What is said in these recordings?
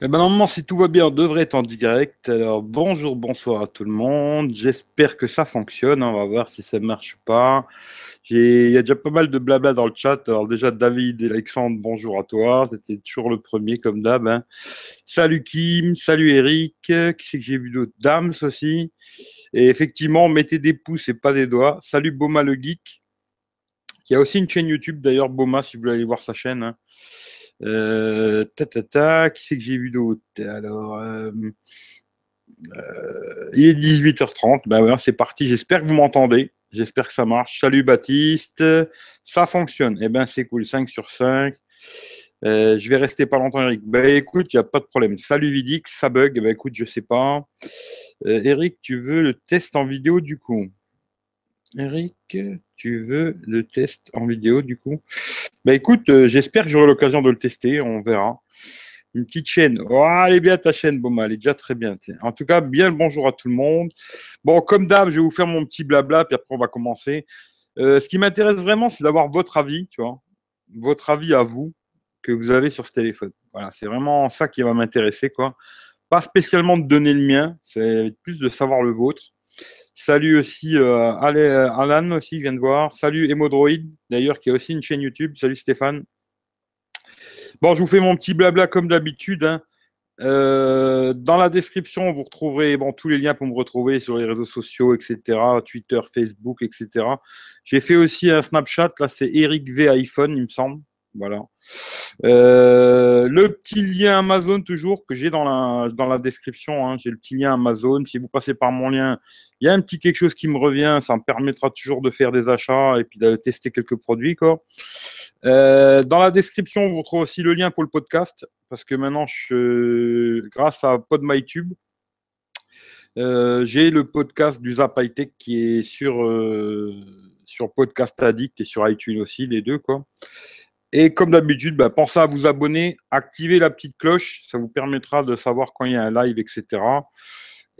Eh ben, normalement, si tout va bien, on devrait être en direct. Alors, bonjour, bonsoir à tout le monde. J'espère que ça fonctionne. On va voir si ça marche ou pas. Il y a déjà pas mal de blabla dans le chat. Alors, déjà, David et Alexandre, bonjour à toi. C'était toujours le premier, comme d'hab. hein. Salut Kim, salut Eric. Qui c'est que j'ai vu d'autres Dams aussi. Et effectivement, mettez des pouces et pas des doigts. Salut Boma le Geek, qui a aussi une chaîne YouTube d'ailleurs, Boma, si vous voulez aller voir sa chaîne. hein. Euh, ta, ta, ta, qui c'est que j'ai vu d'autre? Alors, euh, euh, il est 18h30. Ben voilà, c'est parti. J'espère que vous m'entendez. J'espère que ça marche. Salut Baptiste. Ça fonctionne. Eh ben, c'est cool. 5 sur 5. Euh, je vais rester pas longtemps, Eric. Ben écoute, il n'y a pas de problème. Salut Vidix, ça bug? Ben écoute, je sais pas. Eric, tu veux le test en vidéo du coup? Eric, tu veux le test en vidéo du coup? Bah écoute, euh, j'espère que j'aurai l'occasion de le tester, on verra. Une petite chaîne. Oh, elle est bien ta chaîne, Boma, elle est déjà très bien. En tout cas, bien le bonjour à tout le monde. Bon, comme d'hab, je vais vous faire mon petit blabla, puis après on va commencer. Euh, ce qui m'intéresse vraiment, c'est d'avoir votre avis, tu vois, votre avis à vous que vous avez sur ce téléphone. Voilà, c'est vraiment ça qui va m'intéresser, quoi. Pas spécialement de donner le mien, c'est plus de savoir le vôtre. Salut aussi euh, euh, Alan aussi, je viens de voir. Salut Emodroid, d'ailleurs, qui a aussi une chaîne YouTube. Salut Stéphane. Bon, je vous fais mon petit blabla comme d'habitude. hein. Euh, dans la description, vous retrouverez bon, tous les liens pour me retrouver sur les réseaux sociaux, etc. Twitter, Facebook, etc. J'ai fait aussi un Snapchat, là c'est Eric V iPhone, il me semble. Voilà. Euh, le petit lien Amazon toujours que j'ai dans la, description. hein. J'ai le petit lien Amazon. Si vous passez par mon lien, il y a un petit quelque chose qui me revient. Ça me permettra toujours de faire des achats et puis de tester quelques produits. Quoi. Euh, dans la description, vous retrouvez aussi le lien pour le podcast parce que maintenant, grâce à PodMyTube, euh, j'ai le podcast du Zap qui est sur, sur Podcast Addict et sur iTunes aussi, les deux. Quoi. Et comme d'habitude, bah, pensez à vous abonner, activez la petite cloche, ça vous permettra de savoir quand il y a un live, etc.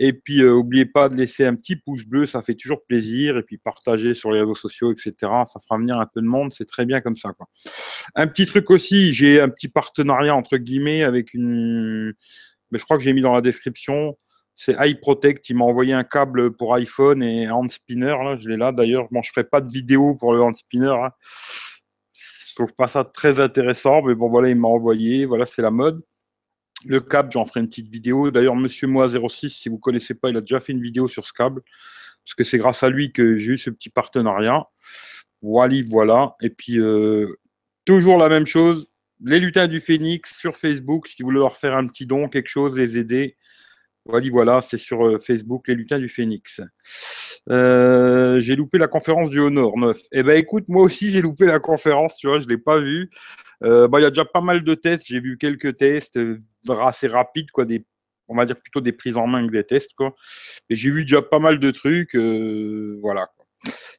Et puis, euh, n'oubliez pas de laisser un petit pouce bleu, ça fait toujours plaisir. Et puis, partager sur les réseaux sociaux, etc. Ça fera venir un peu de monde, c'est très bien comme ça. Quoi. Un petit truc aussi, j'ai un petit partenariat entre guillemets avec une. Mais je crois que j'ai mis dans la description. C'est iProtect. Il m'a envoyé un câble pour iPhone et hand spinner. Là, je l'ai là d'ailleurs. Je ferai pas de vidéo pour le hand spinner. hein. Trouve pas ça très intéressant, mais bon, voilà, il m'a envoyé. Voilà, c'est la mode. Le câble, j'en ferai une petite vidéo. D'ailleurs, Monsieur Moi06, si vous connaissez pas, il a déjà fait une vidéo sur ce câble, parce que c'est grâce à lui que j'ai eu ce petit partenariat. Voilà, voilà. Et puis, euh, toujours la même chose. Les lutins du Phénix sur Facebook, si vous voulez leur faire un petit don, quelque chose, les aider. Voilà, voilà, c'est sur euh, Facebook, les lutins du Phénix. Euh, j'ai loupé la conférence du Honor 9. Eh ben écoute, moi aussi j'ai loupé la conférence, tu vois, je l'ai pas vue. Euh, bah, il y a déjà pas mal de tests, j'ai vu quelques tests euh, assez rapides, quoi, des, on va dire plutôt des prises en main que des tests, quoi. Et j'ai vu déjà pas mal de trucs, voilà.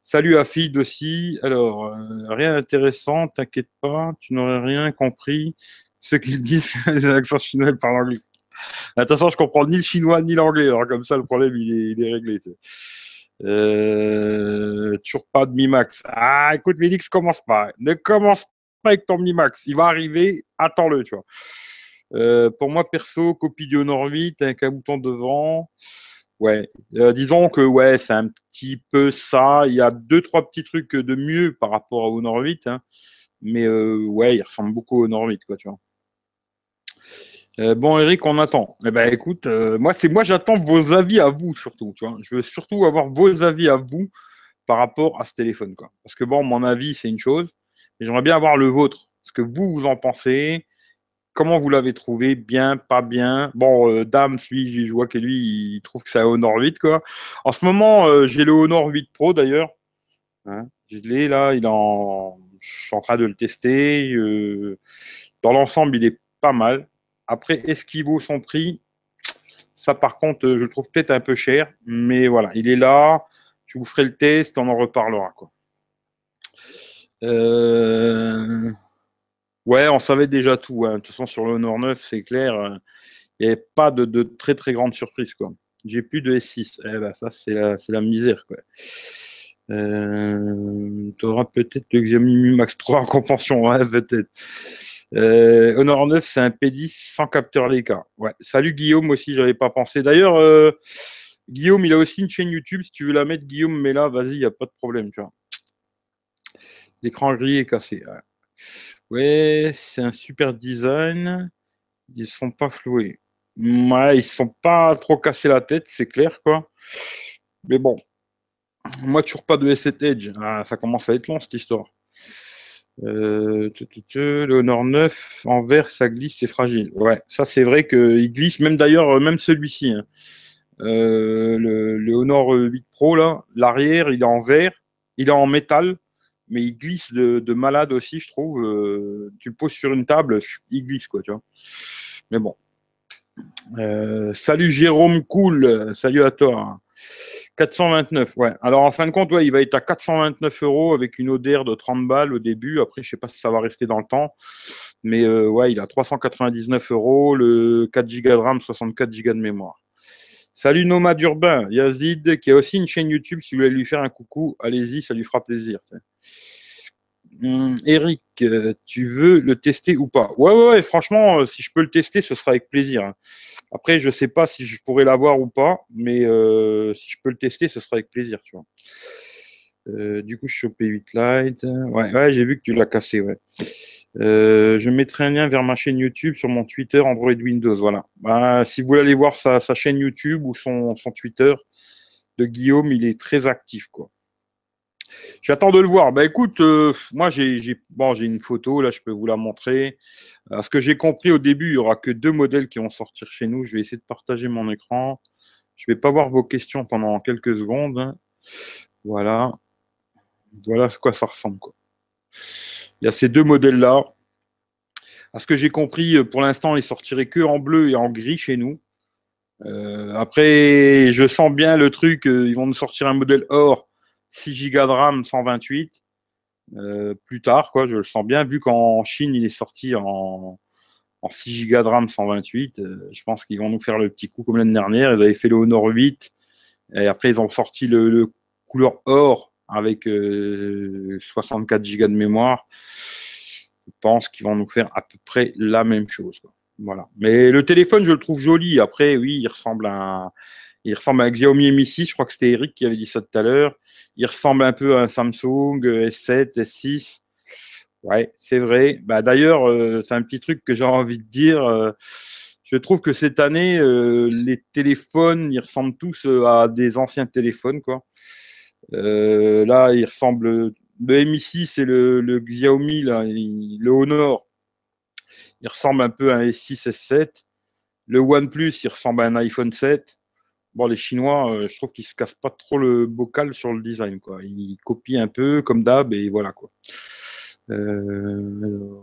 Salut à Fid aussi. Alors, rien d'intéressant, t'inquiète pas, tu n'aurais rien compris. Ce qu'ils disent, les accents chinois par l'anglais. Attention, je comprends ni le chinois ni l'anglais, alors comme ça le problème il est, il est réglé. Euh, toujours pas de Mi Max. Ah, écoute, Félix, commence pas. Ne commence pas avec ton Mi Max. Il va arriver, attends-le, tu vois. Euh, pour moi, perso, copie du Honor 8 avec un bouton devant. Ouais, Euh, disons que ouais, c'est un petit peu ça. Il y a deux, trois petits trucs de mieux par rapport au 8. hein. Mais euh, ouais, il ressemble beaucoup au 8, quoi, tu vois. Euh, bon, Eric, on attend. Eh ben, écoute, euh, moi, c'est moi, j'attends vos avis à vous surtout. Tu vois, je veux surtout avoir vos avis à vous par rapport à ce téléphone. Parce que bon, mon avis, c'est une chose, mais j'aimerais bien avoir le vôtre. Ce que vous, vous en pensez. Comment vous l'avez trouvé Bien, pas bien Bon, euh, Dame, lui, je vois que lui, il trouve que c'est un Honor 8, quoi. En ce moment, j'ai le Honor 8 Pro d'ailleurs. Hein, je l'ai là, il en... je suis en train de le tester. Dans l'ensemble, il est pas mal. Après, est-ce qu'il vaut son prix Ça, par contre, euh, je le trouve peut-être un peu cher. Mais voilà, il est là. Je vous ferai le test, on en reparlera. Euh, Ouais, on savait déjà tout. hein. De toute façon, sur le Honor 9, c'est clair. euh, Il n'y avait pas de, très très grande surprise. J'ai plus de S6. Eh ben, ça, c'est la, misère. Tu auras peut-être le Xiaomi Mi Max 3 en convention. Ouais, peut-être. Euh, Honor 9, c'est un P10 sans capteur Leica. Ouais. Salut Guillaume aussi, j'avais pas pensé. D'ailleurs, euh, Guillaume, il a aussi une chaîne YouTube. Si tu veux la mettre, Guillaume, mais là, vas-y, il n'y a pas de problème. L'écran gris est cassé. Ouais, c'est un super design. Ils sont pas floués. Ouais, ils sont pas trop cassés la tête, c'est clair, quoi. Mais bon, moi, toujours pas de S7 Edge. Ah, ça commence à être long, cette histoire. Euh, le Honor 9 en vert, ça glisse, c'est fragile. Ouais, ça c'est vrai qu'il glisse, même d'ailleurs, même celui-ci. Hein. Euh, le, Honor 8 Pro, là, l'arrière, il est en vert, il est en métal, mais il glisse de, malade aussi, je trouve. Euh, tu le poses sur une table, il glisse, quoi, tu vois. Mais bon. Euh, salut Jérôme Cool, salut à toi. 429, ouais. Alors en fin de compte, il va être à 429 euros avec une ODR de 30 balles au début. Après, je sais pas si ça va rester dans le temps. Mais ouais, il a 399 euros, le 4 Go de RAM, 64 Go de mémoire. Salut Nomade Urbain, Yazid, qui a aussi une chaîne YouTube. Si vous voulez lui faire un coucou, allez-y, ça lui fera plaisir. Hum, Eric, euh, tu veux le tester ou pas? Ouais, ouais, ouais, franchement, euh, si je peux le tester, ce sera avec plaisir. Hein. Après, je ne sais pas si je pourrais l'avoir ou pas, mais euh, si je peux le tester, ce sera avec plaisir, tu vois. du coup, je suis au P8 Lite. Ouais, ouais j'ai vu que tu l'as cassé, ouais. Je mettrai un lien vers ma chaîne YouTube sur mon Twitter Android Windows. Voilà. Bah, si vous voulez aller voir sa, chaîne YouTube ou son, Twitter de Guillaume, il est très actif. quoi. J'attends de le voir. Bah écoute, euh, moi j'ai bon, une photo, là je peux vous la montrer. À ce que j'ai compris au début, il n'y aura que deux modèles qui vont sortir chez nous. Je vais essayer de partager mon écran. Je ne vais pas voir vos questions pendant quelques secondes. Voilà. Voilà ce quoi ça ressemble. Quoi. Il y a ces deux modèles-là. À ce que j'ai compris, euh, pour l'instant, ils sortiraient que en bleu et en gris chez nous. Euh, après, je sens bien le truc, euh, ils vont nous sortir un modèle or 6 Go de RAM 128 plus tard, quoi, je le sens bien, vu qu'en Chine, il est sorti en, 6 Go de RAM 128. je pense qu'ils vont nous faire le petit coup comme l'année dernière. Ils avaient fait le Honor 8 et après, ils ont sorti le, le couleur or avec 64 euh, Go de mémoire, je pense qu'ils vont nous faire à peu près la même chose. Voilà. Mais le téléphone, je le trouve joli. Après, oui, il ressemble à un, il ressemble à un Xiaomi Mi 6. Je crois que c'était Eric qui avait dit ça tout à l'heure. Il ressemble un peu à un Samsung S7, S6. Ouais, c'est vrai. Bah, D'ailleurs, euh, c'est un petit truc que j'ai envie de dire. Euh, je trouve que cette année, les téléphones, ils ressemblent tous à des anciens téléphones. quoi. Euh, là, il ressemble. Le Mi6 c'est le, Xiaomi, le Honor, il ressemble un peu à un S6, S7. Le OnePlus, il ressemble à un iPhone 7. Bon, les Chinois, euh, je trouve qu'ils se cassent pas trop le bocal sur le design, quoi. Ils copient un peu comme d'hab et voilà, quoi. Euh,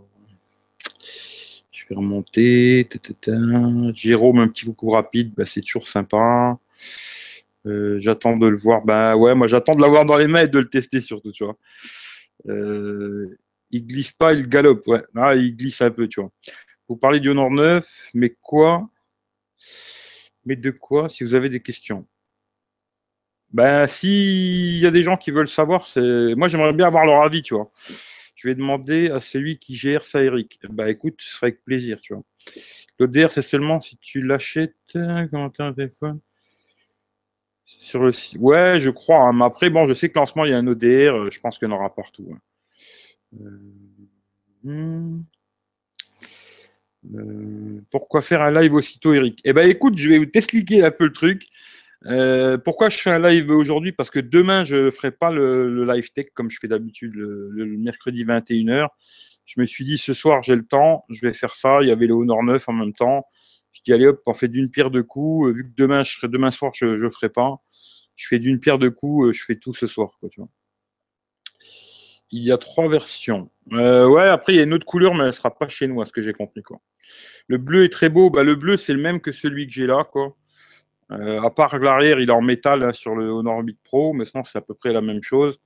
je vais remonter. Jérôme, un petit coucou rapide, bah, c'est toujours sympa. Euh, j'attends de le voir. Ben ouais, moi j'attends de l'avoir dans les mains et de le tester surtout, tu vois. Il glisse pas, il galope, ouais. Ah, il glisse un peu, tu vois. Vous parlez du Honor 9, mais quoi? Mais de quoi Si vous avez des questions? Ben, s'il y a des gens qui veulent savoir, c'est moi j'aimerais bien avoir leur avis, tu vois. Je vais demander à celui qui gère ça, Eric. Ben écoute, ce serait avec plaisir, tu vois. L'ODR, c'est seulement si tu l'achètes as un téléphone? Sur le site. Ouais, je crois. Hein. Mais après, bon, je sais que lancement, il y a un ODR. Euh, je pense qu'il y en aura partout. Hein. Euh, hmm. Euh, pourquoi faire un live aussitôt, Eric? Eh ben, écoute, je vais t'expliquer un peu le truc. pourquoi je fais un live aujourd'hui? Parce que demain, je ne ferai pas le, live tech comme je fais d'habitude le, mercredi 21h. Je me suis dit, ce soir, j'ai le temps, je vais faire ça. Il y avait le Honor 9 en même temps. Je dis, allez hop, on fait d'une pierre deux coups. Vu que demain, je serai, demain soir, je ne ferai pas je fais d'une pierre deux coups, euh, je fais tout ce soir. Il y a trois versions. Euh, ouais, après, il y a une autre couleur, mais elle ne sera pas chez nous, à ce que j'ai compris. Le bleu est très beau. Bah, le bleu, c'est le même que celui que j'ai là. Euh, à part l'arrière, il est en métal hein, sur le Honor 8 Pro, mais sinon, c'est à peu près la même chose.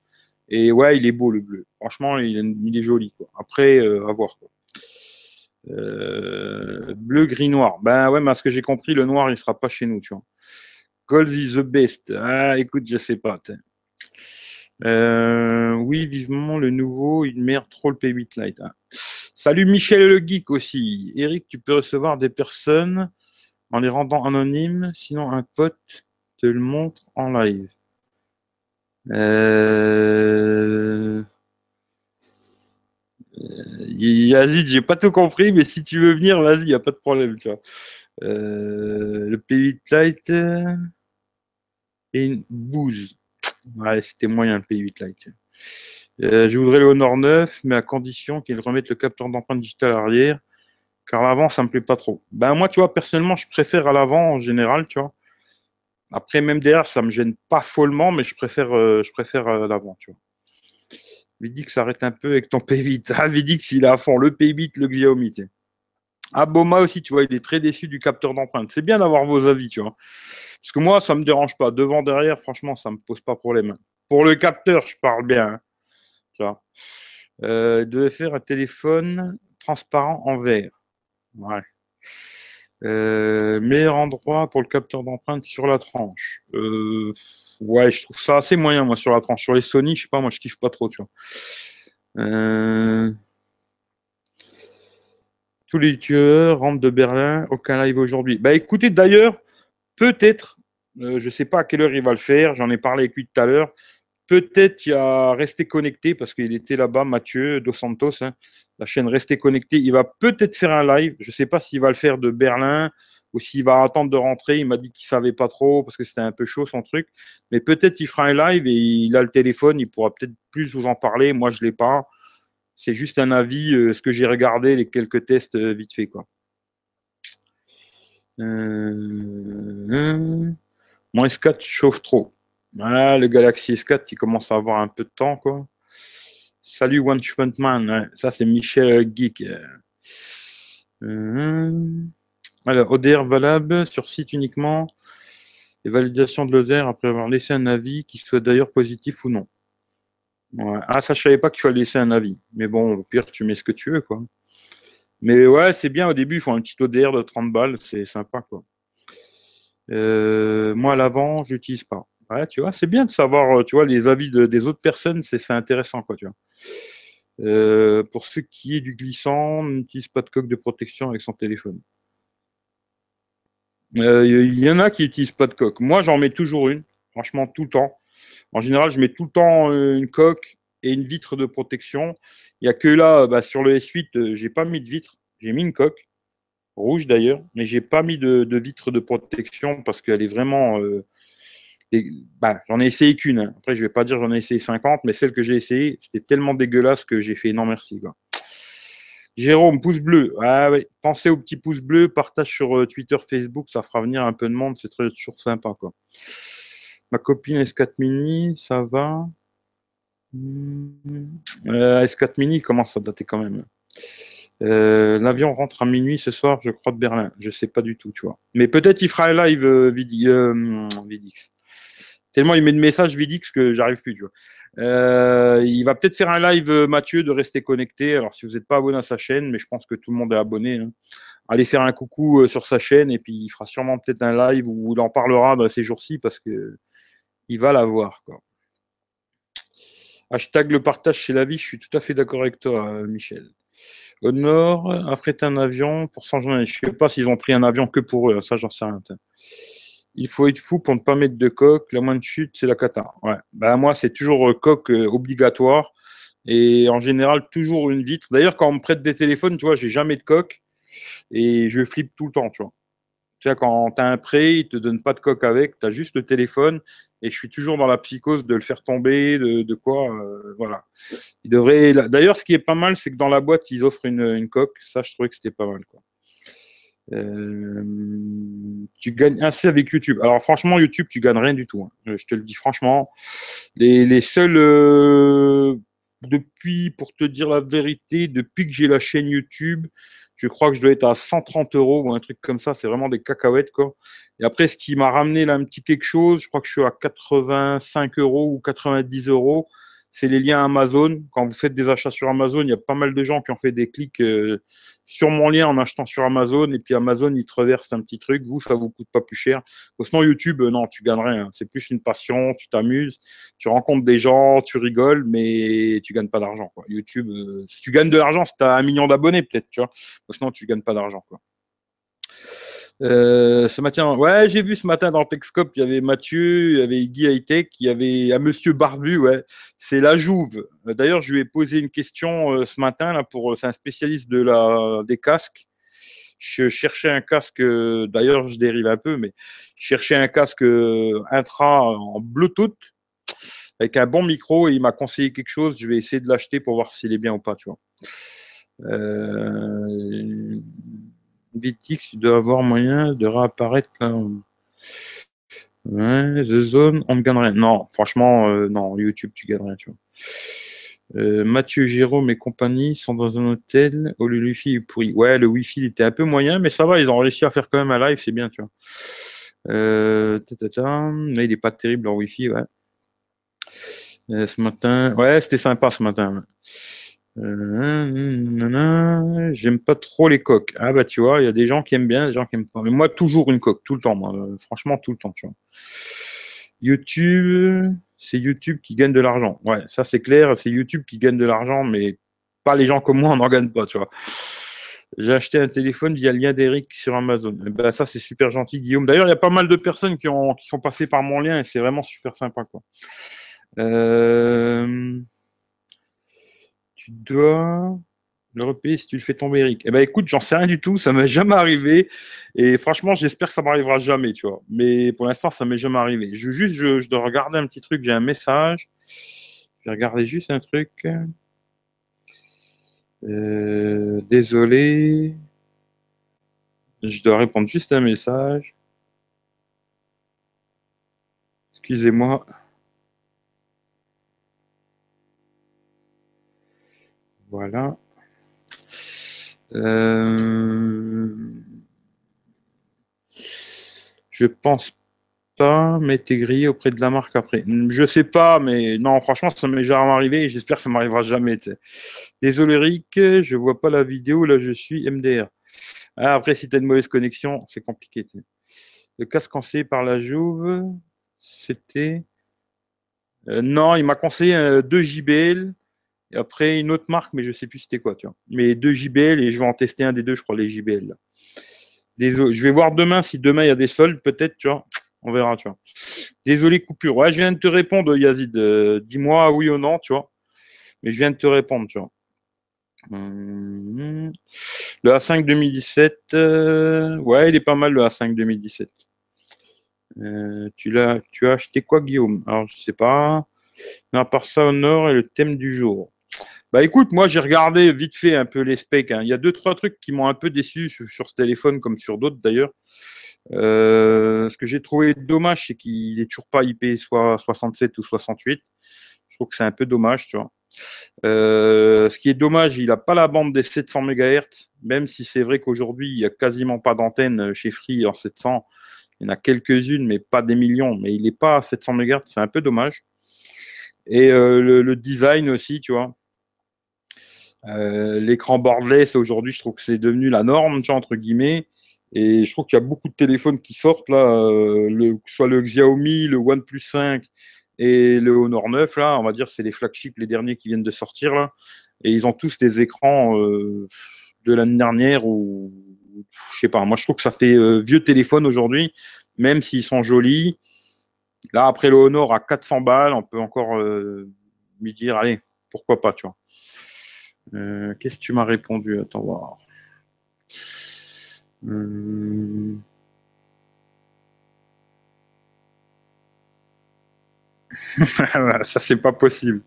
Et ouais, il est beau, le bleu. Franchement, il est, joli. Après, à voir. Bleu, gris, noir. Ben ouais, mais à ce que j'ai compris, le noir, il ne sera pas chez nous, tu. Gold is the best. Ah, écoute, je sais pas. Euh, oui, vivement le nouveau, il merde trop le P8 Lite. Hein. Salut Michel le Geek aussi. Eric, tu peux recevoir des personnes en les rendant anonymes, sinon un pote te le montre en live. Euh... Yazid, j'ai pas tout compris, mais si tu veux venir, vas-y, y a pas de problème. Euh, le P8 Lite et une bouse. Ouais, c'était moyen le P8 Lite. Euh, je voudrais le Honor 9, mais à condition qu'il remette le capteur d'empreinte digitale arrière, car l'avant, ça me plaît pas trop. Ben moi, tu vois, personnellement, je préfère à l'avant en général, tu vois. Après, même derrière, ça me gêne pas follement, mais je préfère, euh, je préfère à l'avant, tu vois. Vidix s'arrête un peu avec ton P8. Ah, Vidix, il a à fond le P8, le Xiaomi. Ah, Boma aussi, tu vois, il est très déçu du capteur d'empreinte. C'est bien d'avoir vos avis, tu vois. Parce que moi, ça me dérange pas. Devant, derrière, franchement, ça me pose pas problème. Pour le capteur, je parle bien. Hein. Tu vois. Euh, devait faire un téléphone transparent en verre. Ouais. Euh, meilleur endroit pour le capteur d'empreinte sur la tranche. Euh, ouais, je trouve ça assez moyen, moi, sur la tranche. Sur les Sony, je sais pas, moi, je kiffe pas trop, tu vois. Euh, tous les tueurs rentrent de Berlin, aucun live aujourd'hui. Bah écoutez, d'ailleurs, peut-être, je je sais pas à quelle heure il va le faire, j'en ai parlé avec lui tout à l'heure, peut-être il a resté connecté parce qu'il était là-bas, Mathieu Dos Santos, hein, la chaîne Rester connecté. Il va peut-être faire un live. Je ne sais pas s'il va le faire de Berlin ou s'il va attendre de rentrer. Il m'a dit qu'il savait pas trop parce que c'était un peu chaud son truc. Mais peut-être il fera un live et il a le téléphone. Il pourra peut-être plus vous en parler. Moi, je l'ai pas. C'est juste un avis, euh, ce que j'ai regardé, les quelques tests euh, vite fait. Euh, mon S4 chauffe trop. Ah, le Galaxy S4 qui commence à avoir un peu de temps. Salut One Punch Man, ça c'est Michel Geek. Alors, ODR valable sur site uniquement et validation de l'ODR après avoir laissé un avis qui soit d'ailleurs positif ou non. Ah, ça, je savais pas qu'il fallait laisser un avis. Mais bon, au pire, tu mets ce que tu veux, quoi. Mais ouais, c'est bien au début, il faut un petit ODR de 30 balles, c'est sympa, quoi. Euh, moi, à l'avant, j'utilise pas. Ouais, tu vois, c'est bien de savoir, euh, tu vois, les avis des autres personnes, c'est intéressant, quoi, tu vois. Euh, pour ce qui est du glissant, n'utilise pas de coque de protection avec son téléphone. Il y en a qui n'utilisent pas de coque. Moi, j'en mets toujours une, franchement, tout le temps. En général, je mets tout le temps une coque et une vitre de protection. Il n'y a que là, bah, sur le S8, j'ai pas mis de vitre, j'ai mis une coque, rouge d'ailleurs, mais j'ai pas mis de, vitre de protection parce qu'elle est vraiment bah, j'en ai essayé qu'une. Hein. Après, je vais pas dire j'en ai essayé 50, mais celle que j'ai essayée, c'était tellement dégueulasse que j'ai fait non merci. Jérôme, pouce bleu. Ah. Pensez au petit pouce bleu, partage sur euh, Twitter, Facebook, ça fera venir un peu de monde, c'est toujours sympa. Quoi. Ma copine S4 Mini, ça va. Euh, S4 Mini commence à dater quand même? Euh, l'avion rentre à minuit ce soir, je crois, de Berlin. Je sais pas du tout, tu vois. Mais peut-être il fera un live euh, Vidix. Tellement il met de messages Vidix que j'arrive plus, tu vois. Euh, il va peut-être faire un live, euh, Mathieu, de rester connecté. Alors, si vous n'êtes pas abonné à sa chaîne, mais je pense que tout le monde est abonné, hein, allez faire un coucou euh, sur sa chaîne et puis il fera sûrement peut-être un live où il en parlera dans ces jours-ci parce que il va l'avoir. Hashtag le partage chez la vie, je suis tout à fait d'accord avec toi, Michel. Au nord, affréter un avion pour 100 journées. Je sais pas s'ils ont pris un avion que pour eux, hein, ça j'en sais rien il faut être fou pour ne pas mettre de coque. La moindre chute, c'est la cata. Ouais. Ben, moi, c'est toujours euh, coque euh, obligatoire. Et en général, toujours une vitre. D'ailleurs, quand on me prête des téléphones, tu vois, j'ai jamais de coque. Et je flippe tout le temps, tu vois. Tu quand tu as un prêt, ils te donnent pas de coque avec, tu as juste le téléphone. Et je suis toujours dans la psychose de le faire tomber, de, quoi. Euh, voilà. Il devrait. D'ailleurs, ce qui est pas mal, c'est que dans la boîte, ils offrent une, coque. Ça, je trouvais que c'était pas mal, quoi. Euh, tu gagnes assez avec YouTube. Alors franchement, YouTube, tu gagnes rien du tout. Hein. Euh, je te le dis franchement. Les, seuls depuis, pour te dire la vérité, depuis que j'ai la chaîne YouTube, je crois que je dois être à 130 euros ou un truc comme ça. C'est vraiment des cacahuètes quoi. Et après, ce qui m'a ramené là un petit quelque chose, je crois que je suis à 85 euros ou 90 euros. C'est les liens Amazon. Quand vous faites des achats sur Amazon, il y a pas mal de gens qui ont fait des clics euh, sur mon lien en achetant sur Amazon. Et puis Amazon, il te un petit truc. Vous, ça vous coûte pas plus cher. Sinon, YouTube, euh, non, tu gagnes rien. C'est plus une passion, tu t'amuses, tu rencontres des gens, tu rigoles, mais tu gagnes pas d'argent. YouTube, euh, si tu gagnes de l'argent, si tu as un million d'abonnés, peut-être, tu vois. Sinon, tu gagnes pas d'argent. Euh, ce matin, ouais, j'ai vu ce matin dans Texcope, il y avait Mathieu, il y avait Guy Hightech, il y avait un monsieur Barbu, ouais, c'est la Jouve. D'ailleurs, je lui ai posé une question euh, ce matin là pour, c'est un spécialiste de la des casques. Je cherchais un casque, d'ailleurs, je dérive un peu, mais je cherchais un casque intra en Bluetooth avec un bon micro et il m'a conseillé quelque chose. Je vais essayer de l'acheter pour voir s'il est bien ou pas, tu vois. Euh, Vitix, tu dois avoir moyen de réapparaître là. Ouais, The Zone, on ne gagne rien. Non, franchement, euh, non, YouTube, tu gagnes rien, tu vois. Euh, Mathieu Jérôme et compagnie sont dans un hôtel où le Wi-Fi est pourri. Ouais, le Wi-Fi était un peu moyen, mais ça va, ils ont réussi à faire quand même un live, c'est bien, tu vois. Euh, il n'est pas terrible leur Wi-Fi, ouais. Euh, ce matin, ouais, c'était sympa ce matin. Euh, j'aime pas trop les coques. Ah bah tu vois, il y a des gens qui aiment bien, des gens qui aiment pas. Mais moi, toujours une coque, tout le temps, moi. Franchement, tout le temps. YouTube, c'est YouTube qui gagne de l'argent. Ouais, ça c'est clair, c'est YouTube qui gagne de l'argent, mais pas les gens comme moi, on n'en gagne pas, tu vois. J'ai acheté un téléphone via le lien d'Eric sur Amazon. Eh ben, ça, c'est super gentil, Guillaume. D'ailleurs, il y a pas mal de personnes qui, ont, qui sont passées par mon lien et c'est vraiment super sympa, quoi. Euh tu dois le repayer si tu le fais tomber, Eric. Eh ben écoute, j'en sais rien du tout, ça m'est jamais arrivé. Et franchement, j'espère que ça m'arrivera jamais, tu vois. Mais pour l'instant, ça m'est jamais arrivé. Je juste, je, dois regarder un petit truc, j'ai un message. Je vais regarder juste un truc. Euh, désolé. Je dois répondre juste un message. Excusez-moi. Voilà. Euh... Je pense pas m'être grillé auprès de la marque après. Je sais pas, mais non, franchement, ça m'est jamais arrivé j'espère que ça m'arrivera jamais. Désolé, Rick, je vois pas la vidéo. Là, je suis MDR. Ah, après, si tu une mauvaise connexion, c'est compliqué. Le casque conseillé par la Jouve, c'était. Euh, non, il m'a conseillé un 2 JBL après, une autre marque, mais je sais plus c'était quoi, tu vois. Mais deux JBL et je vais en tester un des deux, je crois, les JBL. Désolé. Je vais voir demain si demain il y a des soldes, peut-être, tu vois. On verra, tu vois. Désolé, coupure. Ouais, je viens de te répondre, Yazid. Euh, dis-moi oui ou non, tu vois. Mais je viens de te répondre, tu vois. Hum, le A5 2017, euh, ouais, il est pas mal le A5 2017. Euh, tu, l'as, tu as acheté quoi, Guillaume? Alors, je sais pas. À part ça, au nord, et le thème du jour. Bah écoute, moi j'ai regardé vite fait un peu les specs. Hein. Il y a deux trois trucs qui m'ont un peu déçu sur, ce téléphone, comme sur d'autres d'ailleurs. Euh, ce que j'ai trouvé dommage, c'est qu'il est toujours pas IP soit 67 ou 68. Je trouve que c'est un peu dommage, tu vois. Euh, ce qui est dommage, il n'a pas la bande des 700 MHz, même si c'est vrai qu'aujourd'hui, il n'y a quasiment pas d'antenne chez Free en 700. Il y en a quelques-unes, mais pas des millions. Mais il n'est pas à 700 MHz, c'est un peu dommage. Et euh, le, design aussi, tu vois. Euh, l'écran borderless, aujourd'hui, je trouve que c'est devenu la norme, entre guillemets. Et je trouve qu'il y a beaucoup de téléphones qui sortent, là, euh, le, soit le Xiaomi, le OnePlus 5 et le Honor 9, là, on va dire, c'est les flagships, les derniers qui viennent de sortir, là. Et ils ont tous des écrans de l'année dernière ou, je sais pas, moi je trouve que ça fait vieux téléphone aujourd'hui, même s'ils sont jolis. Là, après le Honor à 400 balles, on peut encore euh, lui dire, allez, pourquoi pas, tu vois. Euh, qu'est-ce que tu m'as répondu Attends voir. Euh, ça, c'est pas possible.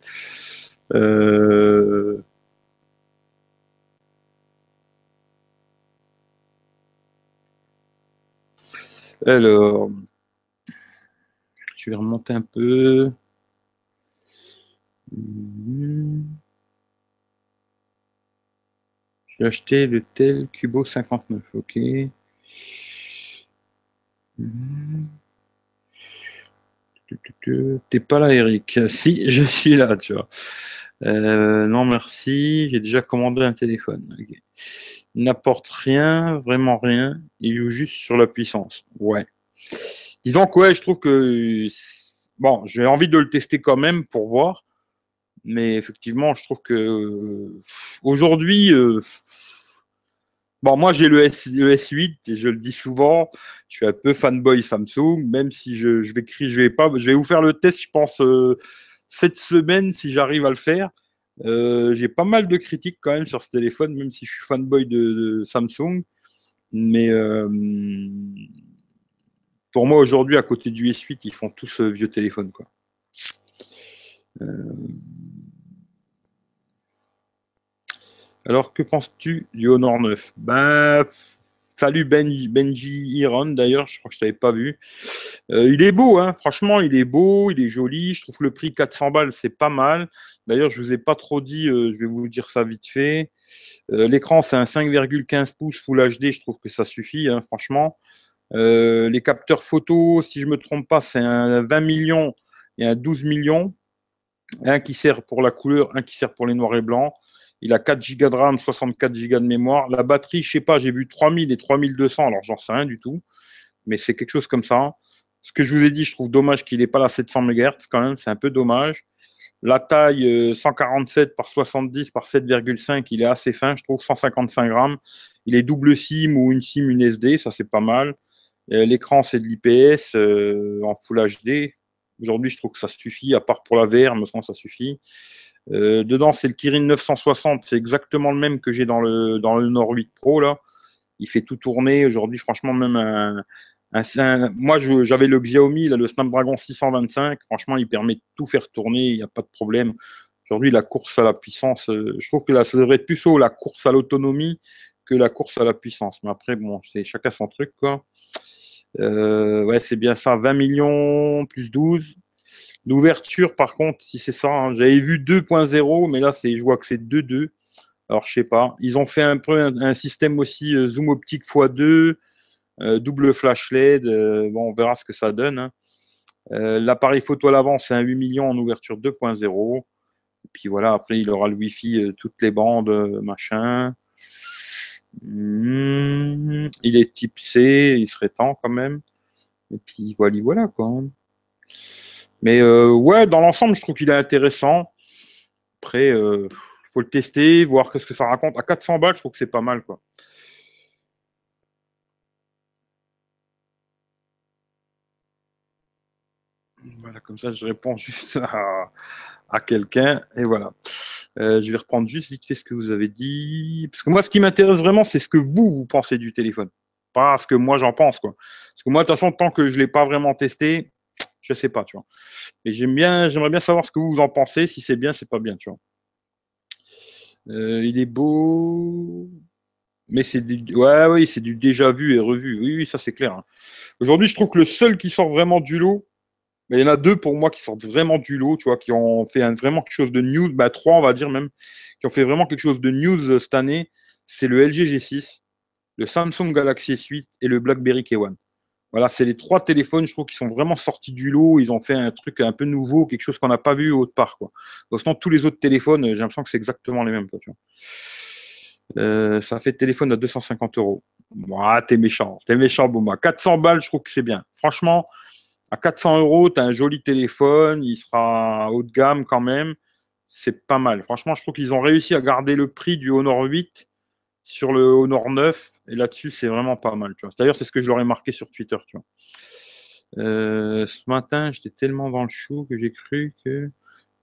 Alors, je vais remonter un peu. J'ai acheté le tel Cubo 59, ok. T'es pas là, Eric. Si, je suis là, tu vois. Euh, non, merci. J'ai déjà commandé un téléphone. Il n'apporte rien, vraiment rien. Il joue juste sur la puissance. Ouais. Disons que ouais, je trouve que bon, j'ai envie de le tester quand même pour voir. Mais effectivement, je trouve que aujourd'hui, euh, bon, moi j'ai le, S, 8 et je le dis souvent, je suis un peu fanboy Samsung, même si je, vais crier, je vais pas, je vais vous faire le test, je pense euh, cette semaine si j'arrive à le faire. Euh, j'ai pas mal de critiques quand même sur ce téléphone, même si je suis fanboy de, Samsung. Mais euh, pour moi aujourd'hui, à côté du S8, ils font tous vieux téléphone quoi. Alors, que penses-tu du Honor 9 Ben, salut Benji, Benji Iron, d'ailleurs, je crois que je t'avais pas vu. Euh, il est beau, hein, franchement, il est beau, il est joli. Je trouve le prix 400 balles, c'est pas mal. D'ailleurs, je vous ai pas trop dit, euh, je vais vous dire ça vite fait. Euh, l'écran, c'est un 5,15 pouces Full HD, je trouve que ça suffit, hein, franchement. les capteurs photo, si je me trompe pas, c'est un 20 millions et un 12 millions. Un qui sert pour la couleur, un qui sert pour les noirs et blancs. Il a 4 Go de RAM, 64 Go de mémoire. La batterie, je sais pas, j'ai vu 3000 et 3200, alors j'en sais rien du tout. Mais c'est quelque chose comme ça. Ce que je vous ai dit, je trouve dommage qu'il n'ait pas la 700 MHz quand même, c'est un peu dommage. La taille 147 euh, par 70 par 7,5, il est assez fin, je trouve 155 grammes. Il est double SIM ou une SIM, une SD, ça c'est pas mal. Euh, l'écran c'est de l'IPS euh, en Full HD. Aujourd'hui, je trouve que ça suffit, à part pour la VR, me ça suffit. Euh, dedans, c'est le Kirin 960, c'est exactement le même que j'ai dans le, dans le Nord 8 Pro. Là. Il fait tout tourner. Aujourd'hui, franchement, même un, moi, j'avais le Xiaomi, là, le Snapdragon 625. Franchement, il permet de tout faire tourner, il n'y a pas de problème. Aujourd'hui, la course à la puissance, euh, je trouve que là, ça devrait être plus haut la course à l'autonomie que la course à la puissance. Mais après, bon, c'est chacun son truc, quoi. Euh, ouais, c'est bien ça. 20 millions plus 12. L'ouverture, par contre, si c'est ça, hein, j'avais vu 2.0, mais là, je vois que c'est 2.2. Alors, je sais pas. Ils ont fait un peu un, système aussi euh, zoom optique x2, euh, double flash LED. Euh, bon, on verra ce que ça donne. Hein. L'appareil photo à l'avant, c'est un 8 millions en ouverture 2.0. Et puis voilà, après, il aura le Wi-Fi, toutes les bandes, machin. Hmm, il est type C, il serait temps quand même. Et puis voilà, voilà quoi. Mais euh, ouais, dans l'ensemble, je trouve qu'il est intéressant. Après, il euh, faut le tester, voir qu'est-ce que ça raconte. À 400 balles, je trouve que c'est pas mal, quoi. Voilà, comme ça, je réponds juste à, quelqu'un. Et voilà. Euh, je vais reprendre juste vite fait ce que vous avez dit. Parce que moi, ce qui m'intéresse vraiment, c'est ce que vous, vous pensez du téléphone. Pas ce que moi, j'en pense. Quoi. Parce que moi, de toute façon, tant que je ne l'ai pas vraiment testé, je sais pas, tu vois. Mais j'aimerais bien savoir ce que vous en pensez. Si c'est bien, c'est pas bien, tu vois. Euh, il est beau, mais c'est du, ouais, oui, c'est du déjà vu et revu. Oui, oui, ça c'est clair. Hein. Aujourd'hui, je trouve que le seul qui sort vraiment du lot, mais il y en a deux pour moi qui sortent vraiment du lot, tu vois, qui ont fait vraiment quelque chose de news, bah trois on va dire même, qui ont fait vraiment quelque chose de news euh, cette année. C'est le LG G6, le Samsung Galaxy S8 et le BlackBerry K1. Voilà, c'est les trois téléphones, je trouve, qui sont vraiment sortis du lot. Ils ont fait un truc un peu nouveau, quelque chose qu'on n'a pas vu autre part. Quoi. sinon, tous les autres téléphones, j'ai l'impression que c'est exactement les mêmes. Euh, ça fait téléphone à 250 euros. Moi, t'es méchant. T'es méchant, Bouma. 400 balles, je trouve que c'est bien. Franchement, à 400 euros, t'as un joli téléphone. Il sera haut de gamme quand même. C'est pas mal. Franchement, je trouve qu'ils ont réussi à garder le prix du Honor 8 sur le Honor 9. Et là-dessus, c'est vraiment pas mal. D'ailleurs, c'est ce que je leur ai marqué sur Twitter. Tu vois. Euh, ce matin, j'étais tellement dans le chou que j'ai cru que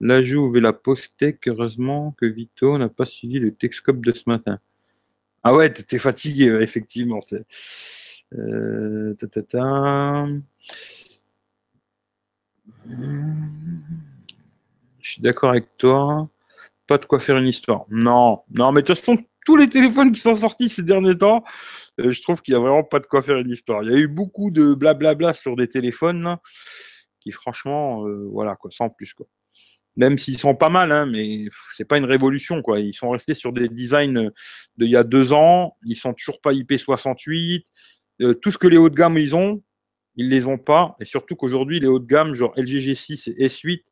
l'ajout avait la post-tech. Heureusement que Vito n'a pas suivi le Texcope de ce matin. Ah ouais, t'étais fatigué, effectivement. Euh, je suis d'accord avec toi. Pas de quoi faire une histoire. Non, non, mais de toute façon, tous les téléphones qui sont sortis ces derniers temps, euh, je trouve qu'il n'y a vraiment pas de quoi faire une histoire. Il y a eu beaucoup de blablabla sur des téléphones qui, franchement, euh, voilà, quoi, sans plus. Quoi. Même s'ils sont pas mal, hein, mais c'est pas une révolution. Quoi. Ils sont restés sur des designs d'il y a deux ans. Ils sont toujours pas IP68. Euh, tout ce que les hauts de gamme ils ont, ils les ont pas. Et surtout qu'aujourd'hui, les hauts de gamme, genre LG G6 et S8,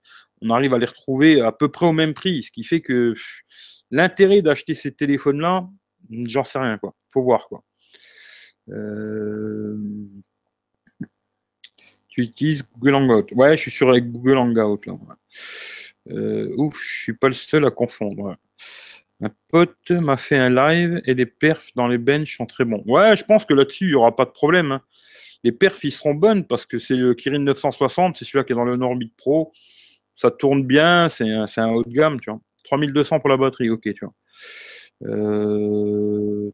on arrive à les retrouver à peu près au même prix. Ce qui fait que l'intérêt d'acheter ces téléphones-là, j'en sais rien, quoi. Faut voir, quoi. Euh, tu utilises Google Hangout. Ouais, je suis sur Google Hangout. Euh, ouf, je suis pas le seul à confondre. Un pote m'a fait un live et les perfs dans les benches sont très bons. Ouais, je pense que là-dessus, il n'y aura pas de problème. Hein. Les perfs, ils seront bonnes parce que c'est le Kirin 960, c'est celui-là qui est dans le Norbit Pro. Ça tourne bien, c'est un, un, haut de gamme, tu vois. 3200 pour la batterie, ok, tu vois. Euh,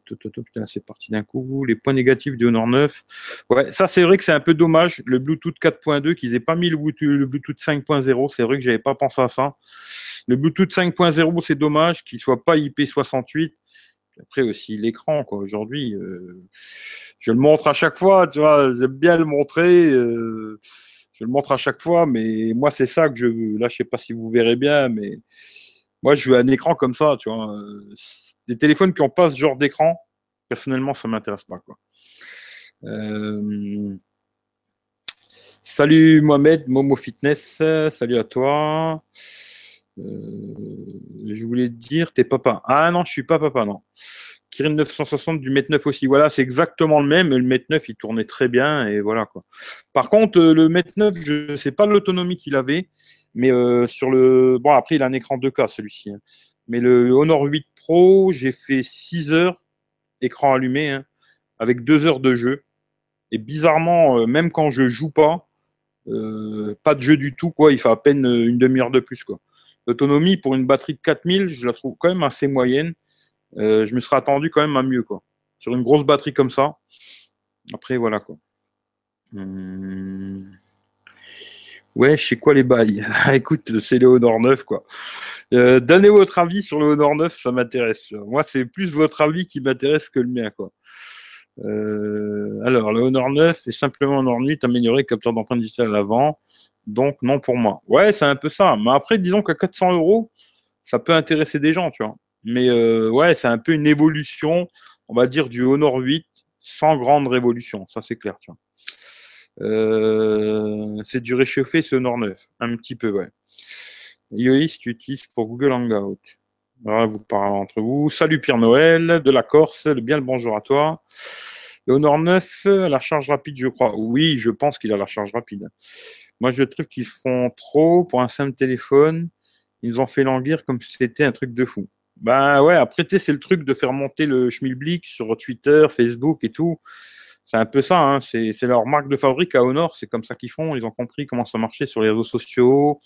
c'est parti d'un coup. Les points négatifs du Honor 9. Ouais, ça c'est vrai que c'est un peu dommage. Le Bluetooth 4.2, qu'ils aient pas mis le Bluetooth 5.0. C'est vrai que j'avais pas pensé à ça. Le Bluetooth 5.0, c'est dommage qu'il soit pas IP68. Après aussi l'écran, quoi. Aujourd'hui, euh, je le montre à chaque fois, tu vois. J'aime bien le montrer. Euh, je le montre à chaque fois, mais moi c'est ça que je veux. Là, je sais pas si vous verrez bien, mais moi je veux un écran comme ça, tu vois des téléphones qui n'ont pas ce genre d'écran, personnellement, ça ne m'intéresse pas. Quoi. Euh, salut Mohamed, Momo Fitness, salut à toi. Euh, je voulais te dire, t'es papa. Ah non, je suis pas papa, non. Kirin 960 du Mate 9 aussi. Voilà, c'est exactement le même. Le Mate 9, il tournait très bien et voilà quoi. Par contre, euh, le Mate 9, je ne sais pas l'autonomie qu'il avait, mais sur le. Bon, après, il a un écran 2K celui-ci. Hein. Mais le Honor 8 Pro, j'ai fait 6 heures, écran allumé, hein, avec 2 heures de jeu. Et bizarrement, euh, même quand je joue pas, euh, pas de jeu du tout, quoi, il fait à peine une demi-heure de plus. Quoi. L'autonomie pour une batterie de 4000, je la trouve quand même assez moyenne. Euh, je me serais attendu quand même à mieux. Quoi. Sur une grosse batterie comme ça. Après, voilà. quoi. Hum... Ouais, je quoi les bails. Écoute, c'est le Honor 9, quoi. Euh, donnez votre avis sur le Honor 9, ça m'intéresse. Moi, c'est plus votre avis qui m'intéresse que le mien, quoi. Euh, alors, le Honor 9 est simplement en nuit amélioré capteur d'empreinte digitale à l'avant. Donc, non pour moi. Ouais, c'est un peu ça. Mais après, disons qu'à 400 euros, ça peut intéresser des gens, tu vois. Mais euh, ouais, c'est un peu une évolution, on va dire, du Honor 8 sans grande révolution. Ça, c'est clair, tu vois. Euh, c'est du réchauffé Nord 9. Un petit peu, ouais. Yoïs, tu utilises pour Google Hangout. Voilà, vous parlez entre vous. Salut Pierre Noël, de la Corse. Bien le bonjour à toi. Le Honor 9, la charge rapide, je crois. Oui, je pense qu'il a la charge rapide. Moi, je trouve qu'ils font trop pour un simple téléphone. Ils ont fait languir comme si c'était un truc de fou. Bah ouais, après, c'est le truc de faire monter le schmilblick sur Twitter, Facebook et tout c'est un peu ça, hein. c'est leur marque de fabrique à Honor, c'est comme ça qu'ils font, ils ont compris comment ça marchait sur les réseaux sociaux,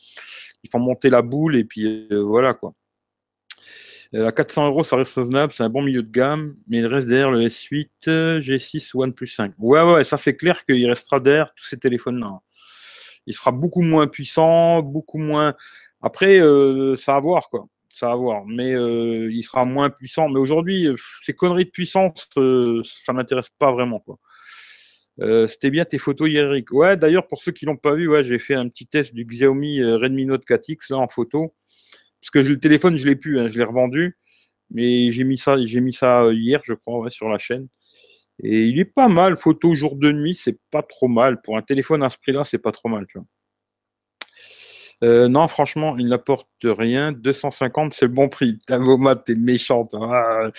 ils font monter la boule et puis euh, voilà quoi. Euh, à 400 euros, ça reste raisonnable, c'est un bon milieu de gamme, mais il reste derrière le S8, G6 OnePlus 5. Ouais, ouais, ça c'est clair qu'il restera derrière tous ces téléphones-là. Il sera beaucoup moins puissant, beaucoup moins. Après, euh, ça va voir quoi ça va voir. Mais il sera moins puissant. Mais aujourd'hui, ces conneries de puissance, ça m'intéresse pas vraiment. Quoi. Euh, c'était bien tes photos Eric. Ouais, d'ailleurs, pour ceux qui l'ont pas vu, ouais, j'ai fait un petit test du Xiaomi euh, Redmi Note 4X là en photo. Parce que le téléphone, je l'ai plus, hein, je l'ai revendu. Mais j'ai mis ça, j'ai ça euh, hier, je crois, sur la chaîne. Et il est pas mal, photo jour de nuit, c'est pas trop mal. Pour un téléphone à ce prix-là, c'est pas trop mal, tu vois. Euh, non, franchement, il n'apporte rien. 250, c'est le bon prix. Ta maths, t'es méchante. Hein.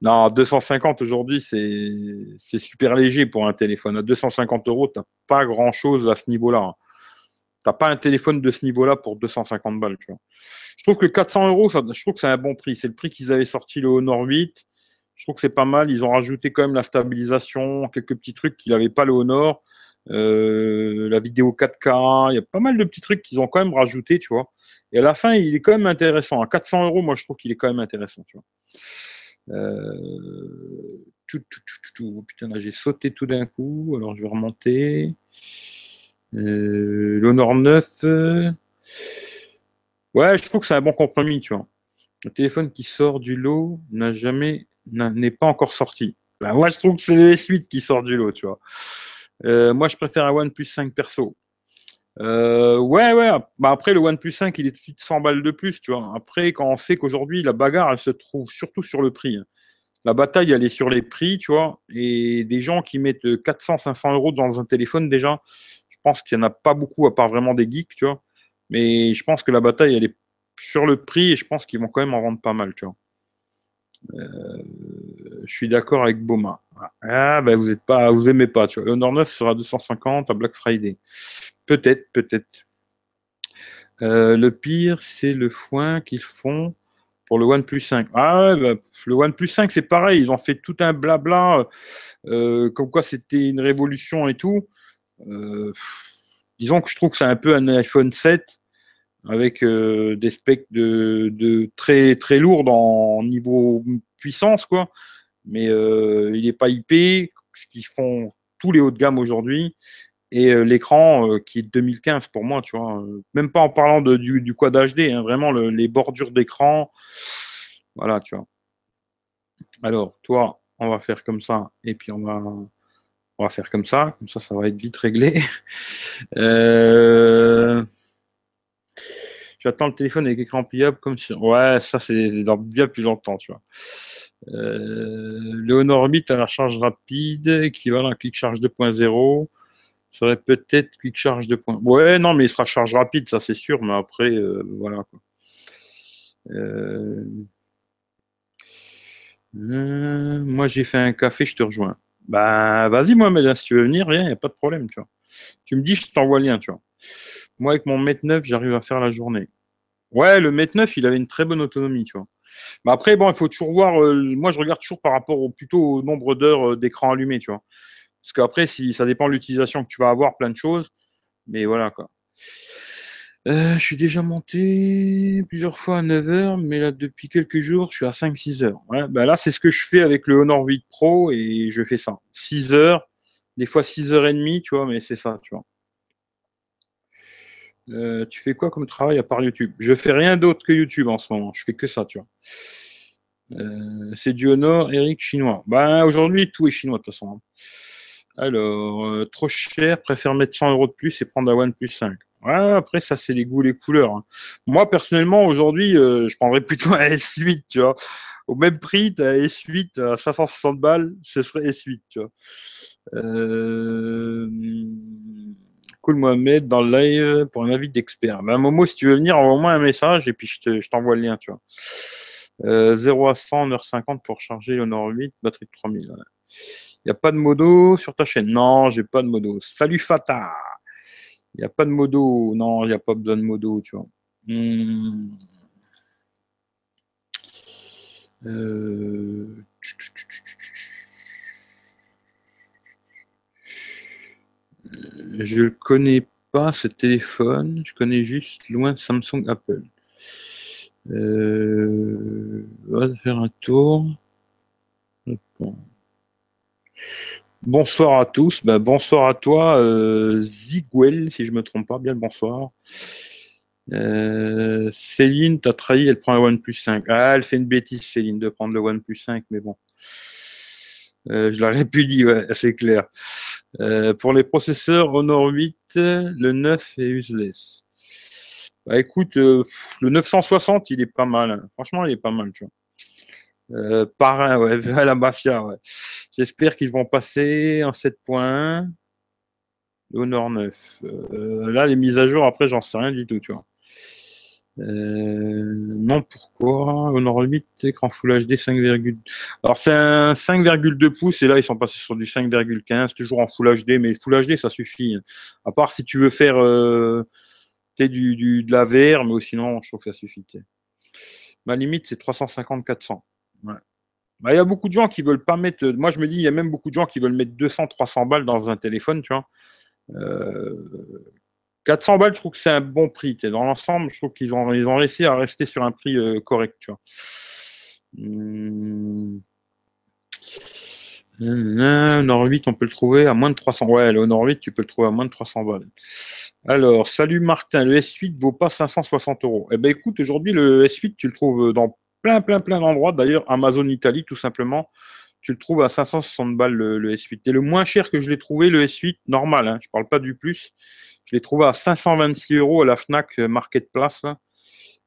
Non, 250 aujourd'hui, c'est super léger pour un téléphone. À 250 euros, t'as pas grand chose à ce niveau-là. Hein. T'as pas un téléphone de ce niveau-là pour 250 balles. Je trouve que 400 euros, je trouve que c'est un bon prix. C'est le prix qu'ils avaient sorti le Honor 8. Je trouve que c'est pas mal. Ils ont rajouté quand même la stabilisation, quelques petits trucs qu'il n'avait pas le Honor. Euh, la vidéo 4K, il y a pas mal de petits trucs qu'ils ont quand même rajouté, tu vois. Et à la fin, il est quand même intéressant. À 400 euros, moi, je trouve qu'il est quand même intéressant, tu vois. Euh... Oh, putain, là, j'ai sauté tout d'un coup. Alors, je vais remonter. Euh... L'Honor 9. Ouais, je trouve que c'est un bon compromis, tu vois. Le téléphone qui sort du lot n'a jamais, n'est pas encore sorti. Bah, moi, je trouve que c'est le S8 qui sort du lot, tu vois. Euh, moi, je préfère un OnePlus 5 perso. Euh, ouais, ouais. Bah, après, le OnePlus 5, il est tout de suite 100 balles de plus, tu vois. Après, quand on sait qu'aujourd'hui, la bagarre, elle se trouve surtout sur le prix. La bataille, elle est sur les prix, tu vois. Et des gens qui mettent 400, 500 euros dans un téléphone, déjà, je pense qu'il n'y en a pas beaucoup, à part vraiment des geeks, tu vois. Mais je pense que la bataille, elle est sur le prix et je pense qu'ils vont quand même en vendre pas mal, tu vois. Euh, je suis d'accord avec Boma. Ah, ben vous êtes pas, vous aimez pas, tu vois. Honor 9 sera 250 à Black Friday. Peut-être, peut-être. Euh, le pire, c'est le foin qu'ils font pour le OnePlus 5. Ah ouais, bah, le OnePlus 5, c'est pareil. Ils ont fait tout un blabla, euh, comme quoi c'était une révolution et tout. Euh, disons que je trouve que c'est un peu un iPhone 7 avec des specs de, très très lourds en niveau puissance, quoi. Mais il n'est pas IP, ce qu'ils font tous les hauts de gamme aujourd'hui et euh, l'écran euh, qui est 2015 pour moi, tu vois. Euh, même pas en parlant de, du, du quad HD, hein, vraiment les bordures d'écran. Voilà, tu vois. Alors, toi, on va faire comme ça, et puis on va, on va faire comme ça, comme ça, ça va être vite réglé. J'attends le téléphone avec écran pliable comme si. Ouais, ça c'est dans bien plus longtemps, tu vois. Le Honor 8 à la charge rapide, équivalent à Quick Charge 2.0 serait peut-être quick charge de points. Ouais, non, mais il sera charge rapide, ça c'est sûr, mais après, euh, voilà. Euh, euh, moi, j'ai fait un café, je te rejoins. Bah, vas-y, moi, mais si tu veux venir, rien, il n'y a pas de problème, tu vois. Tu me dis, je t'envoie le lien, tu vois. Moi, avec mon mètre 9, j'arrive à faire la journée. Ouais, le mètre 9, il avait une très bonne autonomie, tu vois. Mais après, bon, il faut toujours voir. moi, je regarde toujours par rapport au plutôt au nombre d'heures d'écran allumé, tu vois. Parce qu'après, si, ça dépend de l'utilisation que tu vas avoir, plein de choses. Mais voilà, quoi. Euh, je suis déjà monté plusieurs fois à 9 heures, mais là, depuis quelques jours, je suis à 5-6 heures. Ben là, c'est ce que je fais avec le Honor 8 Pro et je fais ça. 6 heures, des fois 6 heures et demie, tu vois, mais c'est ça, tu vois. Euh, tu fais quoi comme travail à part YouTube? Je fais rien d'autre que YouTube en ce moment. Je fais que ça, tu vois. Euh, c'est du Honor, Eric, chinois. Ben, aujourd'hui, tout est chinois, de toute façon. Hein. Alors, euh, trop cher, préfère mettre 100 euros de plus et prendre un OnePlus 5. Ouais, après, ça, c'est les goûts, les couleurs. Hein. Moi, personnellement, aujourd'hui, euh, je prendrais plutôt un S8, tu vois. Au même prix, tu as S8 à 560 balles, ce serait S8, tu vois. Euh... Cool Mohamed dans le live pour un avis d'expert. Ben, Momo, si tu veux venir, envoie-moi un message et puis je t'envoie le lien, tu vois. 0 à 100 1h50 pour charger l'Honor 8, batterie de 3000. Il n'y a pas de modo sur ta chaîne. Non, j'ai pas de modo. Salut Fata. Il n'y a pas de modo. Non, il n'y a pas besoin de modo, tu vois. Hmm. Euh... Je ne connais pas ce téléphone. Je connais juste loin Samsung Apple. Euh... On va faire un tour. Bonsoir à tous. Ben, bonsoir à toi, euh, Ziguel, si je me trompe pas. Bien le bonsoir. Euh, Céline, t'as trahi, elle prend le OnePlus 5. Ah, elle fait une bêtise, Céline, de prendre le OnePlus 5, mais bon. Euh, je l'aurais pu dire, ouais, c'est clair. Euh, pour les processeurs Honor 8, le 9 est useless. Bah écoute, euh, le 960, il est pas mal. Hein. Franchement, il est pas mal, tu vois. Euh, parrain, ouais, la mafia. J'espère qu'ils vont passer en 7.1 au Nord 9. Euh, là, les mises à jour, après, j'en sais rien du tout, tu vois. Euh, non, pourquoi? Honor 8, écran Full HD 5, alors c'est un 5,2 pouces et là ils sont passés sur du 5,15, toujours en Full HD, mais Full HD ça suffit. À part si tu veux faire euh, du, de la VR, mais sinon je trouve que ça suffit. Ma limite c'est 350-400. Bah, il y a beaucoup de gens qui veulent pas mettre. Moi, je me dis, il y a même beaucoup de gens qui veulent mettre 200, 300 balles dans un téléphone, tu vois. 400 euh, balles, je trouve que c'est un bon prix. Dans l'ensemble, je trouve qu'ils ont, ils ont réussi à rester sur un prix euh, correct, tu vois. Hum... Honor 8, on peut le trouver à moins de 300. Ouais, le Honor 8, tu peux le trouver à moins de 300 balles. Alors, salut Martin, le S8 vaut pas 560 euros. Eh ben, écoute, aujourd'hui, le S8, tu le trouves dans plein, plein, plein d'endroits. D'ailleurs, Amazon Italie, tout simplement, tu le trouves à 560 balles le, S8. Et le moins cher que je l'ai trouvé, le S8 normal, hein, je parle pas du plus, je l'ai trouvé à 526 euros à la Fnac Marketplace,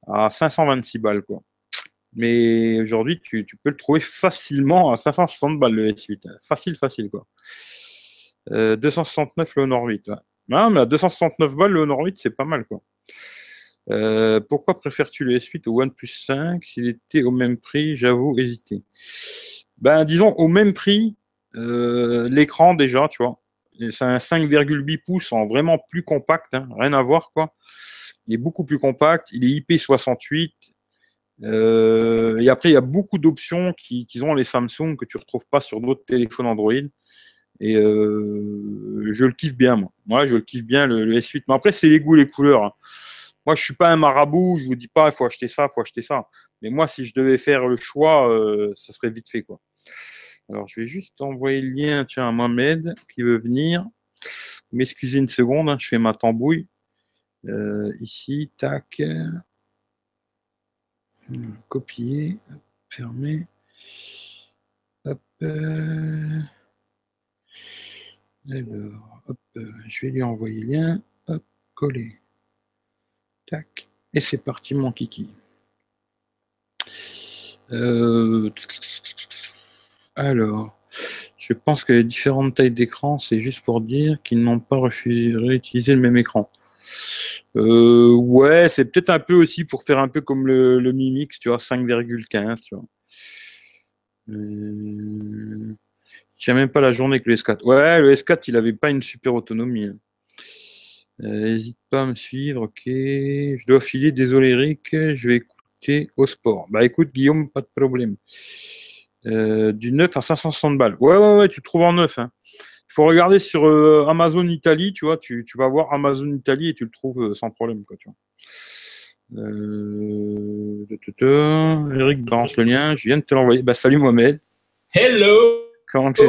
à 526 balles. Quoi. Mais aujourd'hui, tu, peux le trouver facilement à 560 balles le S8. Facile, facile quoi. 269 le Honor 8. Non, mais à 269 balles le Honor 8, c'est pas mal quoi. Euh, pourquoi préfères-tu le S8 au OnePlus 5 S'il était au même prix, j'avoue hésiter. Ben, disons, au même prix, euh, l'écran déjà, tu vois. C'est un 5,8 pouces en vraiment plus compact, hein, rien à voir quoi. Il est beaucoup plus compact, il est IP68. Euh, et après, il y a beaucoup d'options qui, qui, ont les Samsung que tu retrouves pas sur d'autres téléphones Android. Et je le kiffe bien, moi. Moi, je le kiffe bien le, S8. Mais après, c'est les goûts, les couleurs. Hein. Moi, je suis pas un marabout, je vous dis pas, il faut acheter ça, il faut acheter ça. Mais moi, si je devais faire le choix, euh, ça serait vite fait, quoi. Alors, je vais juste envoyer le lien, à Mohamed, qui veut venir. M'excusez une seconde, hein, je fais ma tambouille. Euh, ici, tac. Copier, fermer. Hop. Euh. Alors, hop, je vais lui envoyer le lien. Hop, coller. Tac. Et c'est parti, mon kiki. Euh, alors, je pense que les différentes tailles d'écran, c'est juste pour dire qu'ils n'ont pas refusé de réutiliser le même écran. Euh, ouais, c'est peut-être un peu aussi pour faire un peu comme le, le Mi Mix, tu vois, 5,15, tu vois. Euh, je même pas la journée que le S4. Ouais, le S4, il avait pas une super autonomie. Hein. N'hésite pas à me suivre, ok. Je dois filer, désolé Eric, je vais écouter au sport. Bah écoute Guillaume, pas de problème. Euh, du 9 à 560 balles. Ouais, ouais, ouais, tu trouves en neuf. Hein. Il faut regarder sur euh, Amazon Italie, tu vois, tu, vas voir Amazon Italie et tu le trouves euh, sans problème, quoi, tu vois. Eric balance le lien, je viens de te l'envoyer. Bah salut Mohamed. Hello Comment tu es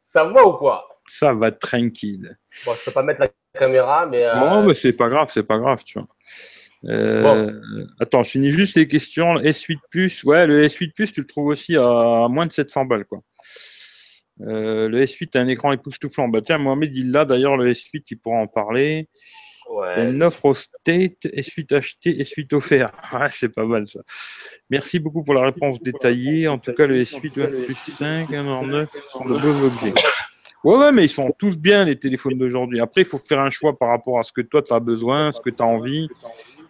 Ça va ou quoi? Ça va tranquille. Bon, je peux pas mettre la caméra, mais. Euh... Non, mais c'est pas grave, c'est pas grave, tu vois. Euh, Attends, je finis juste les questions. S8 Plus, ouais, le S8 Plus, tu le trouves aussi à moins de 700 balles, quoi. Euh, le S8 a un écran époustouflant. Bah tiens, Mohamed, il l'a d'ailleurs, le S8, il pourra en parler. Ouais. Une offre au state, S8 acheté, S8 offert. C'est pas mal ça. Merci beaucoup pour la réponse détaillée. En tout cas, le S8 OnePlus 5, 1 sont de beaux objets. Ouais, ouais, mais ils sont tous bien, les téléphones d'aujourd'hui. Après, il faut faire un choix par rapport à ce que toi, tu as besoin, ce que tu as envie.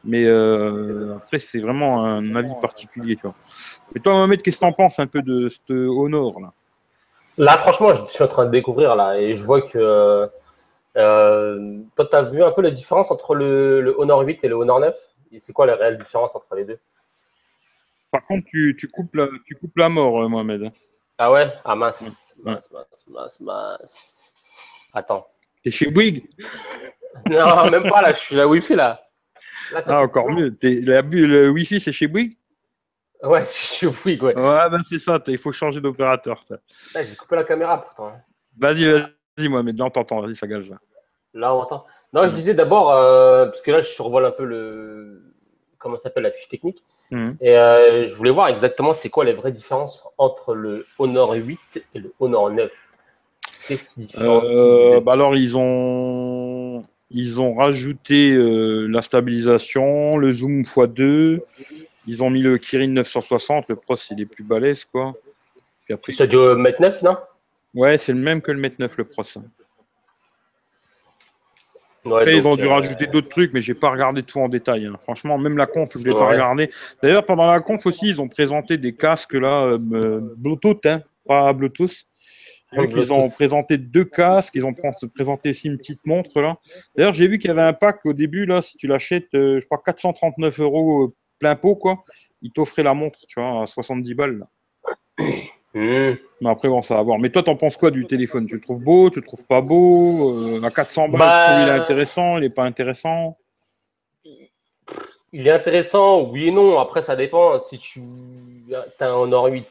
Mais euh, après, c'est vraiment un avis particulier, tu vois. Et toi, Mohamed, qu'est-ce que tu en penses un peu de ce Honor, là? Là, franchement, je suis en train de découvrir, là, et je vois que... Euh, toi, tu as vu un peu la différence entre le, Honor 8 et le Honor 9 C'est quoi la réelle différence entre les deux? Par contre, tu, tu, coupes, la, tu coupes la mort, euh, Mohamed. Ah ouais? Ah mince. Mince, mince, mince, Attends. T'es chez Bouygues Non, même pas là, je suis la Wi-Fi là. ah, encore mieux. le Wi-Fi, c'est chez Bouygues Ouais, c'est chez Bouygues, ouais. Ouais, ben c'est ça, il faut changer d'opérateur. J'ai coupé la caméra pourtant. Hein. Vas-y, vas-y, moi, mais là on t'entend, vas-y, ça gage. Là, on entend. Non, je disais d'abord, euh, parce que là, je survole un peu le. Comment s'appelle la fiche technique. Mhm. Et euh, je voulais voir exactement c'est quoi les vraies différences entre le Honor 8 et le Honor 9. Qu'est-ce qui différencie euh, bah Alors, ils ont, ils ont rajouté euh, la stabilisation, le zoom x2. Ils ont mis le Kirin 960. Le Pro, c'est les plus balèzes, quoi. Puis après, c'est du Mate 9, non? Ouais, c'est le même que le Mate 9, le Pro. Après, ils ont dû rajouter d'autres trucs, mais j'ai pas regardé tout en détail. Hein. Franchement, même la conf, je l'ai pas regardé. D'ailleurs, pendant la conf aussi, ils ont présenté des casques là, euh, Bluetooth, hein, pas Bluetooth. ils ont présenté deux casques, ils ont présenté aussi une petite montre là. D'ailleurs, j'ai vu qu'il y avait un pack au début là, si tu l'achètes, euh, je crois 439 euros euh, plein pot quoi, ils t'offraient la montre, tu vois, à 70 balles là. Mais après, bon, ça va voir. Mais toi, t'en penses quoi du téléphone? Tu le trouves beau? Tu le trouves pas beau? Euh, À 400 balles, bah... il est intéressant Il est pas intéressant? Il est intéressant, oui et non. Après, ça dépend. Si tu as un Honor 8,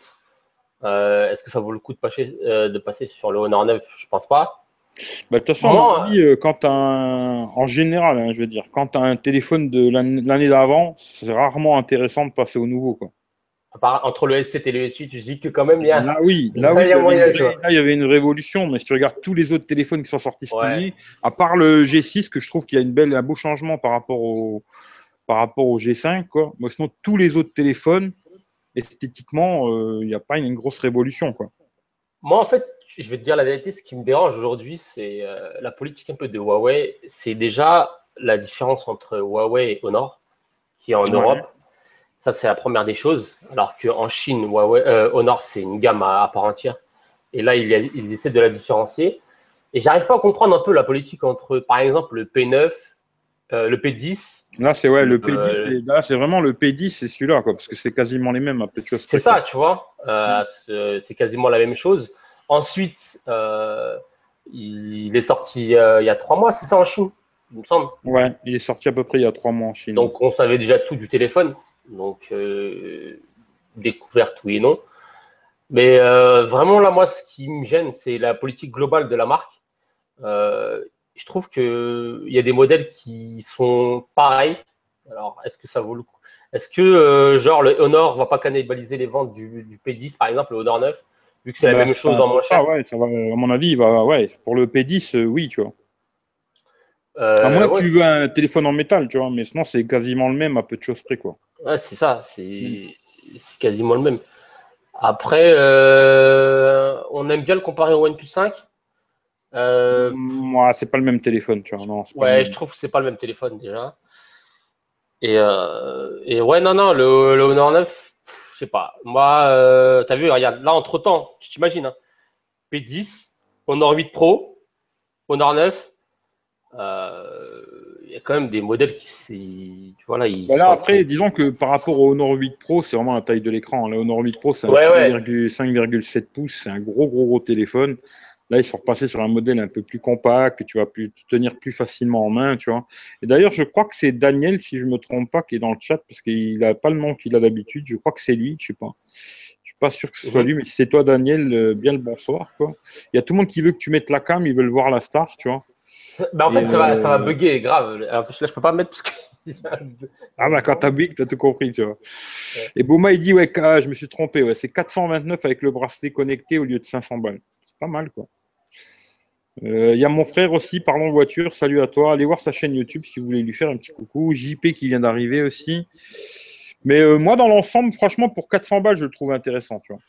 euh, est-ce que ça vaut le coup de passer, euh, de passer sur le Honor 9 Je pense pas. Bah, de toute façon, euh, quand un... en général, hein, je veux dire, quand tu as un téléphone de l'année d'avant, c'est rarement intéressant de passer au nouveau. Quoi entre le S7 et le S8, je dis que quand même il y a. Là, oui, là, oui, il y, avait une révolution. Mais si tu regardes tous les autres téléphones qui sont sortis cette année, à part le G6, que je trouve qu'il y a une belle, un beau changement par rapport au, par rapport au G5. Quoi. Moi, sinon, tous les autres téléphones, esthétiquement, il n'y a pas une, grosse révolution. Quoi. Moi, en fait, je vais te dire la vérité, ce qui me dérange aujourd'hui, c'est la politique un peu de Huawei. C'est déjà la différence entre Huawei et Honor, qui est en Europe. Ça, c'est la première des choses. Alors qu'en Chine, Huawei, Honor, c'est une gamme à part entière. Et là, ils, essaient de la différencier. Et j'arrive pas à comprendre un peu la politique entre, par exemple, le P9, euh, le P10. Là, c'est ouais, le P10. Euh, c'est vraiment le P10, c'est celui-là, quoi, parce que c'est quasiment les mêmes, un peu de choses. C'est ça, tu vois. Euh, c'est quasiment la même chose. Ensuite, il est sorti il y a trois mois, c'est ça en Chine, il me semble. Ouais, il est sorti à peu près il y a trois mois en Chine. Donc, on savait déjà tout du téléphone. Donc, découverte, oui et non. Mais euh, vraiment, là, moi, ce qui me gêne, c'est la politique globale de la marque. Euh, je trouve qu'il y a des modèles qui sont pareils. Alors, est-ce que ça vaut le coup? Est-ce que, euh, genre, le Honor ne va pas cannibaliser les ventes du, P10, par exemple, le Honor 9, vu que c'est la bah, même chose en moins cher? ah ouais, ça va, À mon avis, va, ouais, pour le P10, oui, tu vois. à moins que tu veux un téléphone en métal, tu vois, mais sinon, c'est quasiment le même à peu de choses près, quoi. Ouais, c'est ça, c'est quasiment le même. Après, euh, on aime bien le comparer au OnePlus 5. Euh, Moi, c'est pas le même téléphone, tu vois. Non, ouais, je trouve que c'est pas le même téléphone déjà. Et, euh, et ouais, non, non, le, Honor 9, je sais pas. Moi, t'as vu, regarde, là, entre temps, je t'imagine, hein, P10, Honor 8 Pro, Honor 9, euh, y a quand même des modèles qui. Tu vois, là, ils bah après, disons que par rapport au Honor 8 Pro, c'est vraiment la taille de l'écran. Le Honor 8 Pro, c'est un 5,7 pouces, c'est un gros, gros, gros téléphone. Là, ils sont repassés sur un modèle un peu plus compact, que tu vas plus tenir plus facilement en main, tu vois. Et d'ailleurs, je crois que c'est Daniel, si je me trompe pas, qui est dans le chat, parce qu'il n'a pas le nom qu'il a d'habitude. Je crois que c'est lui, je sais pas. Je suis pas sûr que ce soit lui, mais si c'est toi, Daniel, euh, bien le bonsoir, quoi. Il y a tout le monde qui veut que tu mettes la cam, ils veulent voir la star, tu vois. Bah en fait, ça, va, ça va euh, bugger, grave. En plus, là, je peux pas mettre parce que. ah bah quand t'as bug, t'as tout compris, tu vois. Et Bouma, il dit, ouais, ah, je me suis trompé, ouais, c'est 429 avec le bracelet connecté au lieu de 500 balles. C'est pas mal, quoi. Il euh, y a mon frère aussi, parlons voiture, salut à toi. Allez voir sa chaîne YouTube si vous voulez lui faire un petit coucou. JP qui vient d'arriver aussi. Mais euh, moi, dans l'ensemble, franchement, pour 400 balles, je le trouve intéressant, tu vois.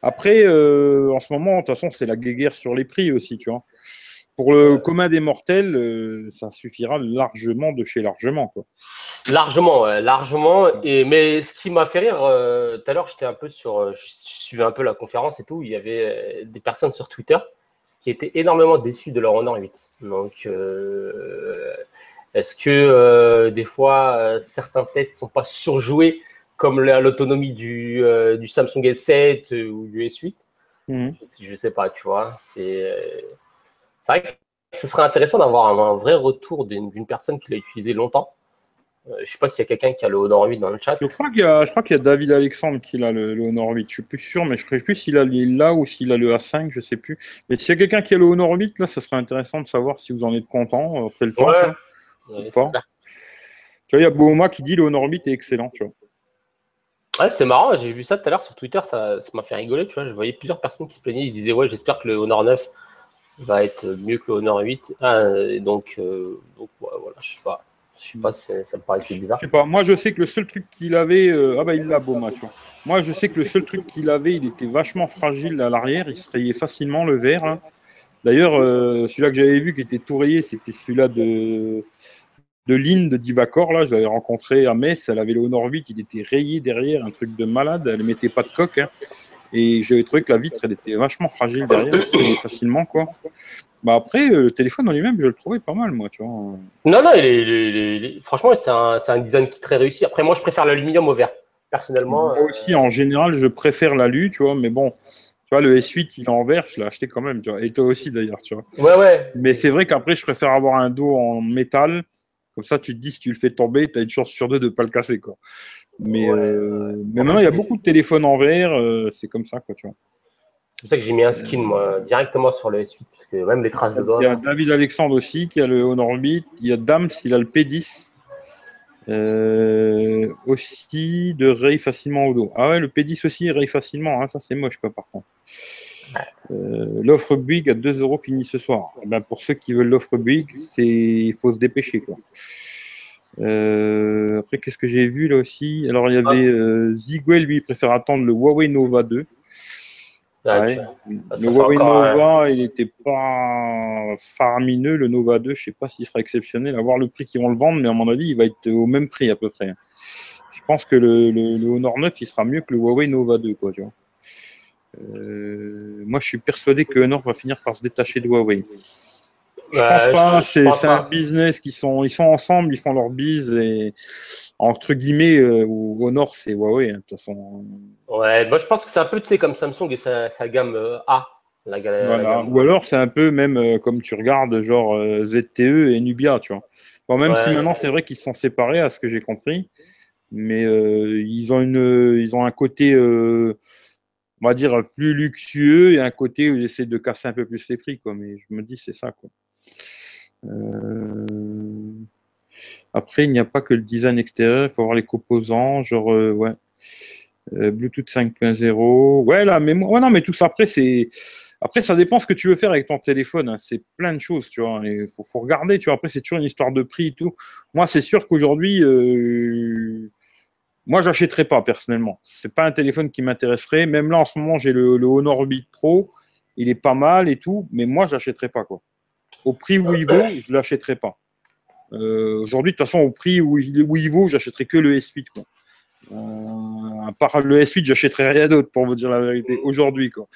Après, en ce moment, de toute façon, c'est la guéguerre sur les prix aussi, tu vois. Pour le commun des mortels, euh, ça suffira largement de chez largement. Quoi. Largement, largement. Et, mais ce qui m'a fait rire, euh, tout à l'heure, j'étais un peu sur. Euh, je suivais un peu la conférence et tout. Il y avait des personnes sur Twitter qui étaient énormément déçues de leur Honor 8. Donc, est-ce que des fois, certains tests ne sont pas surjoués comme l'autonomie du, du Samsung S7 ou du S8 mmh. Je ne sais pas, tu vois. C'est c'est vrai que ce serait intéressant d'avoir un, vrai retour d'une personne qui l'a utilisé longtemps. Euh, je ne sais pas s'il y a quelqu'un qui a le Honor 8 dans le chat. Je crois qu'il y, a David Alexandre qui a le, Honor 8. Je suis plus sûr, mais je ne sais plus s'il a là ou s'il a le A5, je ne sais plus. Mais s'il y a quelqu'un qui a le Honor 8, là, ça serait intéressant de savoir si vous en êtes content après le temps. Ouais. tu vois, il y a Bouma qui dit le Honor 8 est excellent. Tu vois. Ouais, c'est marrant, j'ai vu ça tout à l'heure sur Twitter, ça m'a fait rigoler. Tu vois, je voyais plusieurs personnes qui se plaignaient, ils disaient Ouais, j'espère que le Honor 9 va être mieux que Honor 8. Ah, donc, euh, donc voilà, je sais pas. Je sais pas, ça me paraissait bizarre. Je sais pas, moi je sais que le seul truc qu'il avait. Euh, ah bah il l'a beau match. Moi je sais que le seul truc qu'il avait, il était vachement fragile à l'arrière, il se rayait facilement le verre. Hein. D'ailleurs, euh, celui-là que j'avais vu qui était tout rayé, c'était celui-là de de Lynn de Divacor, là, je l'avais rencontré à Metz, elle avait le Honor 8, il était rayé derrière, un truc de malade, elle ne mettait pas de coque. Hein. Et j'avais trouvé que la vitre, elle était vachement fragile derrière, facilement, quoi. Bah après, euh, le téléphone en lui-même, je le trouvais pas mal, moi, tu vois. Non, non, franchement, c'est un, un, design qui est très réussi. Après, moi, je préfère l'aluminium au verre, personnellement. Moi aussi, en général, je préfère l'alu, tu vois, mais bon, tu vois, le S8, il est en verre, je l'ai acheté quand même, tu vois. Et toi aussi, d'ailleurs, tu vois. Ouais, ouais. Mais c'est vrai qu'après, je préfère avoir un dos en métal. Comme ça, tu te dis, si tu le fais tomber, tu as une chance sur deux de ne pas le casser, quoi. Mais, euh, maintenant, il y a beaucoup de téléphones en verre, euh, c'est comme ça, quoi, tu vois. C'est pour ça que j'ai mis un skin, moi, directement sur le S8, parce que même les traces de doigts. Il y a David Alexandre aussi qui a le Honor 8. Il y a Dams, il a le P10. Euh, aussi de raye facilement au dos. Ah ouais, le P10 aussi raye facilement. Hein, ça, c'est moche, quoi, par contre. l'offre Bouygues à 2 euros finit ce soir. Eh ben, pour ceux qui veulent l'offre Bouygues, il faut se dépêcher. Quoi. Euh, après, qu'est-ce que j'ai vu là aussi? Alors, il y avait euh, Ziguel, lui, il préfère attendre le Huawei Nova 2. le Huawei Nova, il n'était pas faramineux. Le Nova 2, je ne sais pas s'il sera exceptionnel. À voir le prix qu'ils vont le vendre, mais à mon avis, il va être au même prix à peu près. Je pense que le, le, Honor 9, il sera mieux que le Huawei Nova 2. Quoi, tu vois. Euh, moi, je suis persuadé que Honor va finir par se détacher de Huawei. Je pense pas. C'est un business qui sont, ils sont ensemble, ils font leur bise et entre guillemets, euh, au, nord, c'est Huawei. Hein, de toute façon. Ouais, moi je pense que c'est un peu, tu sais, comme Samsung et sa, gamme euh, A. La, voilà. Ou alors c'est un peu même euh, comme tu regardes, genre ZTE et Nubia, tu vois. Bon, même si maintenant c'est vrai qu'ils sont séparés, à ce que j'ai compris, mais ils ont une, ils ont un côté, on va dire plus luxueux et un côté où ils essaient de casser un peu plus les prix, quoi. Mais je me dis c'est ça, quoi. Euh, après, il n'y a pas que le design extérieur, il faut avoir les composants, genre, euh, ouais. Euh, Bluetooth 5.0. Ouais, la non, mais tout ça, après, c'est. Après, ça dépend ce que tu veux faire avec ton téléphone. Hein. C'est plein de choses, tu vois. Il faut, faut, regarder, tu vois. Après, c'est toujours une histoire de prix et tout. Moi, c'est sûr qu'aujourd'hui, euh... moi, j'achèterais pas personnellement. C'est pas un téléphone qui m'intéresserait. Même là, en ce moment, j'ai le, le, Honor 8 Pro. Il est pas mal et tout, mais moi, j'achèterais pas, quoi au prix où il vaut, je ne l'achèterai pas. Euh, aujourd'hui, de toute façon, au prix où il, où il vaut, j'achèterai que le S8. Quoi. Euh, à part le S8, j'achèterai rien d'autre pour vous dire la vérité aujourd'hui. Quoi.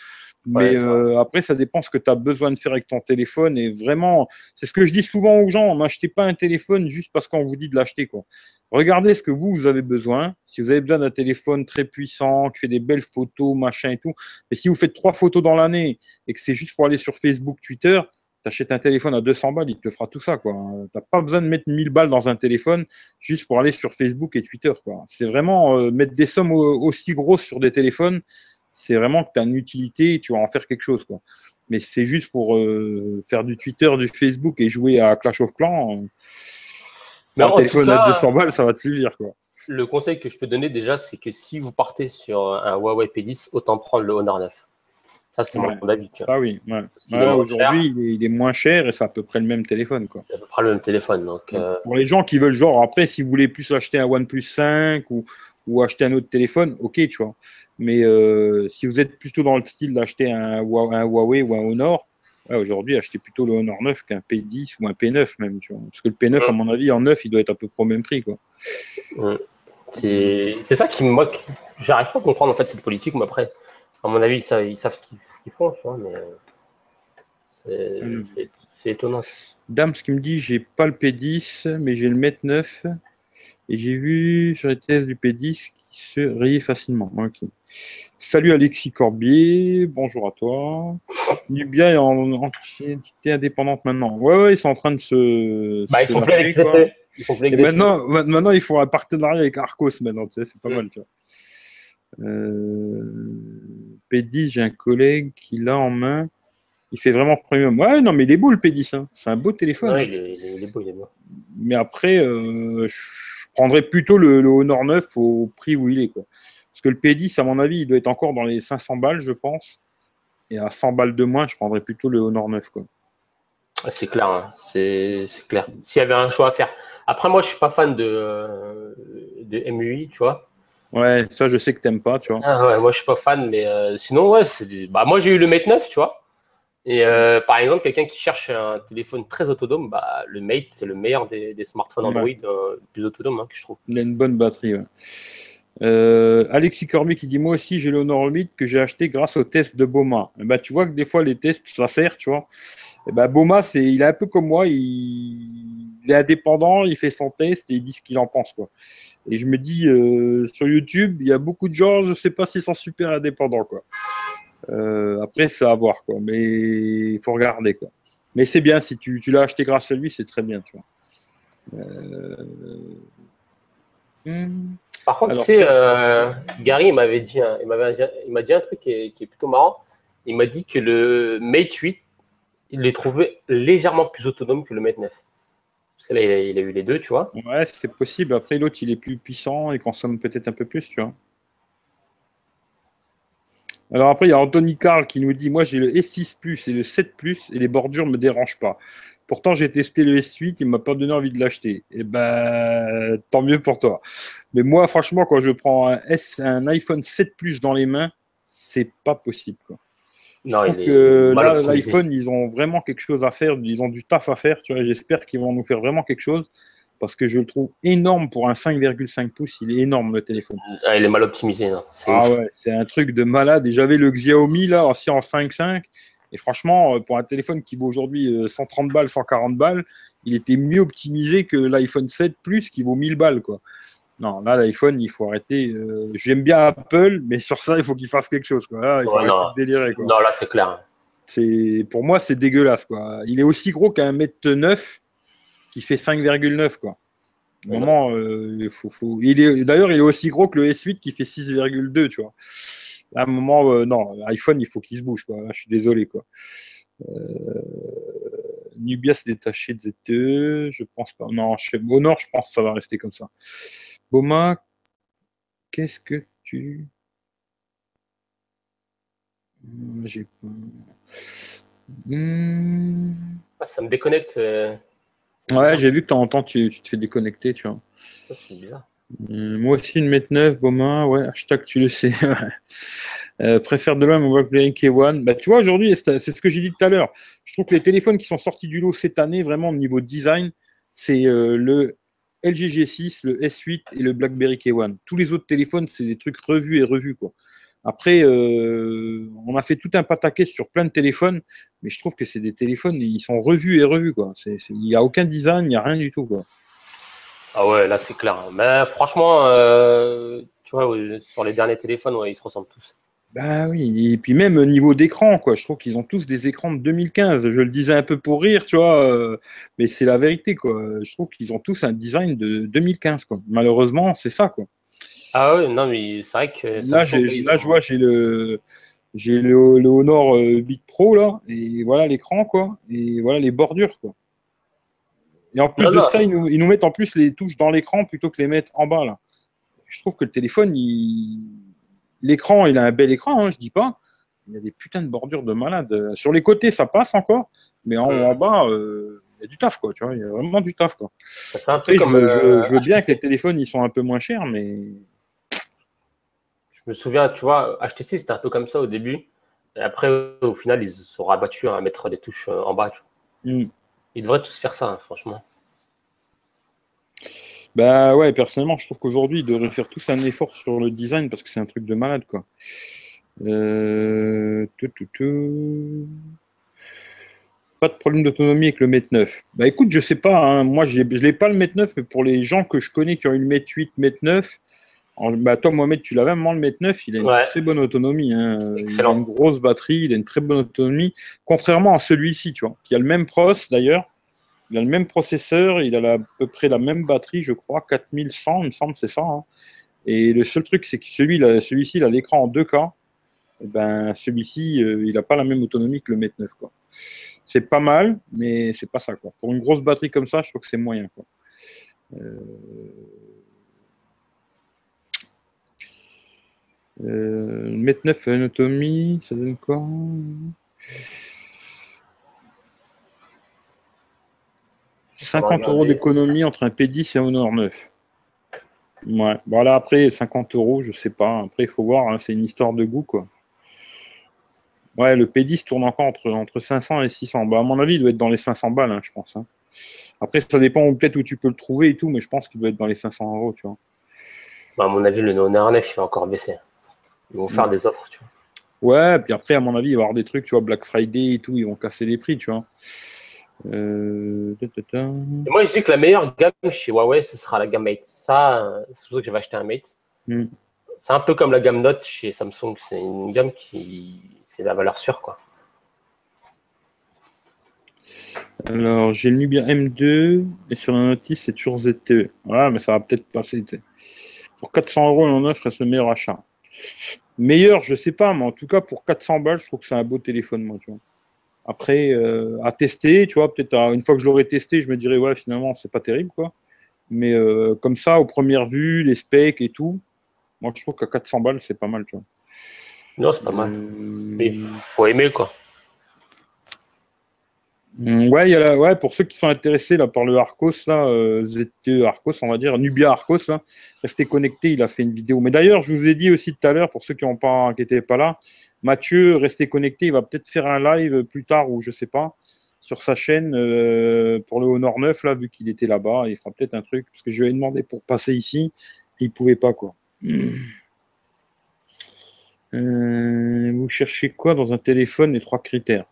Mais euh, après, ça dépend ce que tu as besoin de faire avec ton téléphone. Et vraiment, c'est ce que je dis souvent aux gens n'achetez pas un téléphone juste parce qu'on vous dit de l'acheter. Quoi. Regardez ce que vous, vous avez besoin. Si vous avez besoin d'un téléphone très puissant, qui fait des belles photos, machin et tout. Mais si vous faites trois photos dans l'année et que c'est juste pour aller sur Facebook, Twitter, T'achètes un téléphone à 200 balles, il te fera tout ça. Tu n'as pas besoin de mettre 1000 balles dans un téléphone juste pour aller sur Facebook et Twitter. C'est vraiment euh, mettre des sommes aussi grosses sur des téléphones, c'est vraiment que tu as une utilité et tu vas en faire quelque chose. Quoi. Mais c'est juste pour euh, faire du Twitter, du Facebook et jouer à Clash of Clans. Euh, un téléphone à 200 balles, ça va te suffire. Quoi. Le conseil que je peux donner déjà, c'est que si vous partez sur un Huawei P10, autant prendre le Honor 9. Ça, c'est mon avis. Ah oui, aujourd'hui, il, est moins cher et c'est à peu près le même téléphone. Quoi. C'est à peu près le même téléphone. Donc, euh, Pour les gens qui veulent, genre, après, si vous voulez plus acheter un OnePlus 5 ou, ou acheter un autre téléphone, ok, tu vois. Mais euh, si vous êtes plutôt dans le style d'acheter un, un, Huawei ou un Honor, aujourd'hui, achetez plutôt le Honor 9 qu'un P10 ou un P9 même, tu vois. Parce que le P9, à mon avis, en 9, il doit être à peu près au même prix, quoi. C'est ça qui, moi, j'arrive pas à comprendre, en fait, cette politique, mais après à mon avis, ils savent, ils savent ce qu'ils font, mais c'est étonnant. Dame, ce qui me dit, j'ai pas le P10, mais j'ai le Mate 9 et j'ai vu sur les tests du P10 qui se raye facilement. Salut Alexis Corbier, bonjour à toi. Nubia est en entité indépendante maintenant. Ouais, ouais, ils sont en train de se. Bah, se lâcher, maintenant, maintenant, il faut un partenariat avec Arcos maintenant, tu sais, c'est pas mal, tu vois. Euh, P10, j'ai un collègue qui l'a en main. Il fait vraiment premium. Ouais, non, mais il est beau le P10. Hein. C'est un beau téléphone. Ouais, il, est, beau, il est beau. Mais après, euh, je prendrais plutôt le, Honor 9 au prix où il est. Quoi. Parce que le P10, à mon avis, il doit être encore dans les 500 balles, je pense. Et à 100 balles de moins, je prendrais plutôt le Honor 9. Quoi. C'est clair, hein. c'est clair. S'il y avait un choix à faire. Après, moi, je suis pas fan de, euh, de MUI, tu vois. Ouais, ça, je sais que t'aimes pas, tu vois. Ah ouais, moi, je suis pas fan, mais euh, sinon, ouais, c'est bah, moi, j'ai eu le Mate 9, tu vois. Et euh, par exemple, quelqu'un qui cherche un téléphone très autonome, bah, le Mate, c'est le meilleur des, smartphones Android euh, plus autonome, hein, que je trouve. Il a une bonne batterie, ouais. Alexis Corby qui dit Moi aussi, j'ai le Honor 8 que j'ai acheté grâce au test de Boma. bah, tu vois que des fois, les tests, ça sert, tu vois. Et bah, Boma, c'est, il est un peu comme moi, il... il, est indépendant, il fait son test et il dit ce qu'il en pense. Quoi. Et je me dis, euh, sur YouTube, il y a beaucoup de gens, je ne sais pas s'ils sont super indépendants. Quoi. Euh, après, c'est à voir. Quoi. Mais il faut regarder. Quoi. Mais c'est bien, si tu, tu l'as acheté grâce à lui, c'est très bien. Tu vois. Euh... Hmm. Par contre, tu sais, Gary il m'avait dit, il m'a dit un truc qui est, qui est plutôt marrant. Il m'a dit que le Mate 8, il les trouvait légèrement plus autonome que le Mate 9. Là, il a, eu les deux, tu vois. Ouais, c'est possible. Après, l'autre, il est plus puissant et consomme peut-être un peu plus, tu vois. Alors après, il y a Anthony Carl qui nous dit Moi, j'ai le S6 Plus et le 7 Plus et les bordures ne me dérangent pas. Pourtant, j'ai testé le S8, il m'a pas donné envie de l'acheter. Et eh ben, tant mieux pour toi. Mais moi, franchement, quand je prends un, S, un iPhone 7 Plus dans les mains, c'est pas possible. Je trouve que là, l'iPhone, ils ont vraiment quelque chose à faire, ils ont du taf à faire. Tu vois, j'espère qu'ils vont nous faire vraiment quelque chose parce que je le trouve énorme pour un 5,5 pouces. Il est énorme le téléphone. Ah, il est mal optimisé. Ah ouais, c'est un truc de malade. Et j'avais le Xiaomi là aussi en 5,5. Et franchement, pour un téléphone qui vaut aujourd'hui 130 euh, balles, 140 balles, il était mieux optimisé que l'iPhone 7 Plus qui vaut 1000 balles. Quoi. Non, là, l'iPhone, il faut arrêter. Euh, j'aime bien Apple, mais sur ça, il faut qu'il fasse quelque chose. Quoi. il faut arrêter de délirer. Quoi. Non, là, c'est clair. C'est, pour moi, c'est dégueulasse. Quoi. Il est aussi gros qu'un mètre 9 qui fait 5,9. Quoi. Moment, euh, il faut, faut... Il est... D'ailleurs, il est aussi gros que le S8 qui fait 6,2. Tu vois. À un moment, euh, non, iPhone, il faut qu'il se bouge. Quoi. je suis désolé. Quoi. Euh... Nubias détaché de ZTE, je pense pas. Non, chez Honor, je pense que ça va rester comme ça. Boma, qu'est-ce que tu. J'ai hmm. ah, ça me déconnecte. Euh. Ouais, j'ai vu que de temps en temps, tu, te fais déconnecter, tu vois. c'est bizarre. Hmm, moi aussi, une mètre 9, Boma, ouais, hashtag tu le sais. Euh, préfère de loin mon BlackBerry K1. Bah, tu vois, aujourd'hui, c'est ce que j'ai dit tout à l'heure. Je trouve que les téléphones qui sont sortis du lot cette année, vraiment au niveau design, c'est euh, le LG G6, le S8 et le BlackBerry K1. Tous les autres téléphones, c'est des trucs revus et revus. Quoi. Après, euh, on a fait tout un pataquès sur plein de téléphones, mais je trouve que c'est des téléphones, ils sont revus et revus. Il n'y a aucun design, il n'y a rien du tout. Quoi. Ah ouais, là c'est clair. Mais franchement, euh, tu vois, sur les derniers téléphones, ils se ressemblent tous. Bah oui, et puis même au niveau d'écran, quoi. Je trouve qu'ils ont tous des écrans de 2015. Je le disais un peu pour rire, tu vois, euh, mais c'est la vérité, quoi. Je trouve qu'ils ont tous un design de 2015, quoi. Malheureusement, c'est ça, quoi. Ah ouais, non, mais c'est vrai que. Là, là je vois, j'ai le, j'ai le, Honor 8 euh, Pro, là, et voilà l'écran, quoi. Et voilà les bordures, quoi. Et en plus de ça, ils nous, ils nous, mettent en plus les touches dans l'écran plutôt que les mettre en bas, là. Je trouve que le téléphone, il L'écran, il a un bel écran, hein, je dis pas. Il y a des putains de bordures de malade. Sur les côtés, ça passe encore, mais en, bas, euh, il y a du taf, quoi. Tu vois, il y a vraiment du taf, quoi. Après, je, euh, veux bien que les téléphones, ils sont un peu moins chers, mais. Je me souviens, tu vois, HTC, c'était un peu comme ça au début. Et après, au final, ils se sont rabattus à mettre des touches euh, en bas. Hmm. Ils devraient tous faire ça, hein, franchement. Bah ouais, personnellement, je trouve qu'aujourd'hui, ils devraient faire tous un effort sur le design parce que c'est un truc de malade, quoi. Euh, pas de problème d'autonomie avec le Mate 9. Bah écoute, je sais pas, hein. moi je l'ai pas le Mate 9, mais pour les gens que je connais qui ont eu le Mate 8, Mate 9, bah toi Mohamed, tu l'avais même le Mate 9, il a une très bonne autonomie. Hein. Il a une grosse batterie, il a une très bonne autonomie, contrairement à celui-ci, tu vois, qui a le même pros d'ailleurs, il a le même processeur, il a à peu près la même batterie, je crois, 4100, il me semble, c'est ça. Hein. Et le seul truc, c'est que celui-ci, celui il a l'écran en 2K. Et eh ben, celui-ci, euh, il n'a pas la même autonomie que le Mate 9. Quoi. C'est pas mal, mais c'est pas ça. Quoi. Pour une grosse batterie comme ça, je trouve que c'est moyen. Quoi. Euh... Euh, Mate 9 a une autonomie, ça donne quoi? 50 euros d'économie entre un P10 et un Honor 9. Ouais. Bon, là, après, 50 euros, je sais pas. Après, il faut voir, hein, c'est une histoire de goût, quoi. Ouais, le P10 tourne encore entre, entre 500 et 600. Bah, à mon avis, il doit être dans les 500 balles, hein, je pense. Hein. Après, ça dépend peut-être où tu peux le trouver et tout, mais je pense qu'il doit être dans les 500 euros, tu vois. Bah, à mon avis, le Honor 9, il va encore baisser. Ils vont faire des offres, tu vois. Ouais, puis après, à mon avis, il va y avoir des trucs, tu vois, Black Friday et tout, ils vont casser les prix, tu vois. Euh, moi, je dis que la meilleure gamme chez Huawei, ce sera la gamme Mate. Ça, c'est pour ça que j'avais acheté un Mate. Hmm. C'est un peu comme la gamme Note chez Samsung. C'est une gamme qui, c'est la valeur sûre, quoi. Alors, j'ai le Nubia M2 et sur la notice, c'est toujours ZTE. Voilà, mais ça va peut-être passer. Pour 400 euros, on offre le meilleur achat? Meilleur, je sais pas, mais en tout cas, pour 400 balles, je trouve que c'est un beau téléphone, moi, tu vois. Après, euh, à tester, tu vois, peut-être une fois que je l'aurai testé, je me dirais, ouais, finalement, c'est pas terrible, quoi. Mais euh, comme ça, aux premières vues, les specs et tout, moi, je trouve qu'à 400 balles, c'est pas mal, tu vois. Non, c'est pas mal. Mais il faut aimer, quoi. Mm, ouais, y a ouais, pour ceux qui sont intéressés là, par le Arcos, là, euh, ZTE Arcos, on va dire, Nubia Arcos, là, restez connectés, il a fait une vidéo. Mais d'ailleurs, je vous ai dit aussi tout à l'heure, pour ceux qui n'étaient pas, pas là, Mathieu, restez connectés, il va peut-être faire un live plus tard ou je sais pas, sur sa chaîne euh, pour le Honor 9, là, vu qu'il était là-bas, il fera peut-être un truc, parce que je lui ai demandé pour passer ici, il pouvait pas, quoi. Euh, vous cherchez quoi dans un téléphone, les trois critères?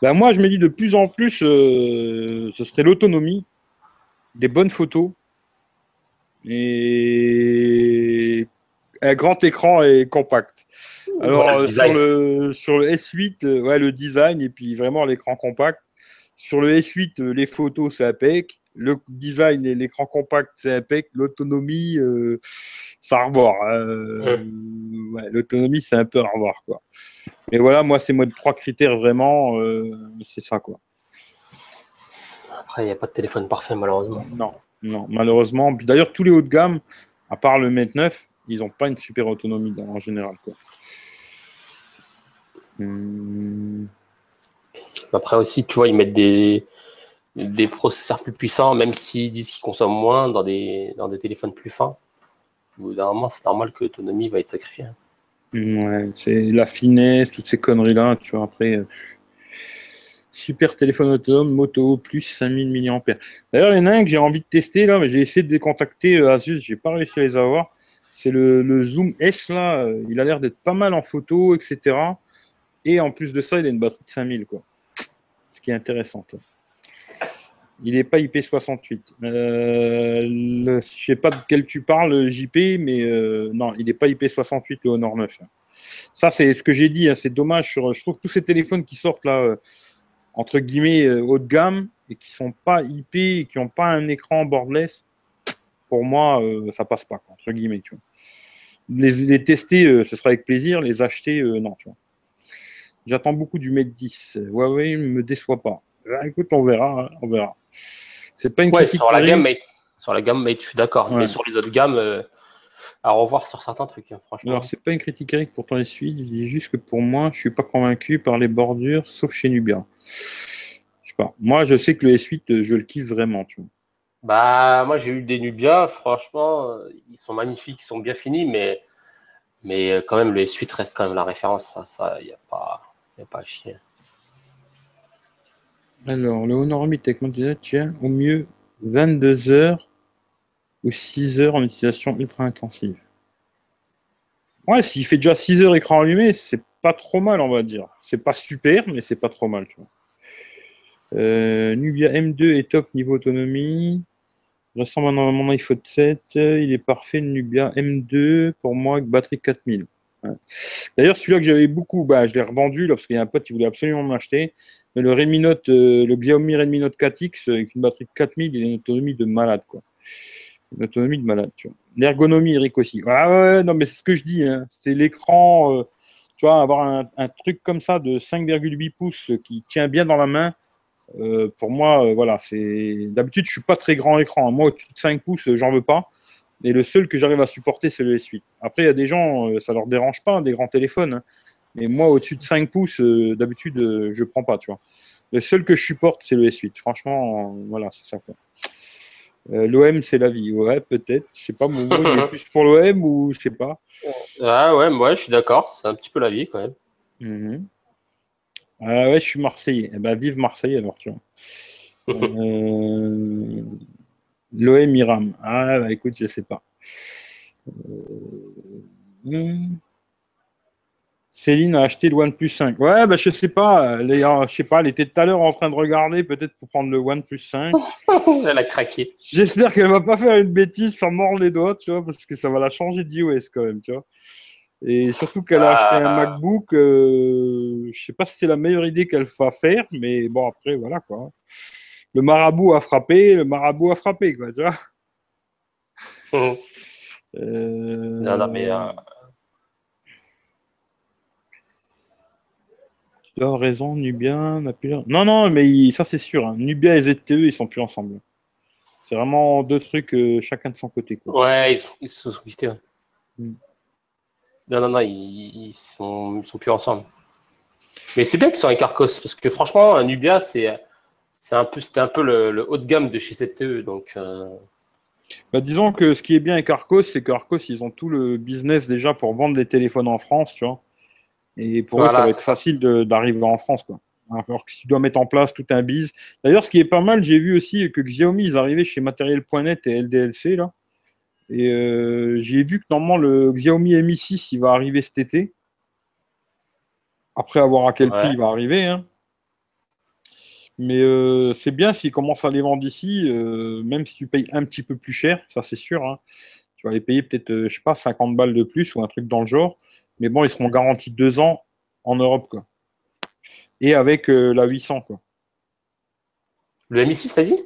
Ben Moi, je me dis de plus en plus, euh, ce serait l'autonomie, des bonnes photos et un grand écran et compact. Alors, sur, le, sur le S8, euh, ouais, le design et puis vraiment l'écran compact. Sur le S8, les photos, c'est APEC. Le design et l'écran compact, c'est APEC. L'autonomie, ça revoir. Euh, l'autonomie, c'est un peu à revoir. Quoi. Mais voilà, moi, c'est moi trois critères vraiment, euh, c'est ça. quoi. Après, il n'y a pas de téléphone parfait, malheureusement. Non, non, malheureusement. D'ailleurs, tous les hauts de gamme, à part le Mate 9, ils n'ont pas une super autonomie en général. Quoi. Hmm. Après aussi, tu vois, ils mettent des, des processeurs plus puissants, même s'ils disent qu'ils consomment moins dans des, dans des téléphones plus fins bout c'est normal que l'autonomie va être sacrifiée. Ouais, c'est la finesse, toutes ces conneries-là, tu vois, après. Euh, super téléphone autonome, moto plus 5000 mAh. D'ailleurs, il y en a un que j'ai envie de tester là, mais j'ai essayé de contacter euh, Asus, j'ai pas réussi à les avoir. C'est le, Zoom S là, euh, il a l'air d'être pas mal en photo, etc. Et en plus de ça, il a une batterie de 5000 quoi. Ce qui est intéressant. Il n'est pas IP68. Euh, je ne sais pas de quel tu parles, JP, mais euh, non, il n'est pas IP68, le Honor 9. Ça, c'est ce que j'ai dit. Hein, c'est dommage. je trouve que tous ces téléphones qui sortent là, euh, entre guillemets, haut de gamme, et qui ne sont pas IP, et qui n'ont pas un écran borderless, pour moi, ça passe pas, entre guillemets. Les, tester, ce sera avec plaisir. Les acheter, non. J'attends beaucoup du Mate 10. Huawei ne me déçoit pas. Ah, écoute, on verra, hein, on verra. C'est pas une critique sur la gamme Mate. Sur la gamme Mate, je suis d'accord. Mais sur les autres gammes, euh, à revoir sur certains trucs, hein, franchement. Alors, c'est pas une critique Eric pour ton S8. Il dit juste que pour moi, je suis pas convaincu par les bordures, sauf chez Nubia. Je sais pas. Moi, je sais que le S8, euh, je le kiffe vraiment, tu vois. Bah, moi, j'ai eu des Nubia, franchement, euh, ils sont magnifiques, ils sont bien finis, mais, mais quand même, le S8 reste quand même la référence. Ça, il n'y a, pas, pas chier. Alors, le Honor 8 avec Montiza tient au mieux 22 heures ou 6 heures en utilisation ultra intensive. Ouais, s'il fait déjà 6 heures écran allumé, c'est pas trop mal, on va dire. C'est pas super, mais c'est pas trop mal. Euh, Nubia M2 est top niveau autonomie. Ressemble à mon iPhone 7. Il est parfait. Nubia M2 pour moi avec batterie 4000. D'ailleurs, celui-là que j'avais beaucoup, bah, je l'ai revendu là, parce qu'il y a un pote qui voulait absolument m'acheter. Mais le Redmi Note, euh, le Xiaomi Redmi Note 4X avec une batterie de 4000, il a une autonomie de malade, quoi. Une autonomie de malade. L'ergonomie, Eric aussi. Ah non, mais c'est ce que je dis, hein. c'est l'écran, euh, tu vois, avoir un, truc comme ça de 5,8 pouces qui tient bien dans la main. Euh, pour moi, voilà, c'est d'habitude, je suis pas très grand écran. Moi, au-dessus de 5 pouces, j'en veux pas. Et le seul que j'arrive à supporter, c'est le S8. Après, il y a des gens, ça leur dérange pas, des grands téléphones. Hein. Mais moi, au-dessus de 5 pouces, euh, d'habitude, euh, je prends pas, tu vois. Le seul que je supporte, c'est le S8. Franchement, voilà, c'est ça. Euh, L'OM, c'est la vie. Ouais, peut-être. Je sais pas, mon mot, est plus pour l'OM ou je sais pas. Ah ouais, moi, je suis d'accord. C'est un petit peu la vie, quand même. Mhm. Ah ouais, je suis Marseillais. Eh ben, vive Marseille, alors, tu vois. L'OM, Iram. Ah, bah, écoute, je sais pas. Hmm. Céline a acheté le OnePlus 5. Ouais, bah, je sais pas. Elle, je sais pas, elle était tout à l'heure en train de regarder, peut-être pour prendre le OnePlus 5. elle a craqué. J'espère qu'elle va pas faire une bêtise, faire mordre les doigts, tu vois, parce que ça va la changer d'iOS quand même, tu vois. Et surtout qu'elle a acheté un ah. MacBook. Euh, je sais pas si c'est la meilleure idée qu'elle va faire, mais bon, après, voilà, quoi. Le marabout a frappé, le marabout a frappé, quoi, tu vois. Euh, non, non, mais. Euh, raison, Nubia n'a plus. Non, non, mais ça c'est sûr. Hein. Nubia et ZTE, ils sont plus ensemble. C'est vraiment deux trucs, euh, chacun de son côté. Ouais, ils, se sont quittés. Hmm. Non, non, non, ils, sont, sont plus ensemble. Mais c'est bien qu'ils soient avec Arcos, parce que franchement, Nubia, c'est un peu, c'était un peu le, haut de gamme de chez ZTE. Donc, euh. bah, disons que ce qui est bien avec Arcos, c'est qu'Arcos, ils ont tout le business déjà pour vendre des téléphones en France, tu vois. Et pour eux, ça va être facile d'arriver en France, quoi. Alors que si tu dois mettre en place tout un biz. D'ailleurs, ce qui est pas mal, j'ai vu aussi que Xiaomi, ils arrivaient chez Matériel.net et LDLC, là. Et euh, j'ai vu que normalement, le Xiaomi Mi 6, il va arriver cet été. Après avoir à quel prix il va arriver. Hein. Mais euh, c'est bien s'ils commencent à les vendre ici, euh, même si tu payes un petit peu plus cher, ça c'est sûr. Hein. Tu vas les payer peut-être, je sais pas, 50 balles de plus ou un truc dans le genre. Mais bon, ils seront garantis deux ans en Europe. Quoi et avec euh, la 800. Quoi. Le Mi 6, t'as dit?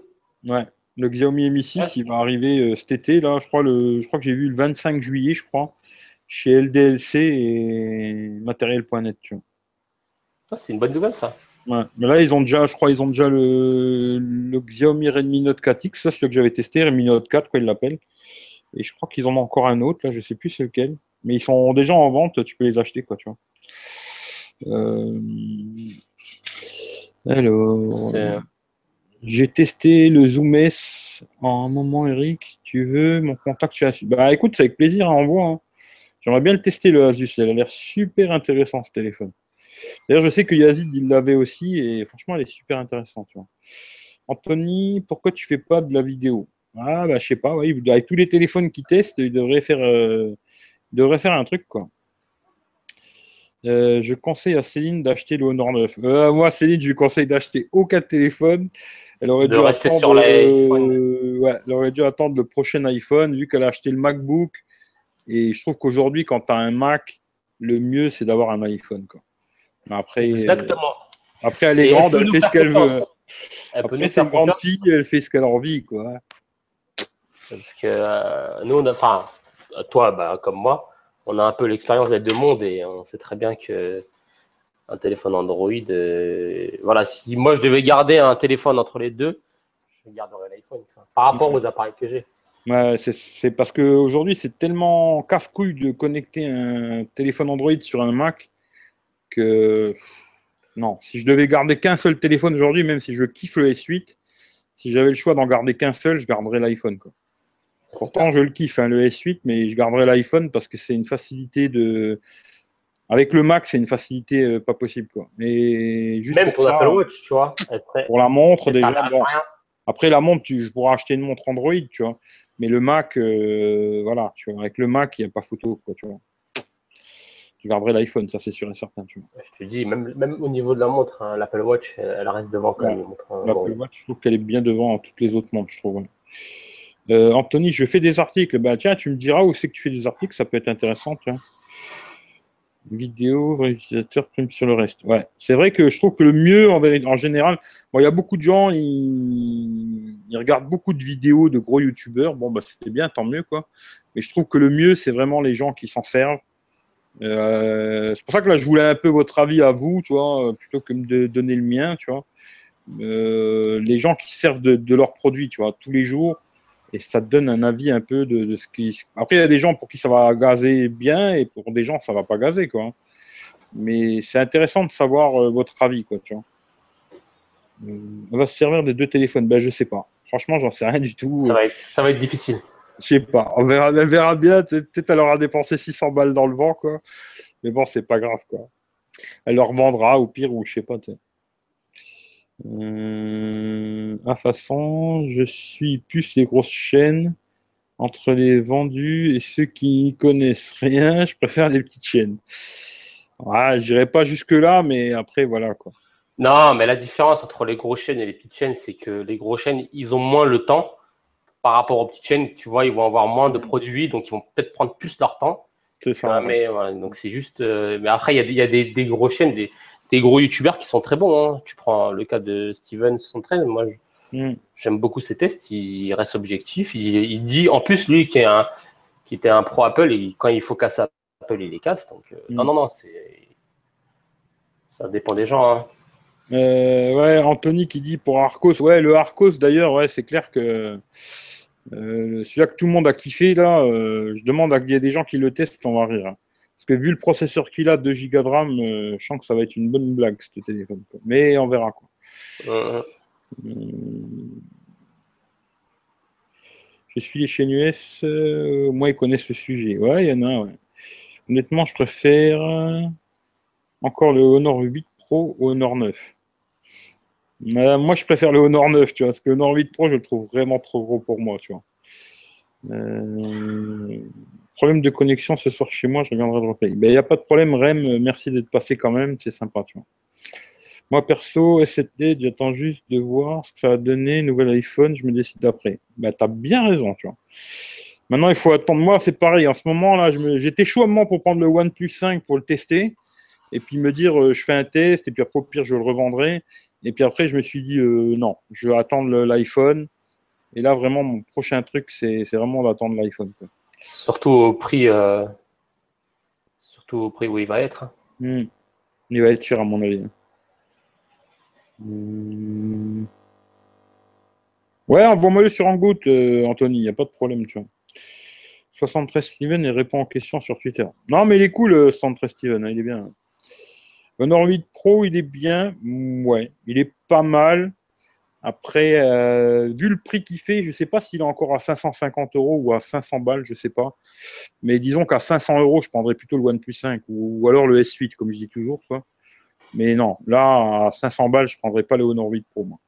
Ouais. Le Xiaomi Mi 6, il va arriver euh, cet été. Là, je crois, le, je crois que j'ai vu le 25 juillet, je crois, chez LDLC et matériel.net. Tu vois. c'est une bonne nouvelle, ça. Ouais. Mais là, ils ont déjà, je crois, ils ont déjà le, le Xiaomi Redmi Note 4X, ça, c'est celui que j'avais testé, Redmi Note 4, quoi, ils l'appellent. Et je crois qu'ils en ont encore un autre, là, je sais plus c'est lequel. Mais ils sont déjà en vente, tu peux les acheter, quoi, tu vois. Euh, alors, j'ai testé le Zoom S en un moment, Eric, si tu veux. Mon contact chez Asus. Bah écoute, c'est avec plaisir, envoie. Hein. J'aimerais bien le tester, le Asus. Il a l'air super intéressant, ce téléphone. D'ailleurs, je sais que Yazid, il l'avait aussi, et franchement, il est super intéressant. Tu vois. Anthony, pourquoi tu fais pas de la vidéo? Ah, bah, je sais pas, avec tous les téléphones qui testent, il devrait faire, euh, il devrait faire un truc, quoi. Euh, je conseille à Céline d'acheter le Honor 9. Euh, moi, Céline, je lui conseille d'acheter aucun téléphone. Elle aurait, dû attendre, euh, ouais, elle aurait dû attendre le prochain iPhone, vu qu'elle a acheté le MacBook. Et je trouve qu'aujourd'hui, quand tu as un Mac, le mieux, c'est d'avoir un iPhone. Quoi. Après, Exactement. après, elle est grande, elle, fait ce qu'elle veut. après, c'est une grande fille, elle fait ce qu'elle a envie. Quoi. Parce que nous, enfin, toi, bah, comme moi, on a un peu l'expérience des deux mondes et on sait très bien que un téléphone Android, euh, voilà, si moi je devais garder un téléphone entre les deux, je garderais l'iPhone par rapport aux appareils que j'ai. Ouais, c'est parce qu'aujourd'hui, c'est tellement casse-couille de connecter un téléphone Android sur un Mac que non, si je devais garder qu'un seul téléphone aujourd'hui, même si je kiffe le S8, si j'avais le choix d'en garder qu'un seul, je garderais l'iPhone. Pourtant, je le kiffe, hein, le S8, mais je garderai l'iPhone parce que c'est une facilité de. Avec le Mac, c'est une facilité euh, pas possible. Quoi. Mais juste Même pour, Watch, tu vois. pour la montre, déjà. Après, la montre, tu, je pourrais acheter une montre Android, tu vois. Mais le Mac, euh, voilà, tu vois, avec le Mac, il n'y a pas photo, quoi, tu vois. Je garderai l'iPhone, ça c'est sûr et certain. Tu vois. Je te dis, même, même au niveau de la montre, hein, l'Apple Watch, elle reste devant quand même. Hein, L'Apple Watch, je trouve qu'elle est bien devant toutes les autres montres, je trouve. Euh, Anthony, je fais des articles. Ben, tiens, tu me diras où c'est que tu fais des articles, ça peut être intéressant. Tiens. Vidéo, vrai utilisateur, prime sur le reste. Ouais, c'est vrai que je trouve que le mieux, en, en général, bon, il y a beaucoup de gens, ils, regardent beaucoup de vidéos de gros youtubeurs. Bon, bah, c'est bien, tant mieux, quoi. Mais je trouve que le mieux, c'est vraiment les gens qui s'en servent. Euh, c'est pour ça que là, je voulais un peu votre avis à vous, tu vois, plutôt que de donner le mien, tu vois. Euh, les gens qui servent de, de leurs produits, tu vois, tous les jours et ça te donne un avis un peu de, ce qui. Après, il y a des gens pour qui ça va gazer bien et pour des gens ça va pas gazer quoi. Mais c'est intéressant de savoir euh, votre avis quoi, tu vois. Euh, on va se servir des deux téléphones. Ben je sais pas. Franchement, j'en sais rien du tout. Ça va être difficile. Je sais pas. On verra, bien. Peut-être elle aura dépensé 600 balles dans le vent quoi. Mais bon, c'est pas grave quoi. Elle leur vendra au pire ou je sais pas. Euh, à façon, je suis plus les grosses chaînes. Entre les vendus et ceux qui connaissent rien, je préfère les petites chaînes. Ah, je dirais pas jusque-là, mais après, voilà quoi. Non, mais la différence entre les grosses chaînes et les petites chaînes, c'est que les grosses chaînes, ils ont moins le temps par rapport aux petites chaînes. Tu vois, ils vont avoir moins de produits, donc ils vont peut-être prendre plus leur temps. C'est ça. mais voilà, donc c'est juste. Euh, mais après, il y a, des, des grosses chaînes, des, des gros youtubeurs qui sont très bons. Hein. Tu prends le cas de Steven 113, moi mm. j'aime beaucoup ses tests, il reste objectif. Il, dit, en plus, lui qui, est un, qui était un pro Apple, et quand il faut casser Apple, il les casse. Donc, euh, mm. non, non, non, ça dépend des gens. Hein. Euh, ouais, Anthony qui dit pour Arcos, ouais, le Arcos d'ailleurs, ouais, c'est clair que euh, celui-là que tout le monde a kiffé, là, je demande à qu'il y ait des gens qui le testent, on va rire. Hein. Parce que vu le processeur qu'il a, 2 Go de RAM, je sens que ça va être une bonne blague, ce téléphone. Mais on verra. Quoi. Je suis les chaînes US, moi, ils connaissent ce sujet. Ouais, il y en a, ouais. Honnêtement, je préfère encore le Honor 8 Pro au Honor 9. Moi, je préfère le Honor 9, tu vois, parce que le Honor 8 Pro, je le trouve vraiment trop gros pour moi, tu vois. Euh, problème de connexion ce soir chez moi, je reviendrai de replay. Ben, il n'y a pas de problème, Rem, merci d'être passé quand même, c'est sympa, tu vois. Moi, perso, S7D, j'attends juste de voir ce que ça va donner, nouvel iPhone, je me décide après. Ben, tu as bien raison, tu vois. Maintenant, il faut attendre. Moi, c'est pareil. En ce moment, là, j'étais chaud pour prendre le OnePlus 5 pour le tester. Et puis me dire, euh, je fais un test, et puis après, au pire, je le revendrai. Et puis après, je me suis dit, euh, non, je vais attendre l'iPhone. Et là, vraiment, mon prochain truc, c'est vraiment d'attendre l'iPhone. Surtout au prix, euh, surtout au prix où il va être. Hmm. Il va être cher, à mon avis. Hmm. Ouais, envoie-moi-le sur un goutte, Anthony, il n'y a pas de problème, tu vois. 73 Steven et répond aux questions sur Twitter. Non, mais il est cool, 73 Steven, hein, il est bien. Honor 8 Pro, il est bien. Ouais, il est pas mal. Après, euh, vu le prix qu'il fait, je ne sais pas s'il est encore à 550 euros ou à 500 balles, je ne sais pas. Mais disons qu'à 500 euros, je prendrais plutôt le OnePlus 5 ou, alors le S8, comme je dis toujours. Quoi. Mais non, là, à 500 balles, je ne prendrais pas le Honor 8 Pro. Moi.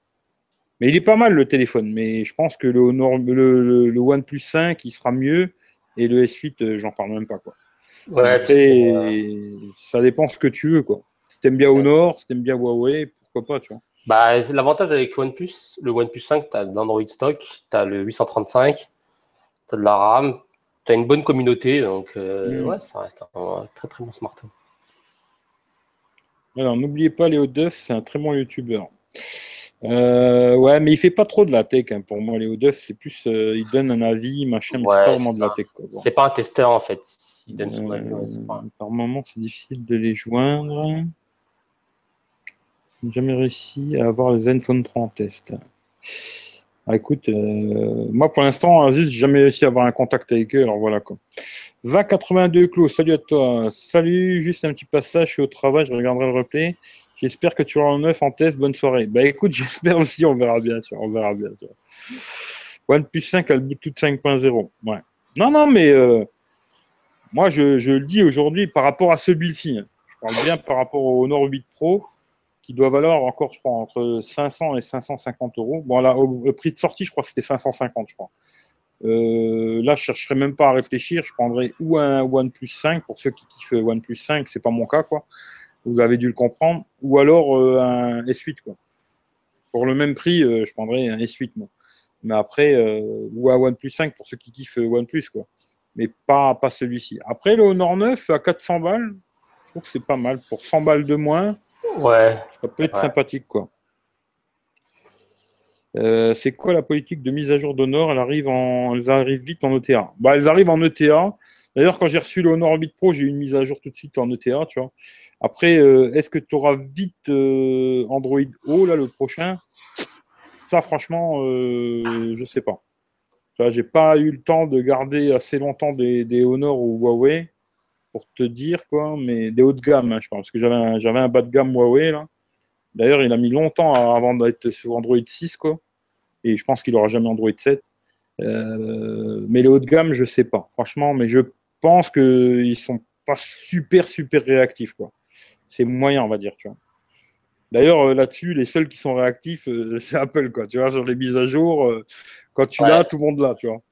Mais il est pas mal le téléphone. Mais je pense que le, Honor, le, le, OnePlus 5, il sera mieux. Et le S8, euh, j'en parle même pas. Quoi. Ouais, Après, ça dépend ce que tu veux. quoi. Si t'aimes bien Honor, si t'aimes bien Huawei, pourquoi pas, tu vois. Bah, l'avantage avec OnePlus, le OnePlus 5, tu as l'Android stock, tu as le 835, tu as de la RAM, tu as une bonne communauté, donc euh, mm. ouais, ça reste un, très très bon smartphone. Alors, n'oubliez pas Léo Duff, c'est un très bon youtubeur. Euh, ouais, mais il fait pas trop de la tech hein. pour moi. Léo Duff, c'est plus, euh, il donne un avis, machin, mais c'est pas vraiment de la tech. C'est pas un testeur en fait. Par moment, c'est difficile de les joindre jamais réussi à avoir les Zenfone 3 en test. Ah, écoute, euh, moi pour l'instant, Aziz, j'ai jamais réussi à avoir un contact avec eux, alors voilà quoi. 2082 Clos, salut à toi. Salut, juste un petit passage, je suis au travail, je regarderai le replay. J'espère que tu auras un 9 en test, bonne soirée. Bah écoute, j'espère aussi, on verra bien, vois, on verra bien. Vois. OnePlus 5 a le Bluetooth 5.0. Ouais. Non, non, mais euh, moi je, le dis aujourd'hui par rapport à ce ci hein. Je parle bien par rapport au Honor 8 Pro qui doit valoir encore, je crois, entre 500 et 550 euros. Bon, là, au, prix de sortie, je crois que c'était 550, je crois. Euh, là, je ne chercherai même pas à réfléchir. Je prendrais ou un OnePlus 5, pour ceux qui kiffent OnePlus 5, c'est pas mon cas, quoi. Vous avez dû le comprendre. Ou alors euh, un S8, quoi. Pour le même prix, euh, je prendrais un S8, moi. Mais après, ou un OnePlus 5 pour ceux qui kiffent OnePlus, quoi. Mais pas, pas celui-ci. Après, le Honor 9 à 400 balles, je trouve que c'est pas mal. Pour 100 balles de moins, Ouais. Ça peut être sympathique, quoi. Euh, c'est quoi la politique de mise à jour d'Honor? Elle arrive en, elles arrivent vite en ETA. Bah, elles arrivent en ETA. D'ailleurs, quand j'ai reçu le Honor 8 Pro, j'ai eu une mise à jour tout de suite en ETA, tu vois. Après, euh, est-ce que tu auras vite euh, Android O, là, le prochain? Ça, franchement, je sais pas. J'ai pas eu le temps de garder assez longtemps des, des Honor ou Huawei pour te dire, quoi, mais des hauts de gamme, hein, je pense, parce que j'avais un, j'avais un bas de gamme Huawei, là. D'ailleurs, il a mis longtemps avant d'être sur Android 6, quoi. Et je pense qu'il n'aura jamais Android 7. Euh, mais les hauts de gamme, je sais pas, franchement, mais je pense qu'ils sont pas super, super réactifs, quoi. C'est moyen, on va dire, tu vois. D'ailleurs, euh, là-dessus, les seuls qui sont réactifs, euh, c'est Apple, quoi. Tu vois, sur les mises à jour, quand tu l'as, tout le monde l'a, tu vois.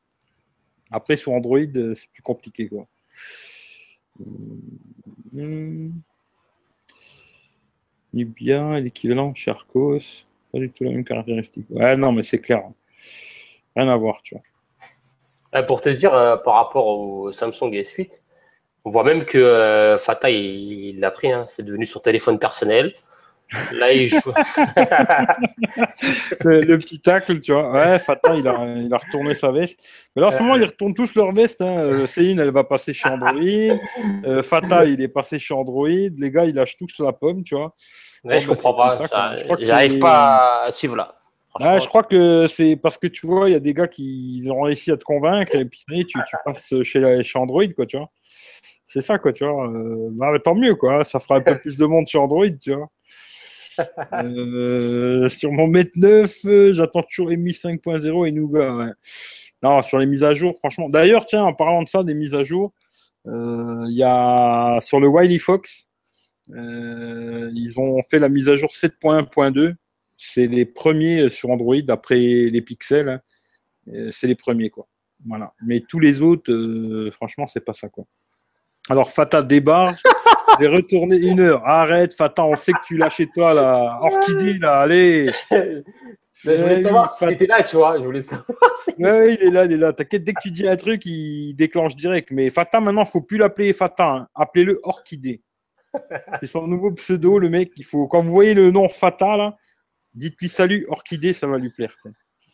Après, sur Android, c'est plus compliqué, quoi. Hmm. Nubia, l'équivalent Charcos, pas du tout la même caractéristique. Ouais, non, mais c'est clair. Rien à voir, tu vois. Pour te dire, euh, par rapport au Samsung S8, on voit même que euh, Fata, il l'a pris, hein. c'est devenu son téléphone personnel. Là, il joue. le, petit tacle, tu vois. Ouais, Fata, il a, il a retourné sa veste. Mais là, en ce moment, ils retournent tous leur veste. Hein. Euh, Céline, elle va passer chez Android. Euh, Fata, il est passé chez Android. Les gars, ils lâchent tous la pomme, tu vois. Ouais, je comprends pas. J'arrive pas à suivre là. Ah, je crois que c'est parce que tu vois, il y a des gars qui ont réussi à te convaincre et puis tu, tu passes chez, chez Android, quoi, tu vois C'est ça, quoi, tu vois. Euh, bah, tant mieux, quoi. Ça fera un peu plus de monde sur Android, tu vois. Euh, sur mon Mate 9, j'attends toujours les 5.0 et Nougat. Non, sur les mises à jour, franchement. D'ailleurs, tiens, en parlant de ça, des mises à jour, il y a sur le Wiley Fox, ils ont fait la mise à jour 7.1.2. C'est les premiers sur Android après les pixels. Hein. C'est les premiers, quoi. Voilà. Mais tous les autres, euh, franchement, c'est pas ça, quoi. Alors, Fata débarque. J'ai retourné une heure. Arrête, Fata, on sait que tu l'as chez toi, là. Orchidée, là, allez. je voulais savoir si là, tu vois. Je voulais savoir. ouais, il est là, il est là. T'inquiète, dès que tu dis un truc, il déclenche direct. Mais Fata, maintenant, il faut plus l'appeler Fata. Hein. Appelez-le Orchidée. C'est son nouveau pseudo, le mec. Il faut... Quand vous voyez le nom Fata, là, dites-lui salut, Orchidée, ça va lui plaire.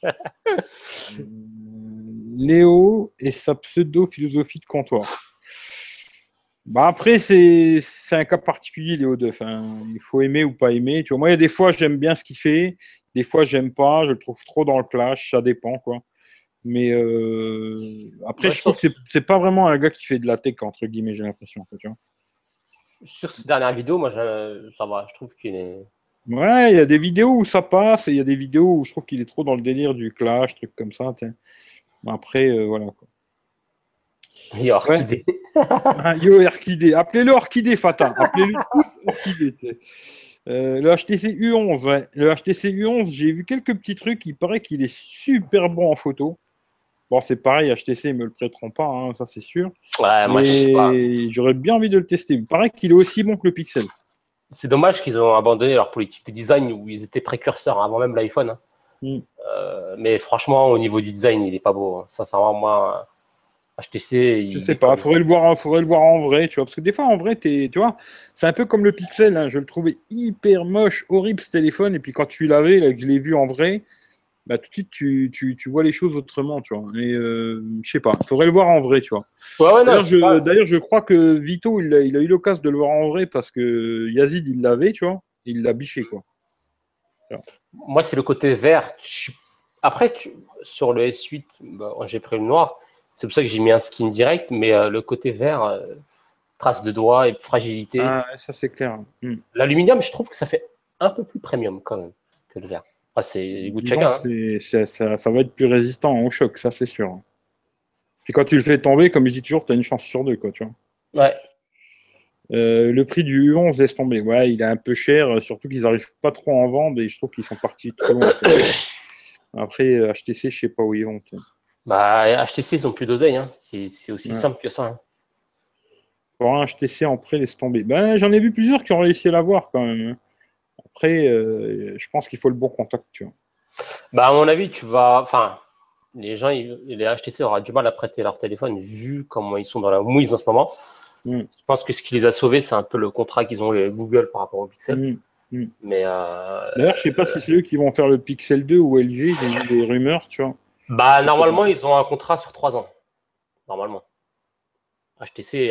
Léo et sa pseudo-philosophie de comptoir. Bah après, c'est un cas particulier, Léo Duff. Hein. Il faut aimer ou pas aimer. Tu vois, moi, il y a des fois, j'aime bien ce qu'il fait. Des fois, j'aime pas. Je le trouve trop dans le clash. Ça dépend, quoi. Mais euh, après, je trouve que c'est pas vraiment un gars qui fait de la tech, entre guillemets, j'ai l'impression. Sur cette dernière vidéo, moi, ça va. Je trouve qu'il est. Ouais, il y a des vidéos où ça passe et il y a des vidéos où je trouve qu'il est trop dans le délire du clash, truc comme ça. Après, euh, voilà. Quoi. Yo, Orchidée. Ah, yo, Orchidée. Appelez-le Orchidée, Fata. Appelez-le Orchidée. Euh, le HTC U11, ouais. Le HTC U11, j'ai vu quelques petits trucs. Il paraît qu'il est super bon en photo. Bon, c'est pareil, HTC, ils me le prêteront pas, hein, ça c'est sûr. Ouais, moi, J'aurais bien envie de le tester. Il paraît qu'il est aussi bon que le Pixel. C'est dommage qu'ils ont abandonné leur politique de design où ils étaient précurseurs avant même l'iPhone. Hein. Mm. Euh, mais franchement, au niveau du design, il est pas beau. Ça, ça va moi. HTC. Je sais pas, il faudrait le voir, faudrait le voir en vrai, tu vois, parce que des fois en vrai, es, tu vois, c'est un peu comme le Pixel. Hein. je le trouvais hyper moche, horrible ce téléphone, et puis quand tu l'avais, là, que je l'ai vu en vrai, bah, tout de suite tu, tu, tu, vois les choses autrement, tu vois. Et euh, je sais pas, faudrait le voir en vrai, tu vois. D'ailleurs, je, je, crois que Vito, il a, il a eu l'occasion de le voir en vrai parce que Yazid, il l'avait, tu vois, il l'a biché, quoi. Moi, c'est le côté vert. Après, sur le S8, bah, j'ai pris le noir. C'est pour ça que j'ai mis un skin direct, mais euh, le côté vert, euh, trace de doigts et fragilité. Ah, ça c'est clair. Hmm. L'aluminium, je trouve que ça fait un peu plus premium quand même que le vert. c'est goût de chacun. Hein. ça, va être plus résistant au choc, ça c'est sûr. Puis quand tu le fais tomber, comme je dis toujours, tu as une chance sur deux, quoi, tu vois. Ouais. Euh, le prix du U11 laisse tomber. Ouais, il est un peu cher, surtout qu'ils n'arrivent pas trop à en vendre et je trouve qu'ils sont partis trop loin. Après, HTC, je sais pas où ils vont. Bah, HTC, ils ont plus d'oseille. Hein. C'est aussi simple que ça. Hein. Pour un HTC en prêt, laisse tomber. Ben, J'en ai vu plusieurs qui ont réussi à l'avoir quand même. Hein. Après, je pense qu'il faut le bon contact. Tu vois. Bah, à mon avis, tu vas. Enfin, les gens, les HTC auront du mal à prêter leur téléphone vu comment ils sont dans la mouise en ce moment. Mm. Je pense que ce qui les a sauvés, c'est un peu le contrat qu'ils ont avec Google par rapport au Pixel. Mm. Mm. Mais euh, D'ailleurs, je sais pas si c'est eux qui vont faire le Pixel 2 ou LG, a des rumeurs, tu vois. Bah, normalement, ils ont un contrat sur 3 ans. Normalement. HTC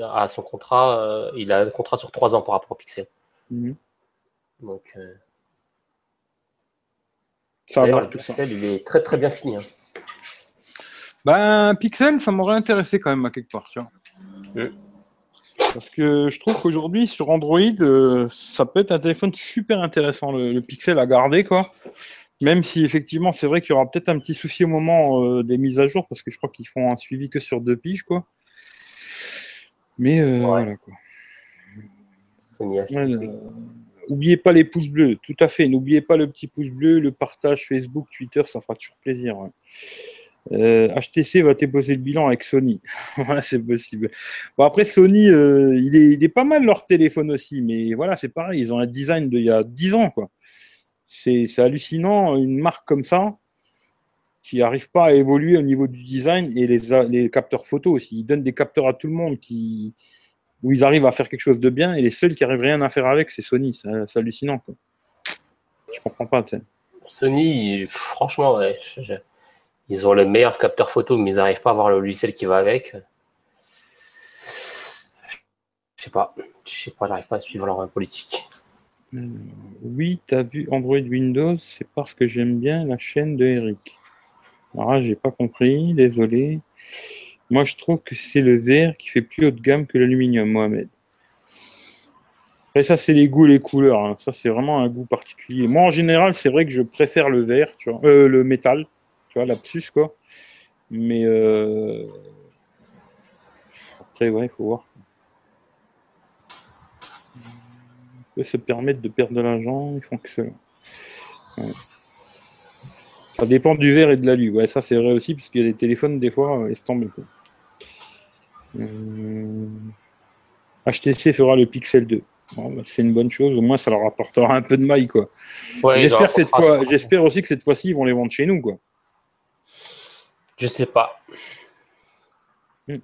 a, son contrat, euh, il a un contrat sur 3 ans par rapport au Pixel. Donc. Euh... Ça va le Pixel, il est très très bien fini. Hein. Ben, Pixel, ça m'aurait intéressé quand même à quelque part, tu vois. Parce que je trouve qu'aujourd'hui, sur Android, euh, ça peut être un téléphone super intéressant, le, Pixel à garder, quoi. Même si effectivement, c'est vrai qu'il y aura peut-être un petit souci au moment euh, des mises à jour, parce que je crois qu'ils font un suivi que sur deux piges, quoi. Mais euh, voilà, quoi. N'oubliez pas les pouces bleus, tout à fait. N'oubliez pas le petit pouce bleu, le partage Facebook, Twitter, ça fera toujours plaisir. HTC euh, va déposer le bilan avec Sony. c'est possible. Bon, après, Sony, euh, il, est, il, est, pas mal leur téléphone aussi, mais voilà, c'est pareil, ils ont un design d'il y a 10 ans. quoi. C'est hallucinant, une marque comme ça, qui n'arrive pas à évoluer au niveau du design et les, capteurs photo aussi. Ils donnent des capteurs à tout le monde où ils arrivent à faire quelque chose de bien et les seuls qui arrivent rien à faire avec, c'est Sony. C'est hallucinant. Quoi. Je comprends pas. Sony, franchement, ils ont le meilleur capteur photo, mais ils n'arrivent pas à avoir le logiciel qui va avec. Je sais pas. Je sais pas, j'arrive pas à suivre leur politique. Euh, oui, tu as vu Android Windows, c'est parce que j'aime bien la chaîne de Eric. Alors là, j'ai pas compris, désolé. Moi, je trouve que c'est le verre qui fait plus haut de gamme que l'aluminium, Mohamed. Et ça, c'est les goûts les couleurs. Hein. Ça, c'est vraiment un goût particulier. Moi, en général, c'est vrai que je préfère le verre, tu vois, euh, le métal, tu vois, lapsus, quoi. Mais euh, après, ouais, il faut voir. Peut se permettre de perdre de l'argent, ils font que ça. Ça dépend du verre et de l'alu. Ouais, ça c'est vrai aussi, parce qu'il y a des téléphones, des fois, ils se tombent. HTC fera le Pixel 2. Bah, c'est une bonne chose, au moins ça leur apportera un peu de maille. quoi. j'espère, cette fois, j'espère aussi que cette fois-ci, ils vont les vendre chez nous. quoi. Je sais pas. Hmm.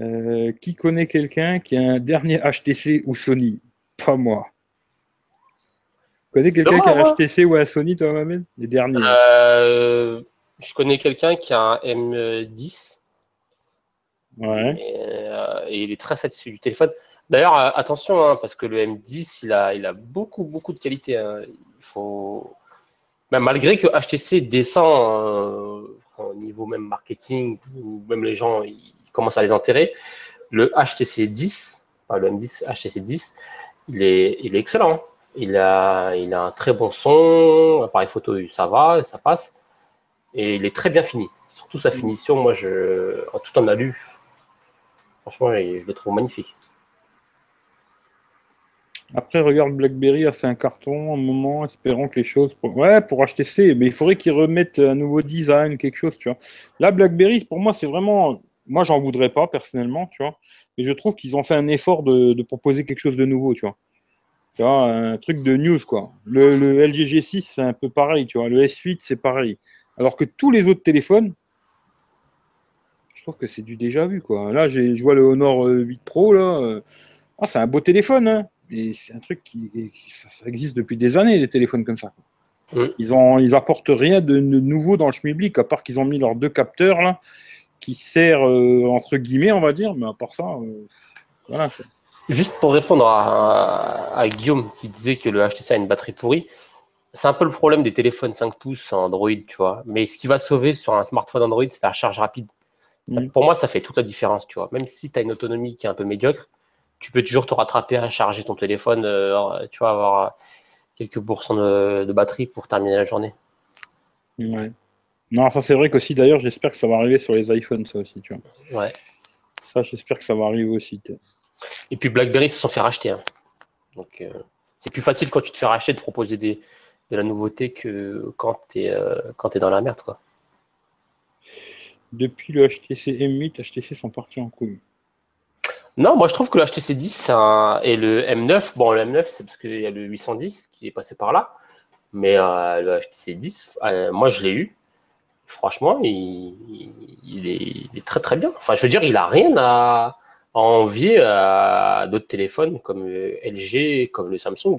Euh, qui connaît quelqu'un qui a un dernier HTC ou Sony? Pas moi. connais quelqu'un qui a un HTC ou un Sony, toi, Mohamed? Les derniers. Euh, je connais quelqu'un qui a un M10. Ouais. Euh, et, il est très satisfait du téléphone. D'ailleurs, attention, hein, parce que le M10, il a, il a beaucoup, beaucoup de qualité. Hein. Il faut. Ben, malgré que HTC descend au niveau même marketing, ou même les gens ils commencent à les enterrer, le HTC 10, le M10 HTC 10, il est, il est excellent. Il a, il a un très bon son, appareil photo, ça va, ça passe. Et il est très bien fini. Surtout sa finition, moi, je, tout en alu, franchement, je le trouve magnifique. Après, regarde, BlackBerry a fait un carton un moment, espérant que les choses. Ouais, pour HTC, mais il faudrait qu'ils remettent un nouveau design, quelque chose, tu vois. Là, BlackBerry, pour moi, c'est vraiment. Moi, j'en voudrais pas, personnellement, tu vois. Mais je trouve qu'ils ont fait un effort de, proposer quelque chose de nouveau, tu vois. Tu vois, un truc de news, quoi. Le, le LG G6, c'est un peu pareil, tu vois. Le S8, c'est pareil. Alors que tous les autres téléphones, je trouve que c'est du déjà vu, quoi. Là, je vois le Honor 8 Pro, là. Ah, c'est un beau téléphone, hein. Mais c'est un truc qui, ça, existe depuis des années, des téléphones comme ça. Ils ont, ils apportent rien de, nouveau dans le schmilblick, à part qu'ils ont mis leurs deux capteurs là, qui servent euh, entre guillemets, on va dire. Mais à part ça, euh, voilà. Juste pour répondre à, Guillaume qui disait que le HTC a une batterie pourrie, c'est un peu le problème des téléphones 5 pouces Android, tu vois. Mais ce qui va sauver sur un smartphone Android, c'est la charge rapide. pour moi, ça fait toute la différence, tu vois. Même si tu as une autonomie qui est un peu médiocre, tu peux toujours te rattraper à charger ton téléphone, euh, tu vas avoir quelques pourcents de, batterie pour terminer la journée. Ouais. Non, ça c'est vrai qu'aussi d'ailleurs, j'espère que ça va arriver sur les iPhones, ça aussi, tu vois. Ouais. Ça, j'espère que ça va arriver aussi. Et puis BlackBerry se sont fait racheter. Hein. Donc, euh, c'est plus facile quand tu te fais racheter de proposer des, de la nouveauté que quand tu es, euh, es, dans la merde. Quoi. Depuis le HTC M8, HTC sont partis en couille. Non, moi je trouve que le HTC 10 et le M9, bon le M9 c'est parce qu'il y a le 810 qui est passé par là, mais euh, le HTC 10, euh, moi je l'ai eu. Franchement, il, est, très très bien. Enfin, je veux dire, il a rien à, envier à d'autres téléphones comme LG, comme le Samsung.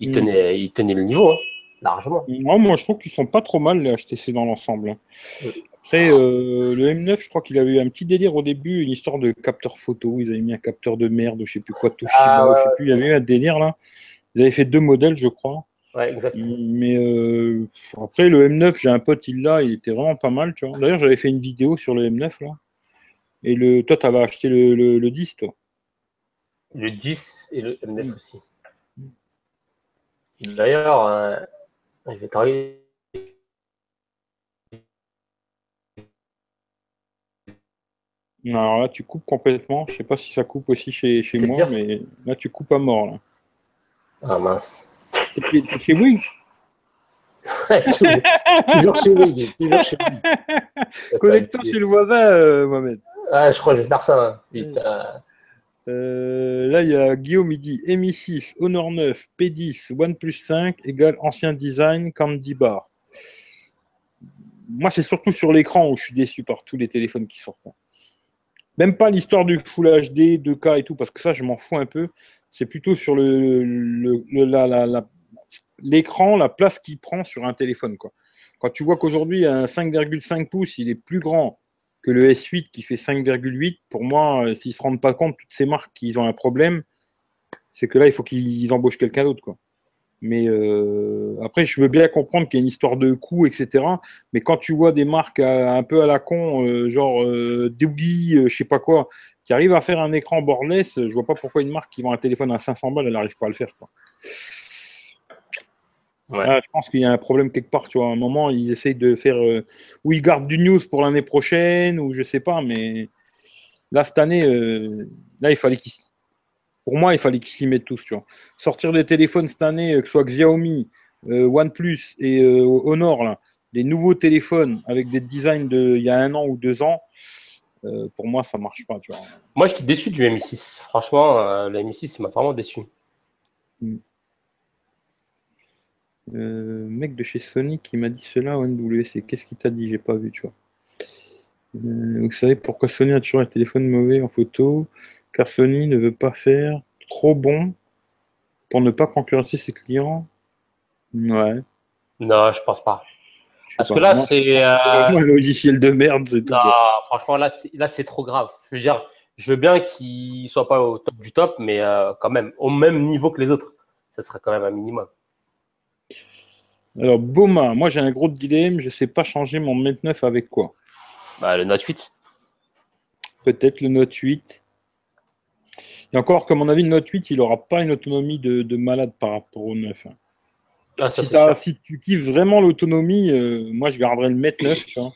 Il mm. tenait, il tenait le niveau, hein, largement. Moi, moi, je trouve qu'ils sont pas trop mal les HTC dans l'ensemble. Hein. Mm. Après, euh, le M9, je crois qu'il avait eu un petit délire au début, une histoire de capteur photo. Ils avaient mis un capteur de merde, je sais plus quoi, Toshiba, ah, je sais plus. Il y avait eu un délire là. Ils avaient fait deux modèles, je crois. Ouais, exactement. Mais euh, après, le M9, j'ai un pote, il l'a, il était vraiment pas mal, tu vois. D'ailleurs, j'avais fait une vidéo sur le M9 là. Et le, toi, tu avais acheté le, le, 10, toi. Le 10 et le M9 mm. aussi. D'ailleurs, euh, je vais travailler Alors là, tu coupes complètement. Je sais pas si ça coupe aussi chez, chez moi, mais là, tu coupes à mort. Là. Ah mince. T'es chez Wing toujours chez Wing. Connecteur chez le voisin, euh, Mohamed. Ah, je crois que je vais faire ça. Hein. Euh, là, il y a Guillaume, il dit Mi 6, Honor 9, P10, OnePlus 5 égale ancien design, Candy Bar. Moi, c'est surtout sur l'écran où je suis déçu par tous les téléphones qui sortent. Même pas l'histoire du Full HD, 2K et tout, parce que ça, je m'en fous un peu. C'est plutôt sur le, l'écran, la, place qu'il prend sur un téléphone. Quand tu vois qu'aujourd'hui, un 5,5 pouces, il est plus grand que le S8 qui fait 5,8, pour moi, euh, s'ils ne se rendent pas compte, toutes ces marques, qu'ils ont un problème, c'est que là, il faut qu'ils embauchent quelqu'un d'autre. Mais euh, après, je veux bien comprendre qu'il y a une histoire de coût, etc. Mais quand tu vois des marques un peu à la con, euh, genre euh, Doogie, je sais pas quoi, qui arrivent à faire un écran borderless, je vois pas pourquoi une marque qui vend un téléphone à 500 balles, elle n'arrive pas à le faire. Ah, je pense qu'il y a un problème quelque part. Tu vois, à un moment, ils essayent de faire. ou ils gardent du news pour l'année prochaine, ou je sais pas, mais là, cette année, là, il fallait qu'ils pour moi, il fallait qu'ils s'y mettent tous. Tu vois. Sortir des téléphones cette année, que ce soit Xiaomi, euh, OnePlus et euh, Honor, là, des nouveaux téléphones avec des designs de il y a un an ou deux ans, euh, pour moi, ça marche pas. Tu vois. Moi, j'étais déçu du Mi6. Franchement, le Mi6, il m'a vraiment déçu. Hmm. mec de chez Sony qui m'a dit cela au NWC. Qu'est-ce qu'il t'a dit? J'ai pas vu, tu vois. vous savez pourquoi Sony a toujours un téléphone mauvais en photo? Car Sony ne veut pas faire trop bon pour ne pas concurrencer ses clients. Ouais. Non, je pense pas. Parce que là, c'est. Euh, un logiciel de merde, c'est tout. Non, franchement, là, là, c'est trop grave. Je veux dire, je veux bien qu'il soit pas au top du top, mais euh, quand même, au même niveau que les autres. Ça serait quand même un minimum. Alors, Boma, moi j'ai un gros dilemme, je ne sais pas changer mon Note 9 avec quoi bah, Le Note 8. Peut-être le Note 8. Et encore, comme mon avis, le Note 8, il n'aura pas une autonomie de, malade par rapport au 9. Hein. Ah, si, tu kiffes vraiment l'autonomie, euh, moi je garderais le Mate 9, tu vois.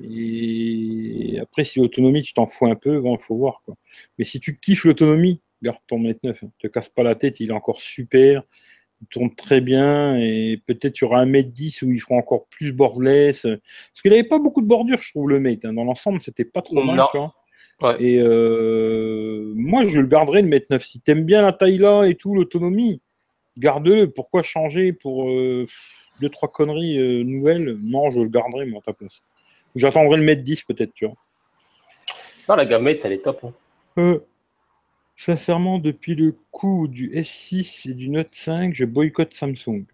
Et après, si l'autonomie, tu t'en fous un peu, il faut voir. Quoi. Mais si tu kiffes l'autonomie, garde ton Mate 9. Ne te casse pas la tête, il est encore super. Il tourne très bien. Et peut-être tu auras un Mate 10 où il fera encore plus borderless. Parce qu'il n'avait pas beaucoup de bordure, je trouve, le Mate. Hein. Dans l'ensemble, c'était pas trop mal. Tu vois. Et euh, moi, je le garderai le Mate 9. Si t'aimes bien la taille là et tout, l'autonomie, garde-le. Pourquoi changer pour euh, deux, trois conneries euh, nouvelles? Non, je le garderai, moi, à ta place. J'attendrai le Mate 10, peut-être, tu vois. Non, la gamme Mate, elle est top. Hein. Sincèrement, depuis le coup du S6 et du Note 5, je boycotte Samsung.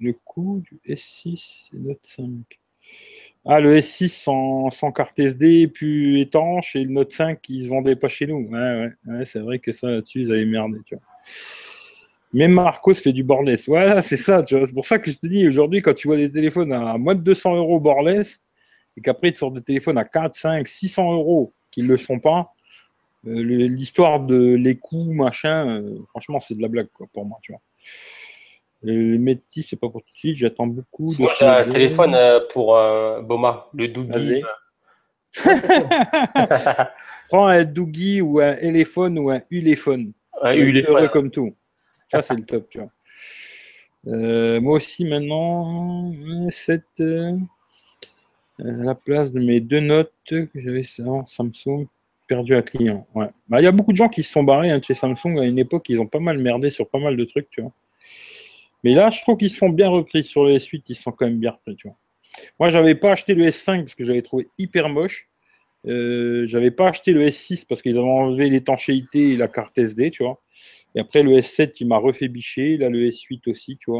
Le coup du S6 et Note 5. Ah, le S6 sans, carte SD plus étanche et le Note 5 qui se vendait pas chez nous. Ouais, ouais, c'est vrai que ça là-dessus, ils avaient merdé, tu vois. Même Marcos fait du borderless. Voilà, c'est ça, tu vois. C'est pour ça que je te dis, aujourd'hui, quand tu vois des téléphones à moins de 200 euros borderless et qu'après, tu sors des téléphones à 4, 5, 600 euros qui ne le sont pas, l'histoire de les coûts, machin, euh, franchement, c'est de la blague, quoi, pour moi, tu vois. Le métis, c'est pas pour tout de suite, j'attends beaucoup. Moi, j'ai un téléphone euh, pour euh, Boma, le Doogie. Prends un Doogie ou un éléphone ou un Uléphone. Un Uléphone. comme tout. Ça, c'est le top, tu vois. Euh, moi aussi, maintenant, cette, la place de mes deux notes que j'avais sur Samsung, perdu un client. Bah, il y a beaucoup de gens qui se sont barrés hein, chez Samsung à une époque, ils ont pas mal merdé sur pas mal de trucs. Mais là, je trouve qu'ils se font bien repris sur le S8, ils sont quand même bien repris, tu vois. Moi, pas acheté le S5 parce que j'avais trouvé hyper moche. Euh, j'avais pas acheté le S6 parce qu'ils avaient enlevé l'étanchéité et la carte SD, tu. Et après, le S7, il m'a refait bicher. Là, le S8 aussi, tu.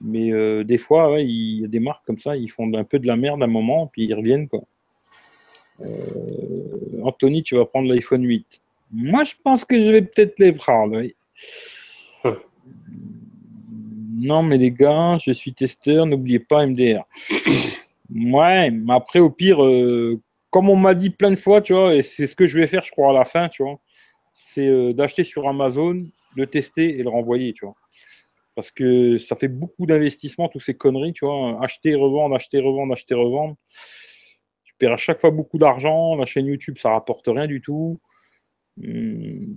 Mais euh, des fois, il y a des marques comme ça, ils font un peu de la merde à un moment, puis ils reviennent. Euh, Anthony, tu vas prendre l'iPhone 8. Moi, je pense que je vais peut-être les prendre. Oui. Non, mais les gars, je suis testeur, n'oubliez pas MDR. ouais, mais après, au pire, euh, comme on m'a dit plein de fois, tu vois, et c'est ce que je vais faire, je crois, à la fin, tu vois, c'est euh, d'acheter sur Amazon, le tester et le renvoyer, tu vois. Parce que ça fait beaucoup d'investissement, toutes ces conneries, tu vois. Acheter, revendre, acheter, revendre, acheter, revendre. Tu à chaque fois beaucoup d'argent. La chaîne YouTube, ça rapporte rien du tout. Hum,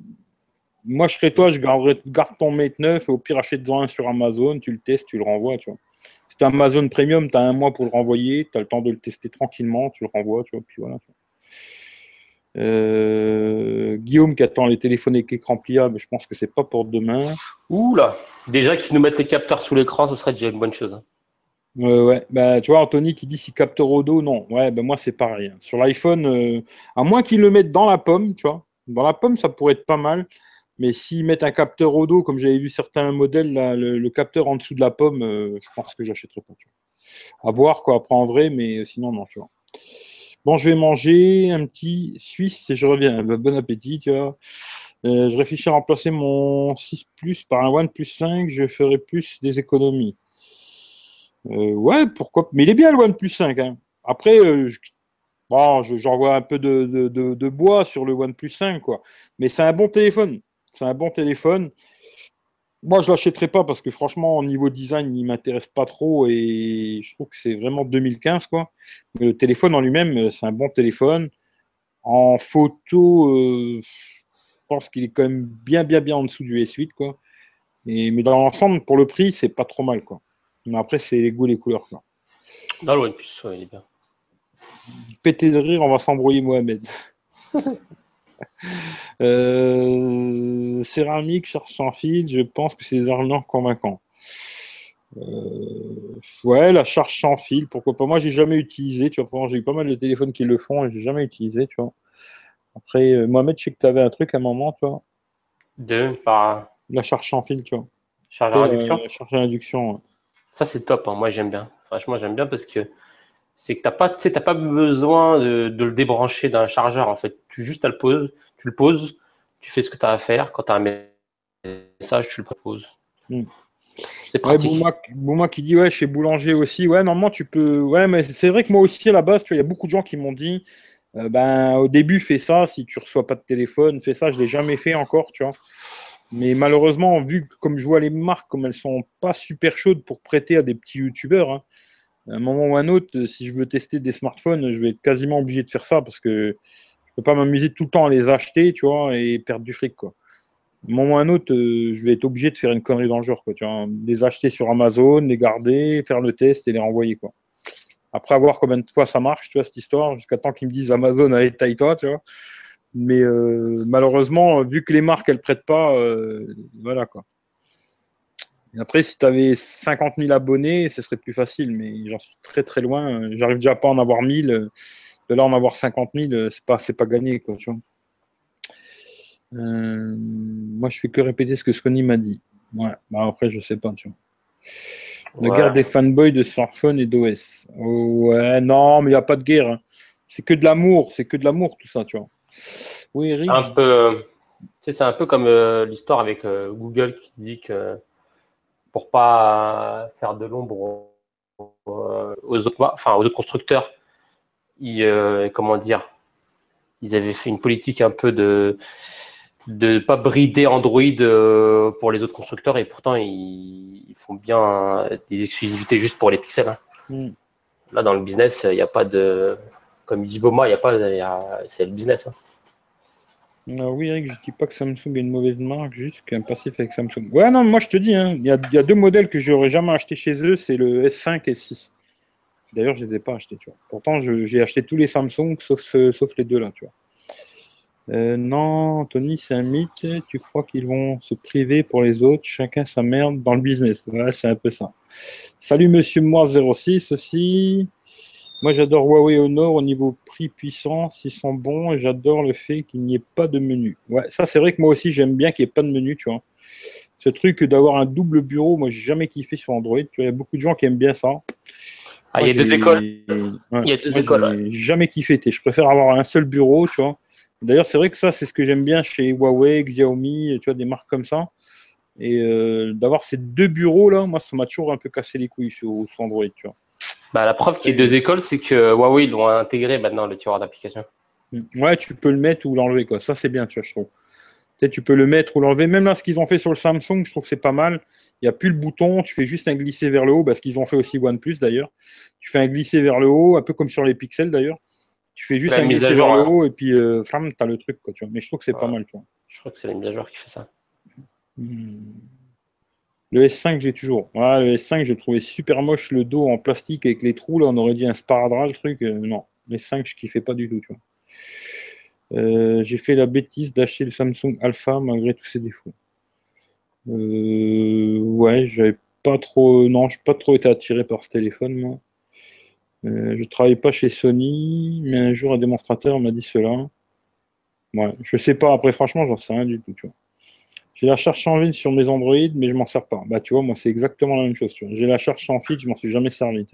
moi, je serais toi, je garderais, garde ton Mate 9 et au pire, achète-en un sur Amazon, tu le testes, tu le renvoies, tu vois. Si tu Amazon Premium, tu as un mois pour le renvoyer, tu as le temps de le tester tranquillement, tu le renvoies, tu vois, puis voilà. Euh, Guillaume qui attend les téléphones avec écran pliable, je pense que c'est pas pour demain. Ouh là Déjà qu'ils nous mettent les capteurs sous l'écran, ce serait déjà une bonne chose. Ouais, bah, tu vois, Anthony qui dit si capteur au dos, non. Ouais, ben moi c'est pareil. Hein. Sur l'iPhone, euh, à moins qu'ils le mettent dans la pomme, tu vois. Dans la pomme, ça pourrait être pas mal. Mais s'ils mettent un capteur au dos, comme j'avais vu certains modèles, le, capteur en dessous de la pomme, euh, je pense que j'achèterai pas. Tu vois. À voir quoi, après en vrai, mais sinon non, tu vois. Bon, je vais manger un petit Suisse et je reviens. Bah, bon appétit, tu vois. Euh, je réfléchis à remplacer mon 6 Plus par un OnePlus 5, je ferai plus des économies. Euh, ouais, pourquoi Mais il est bien le OnePlus 5. Hein. Après, euh, bon, j'envoie un peu de, bois sur le OnePlus 5, quoi. Mais c'est un bon téléphone. C'est un bon téléphone. Moi, je ne l'achèterai pas parce que franchement, au niveau design, il ne m'intéresse pas trop et je trouve que c'est vraiment 2015, quoi. le téléphone en lui-même, c'est un bon téléphone. En photo, je pense qu'il est quand même bien, bien, bien en dessous du S8, quoi. Et, mais dans l'ensemble, pour le prix, c'est pas trop mal, quoi. Mais après, c'est les goûts, les couleurs, quoi. Dans le OnePlus, il est bien. Pété de rire, on va s'embrouiller, Mohamed. euh, céramique, charge sans fil, je pense que c'est des arguments convaincants. Euh, ouais, la charge sans fil, pourquoi pas. Moi, j'ai jamais utilisé, tu vois. J'ai eu pas mal de téléphones qui le font et j'ai jamais utilisé, tu vois. Après, euh, Mohamed, je sais que tu avais un truc à un moment, toi. De par. La charge sans fil, tu vois. Charge à induction. La charge à induction. Ça, c'est top. Hein. Moi, j'aime bien. Franchement, j'aime bien parce que c'est que tu n'as pas, pas besoin de, le débrancher d'un chargeur. En fait, tu juste le poses, tu le poses, tu fais ce que tu as à faire. Quand tu as un message, tu le proposes. Hmm. C'est pratique. Ouais, qui dit ouais, chez Boulanger aussi. Ouais, normalement, tu peux. Ouais, mais c'est vrai que moi aussi, à la base, il y a beaucoup de gens qui m'ont dit euh, ben, au début, fais ça. Si tu reçois pas de téléphone, fais ça. Je l'ai jamais fait encore, tu vois. Mais malheureusement, vu comme je vois les marques, comme elles sont pas super chaudes pour prêter à des petits youtubeurs, hein, à un moment ou à un autre, si je veux tester des smartphones, je vais être quasiment obligé de faire ça parce que je peux pas m'amuser tout le temps à les acheter, tu vois, et perdre du fric. À un moment ou à un autre, euh, je vais être obligé de faire une connerie dans le genre, quoi, les acheter sur Amazon, les garder, faire le test et les renvoyer, quoi. Après, voir combien de fois ça marche, tu vois, cette histoire, jusqu'à temps qu'ils me disent Amazon, allez, taille-toi, tu vois. Mais euh, malheureusement, vu que les marques, elles prêtent pas, euh, voilà, quoi. après, si tu avais 50 000 abonnés, ce serait plus facile, mais j'en suis très très loin. J'arrive déjà pas à en avoir 1000. De là, en avoir 50 000, c'est pas, pas gagné, quoi, tu vois. Euh, moi, je fais que répéter ce que Sony m'a dit. Ouais, bah après, je sais pas, tu vois. La guerre des fanboys de smartphone et d'OS. ouais, non, mais il n'y a pas de guerre. Hein. C'est que de l'amour, c'est que de l'amour tout ça, tu vois. Oui, Eric. Un peu, c'est un peu comme euh, l'histoire avec euh, Google qui dit que pour pas faire de l'ombre aux, autres, enfin, aux autres constructeurs, ils, euh, comment dire, ils avaient fait une politique un peu de de ne pas brider Android pour les autres constructeurs et pourtant ils, font bien des exclusivités juste pour les pixels. Hein. Hmm. Là, dans le business, il n'y a pas de. Comme dit Boma, il n'y a pas. C'est le business. Hein. Ah oui, Eric, je dis pas que Samsung est une mauvaise marque, juste qu'un passif avec Samsung. Ouais, non, moi je te dis, hein, il y, a, y, a, deux modèles que j'aurais jamais acheté chez eux, c'est le S5 et S6. D'ailleurs, je les ai pas achetés, tu vois. Pourtant, j'ai acheté tous les Samsung sauf, sauf les deux là, tu vois. Euh, non, Anthony, c'est un mythe. Tu crois qu'ils vont se priver pour les autres? Chacun sa merde dans le business. Ouais, c'est un peu ça. Salut, monsieur Moi06 aussi. Moi, j'adore Huawei Honor au niveau prix puissance. Ils sont bons et j'adore le fait qu'il n'y ait pas de menu. Ouais, ça, c'est vrai que moi aussi, j'aime bien qu'il n'y ait pas de menu, tu vois. Ce truc d'avoir un double bureau, moi, j'ai jamais kiffé sur Android. Tu vois, il y a beaucoup de gens qui aiment bien ça. Ah, il y a deux écoles. il y a deux écoles. Jamais kiffé. Je préfère avoir un seul bureau, tu vois D'ailleurs, c'est vrai que ça, c'est ce que j'aime bien chez Huawei, Xiaomi, tu vois, des marques comme ça. Et euh, d'avoir ces deux bureaux là, moi, ça m'a toujours un peu cassé les couilles sur, Android, tu vois. Bah, la preuve qu'il y a deux écoles, c'est que Huawei, ils l'ont intégré maintenant, le tiroir d'application. Ouais, tu peux le mettre ou l'enlever, quoi. Ça, c'est bien, tu vois, je trouve. Peut-être tu peux le mettre ou l'enlever. Même là, ce qu'ils ont fait sur le Samsung, je trouve que c'est pas mal. Il n'y a plus le bouton, tu fais juste un glisser vers le haut, parce qu'ils ont fait aussi OnePlus d'ailleurs. Tu fais un glisser vers le haut, un peu comme sur les pixels d'ailleurs. Tu fais juste un à jour hein. haut et puis euh, tu as le truc. Quoi, tu vois. Mais je trouve que c'est pas mal. Tu vois. Je crois que c'est la mise à jour qui fait ça. Hmm. Le S5, j'ai toujours. le S5, j'ai trouvé super moche le dos en plastique avec les trous. Là, on aurait dit un sparadrap, le truc. Euh, non, le S5, je kiffais pas du tout. Euh, j'ai fait la bêtise d'acheter le Samsung Alpha malgré tous ses défauts. ouais, j'avais pas trop. Non, je pas trop été attiré par ce téléphone, moi. Euh, je ne travaille pas chez Sony, mais un jour un démonstrateur m'a dit cela. Ouais, je sais pas, après franchement, j'en sais rien du tout. Tu vois. J'ai la charge sans fil sur mes Android, mais je m'en sers pas. Bah tu vois, moi c'est exactement la même chose. J'ai la charge sans fil, je m'en suis jamais servi.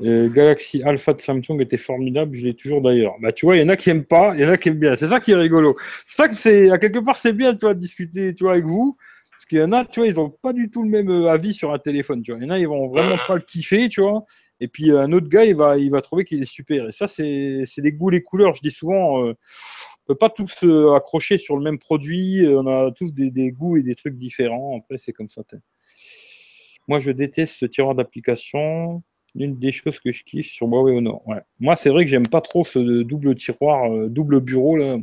Galaxy Alpha de Samsung était formidable, je l'ai toujours d'ailleurs. Bah, tu vois, il y en a qui aiment pas, il y en a qui aiment bien. C'est ça qui est rigolo. C'est ça que c'est, à quelque part, c'est bien, tu vois, de discuter, tu vois, avec vous. Parce qu'il y en a, tu vois, ils ont pas du tout le même euh, avis sur un téléphone, tu vois. Il y en a, ils vont vraiment pas le kiffer, tu vois. Et puis, un autre gars, il va, il va trouver qu'il est super. Et ça, c'est, des goûts, les couleurs. Je dis souvent, euh, peut pas tous euh, accrocher sur le même produit. On a tous des, des goûts et des trucs différents. Après, c'est comme ça. Moi, je déteste ce tireur d'application l'une des choses que je kiffe sur Huawei Honor. Ouais. Moi, c'est vrai que j'aime pas trop ce double tiroir, euh, double bureau là.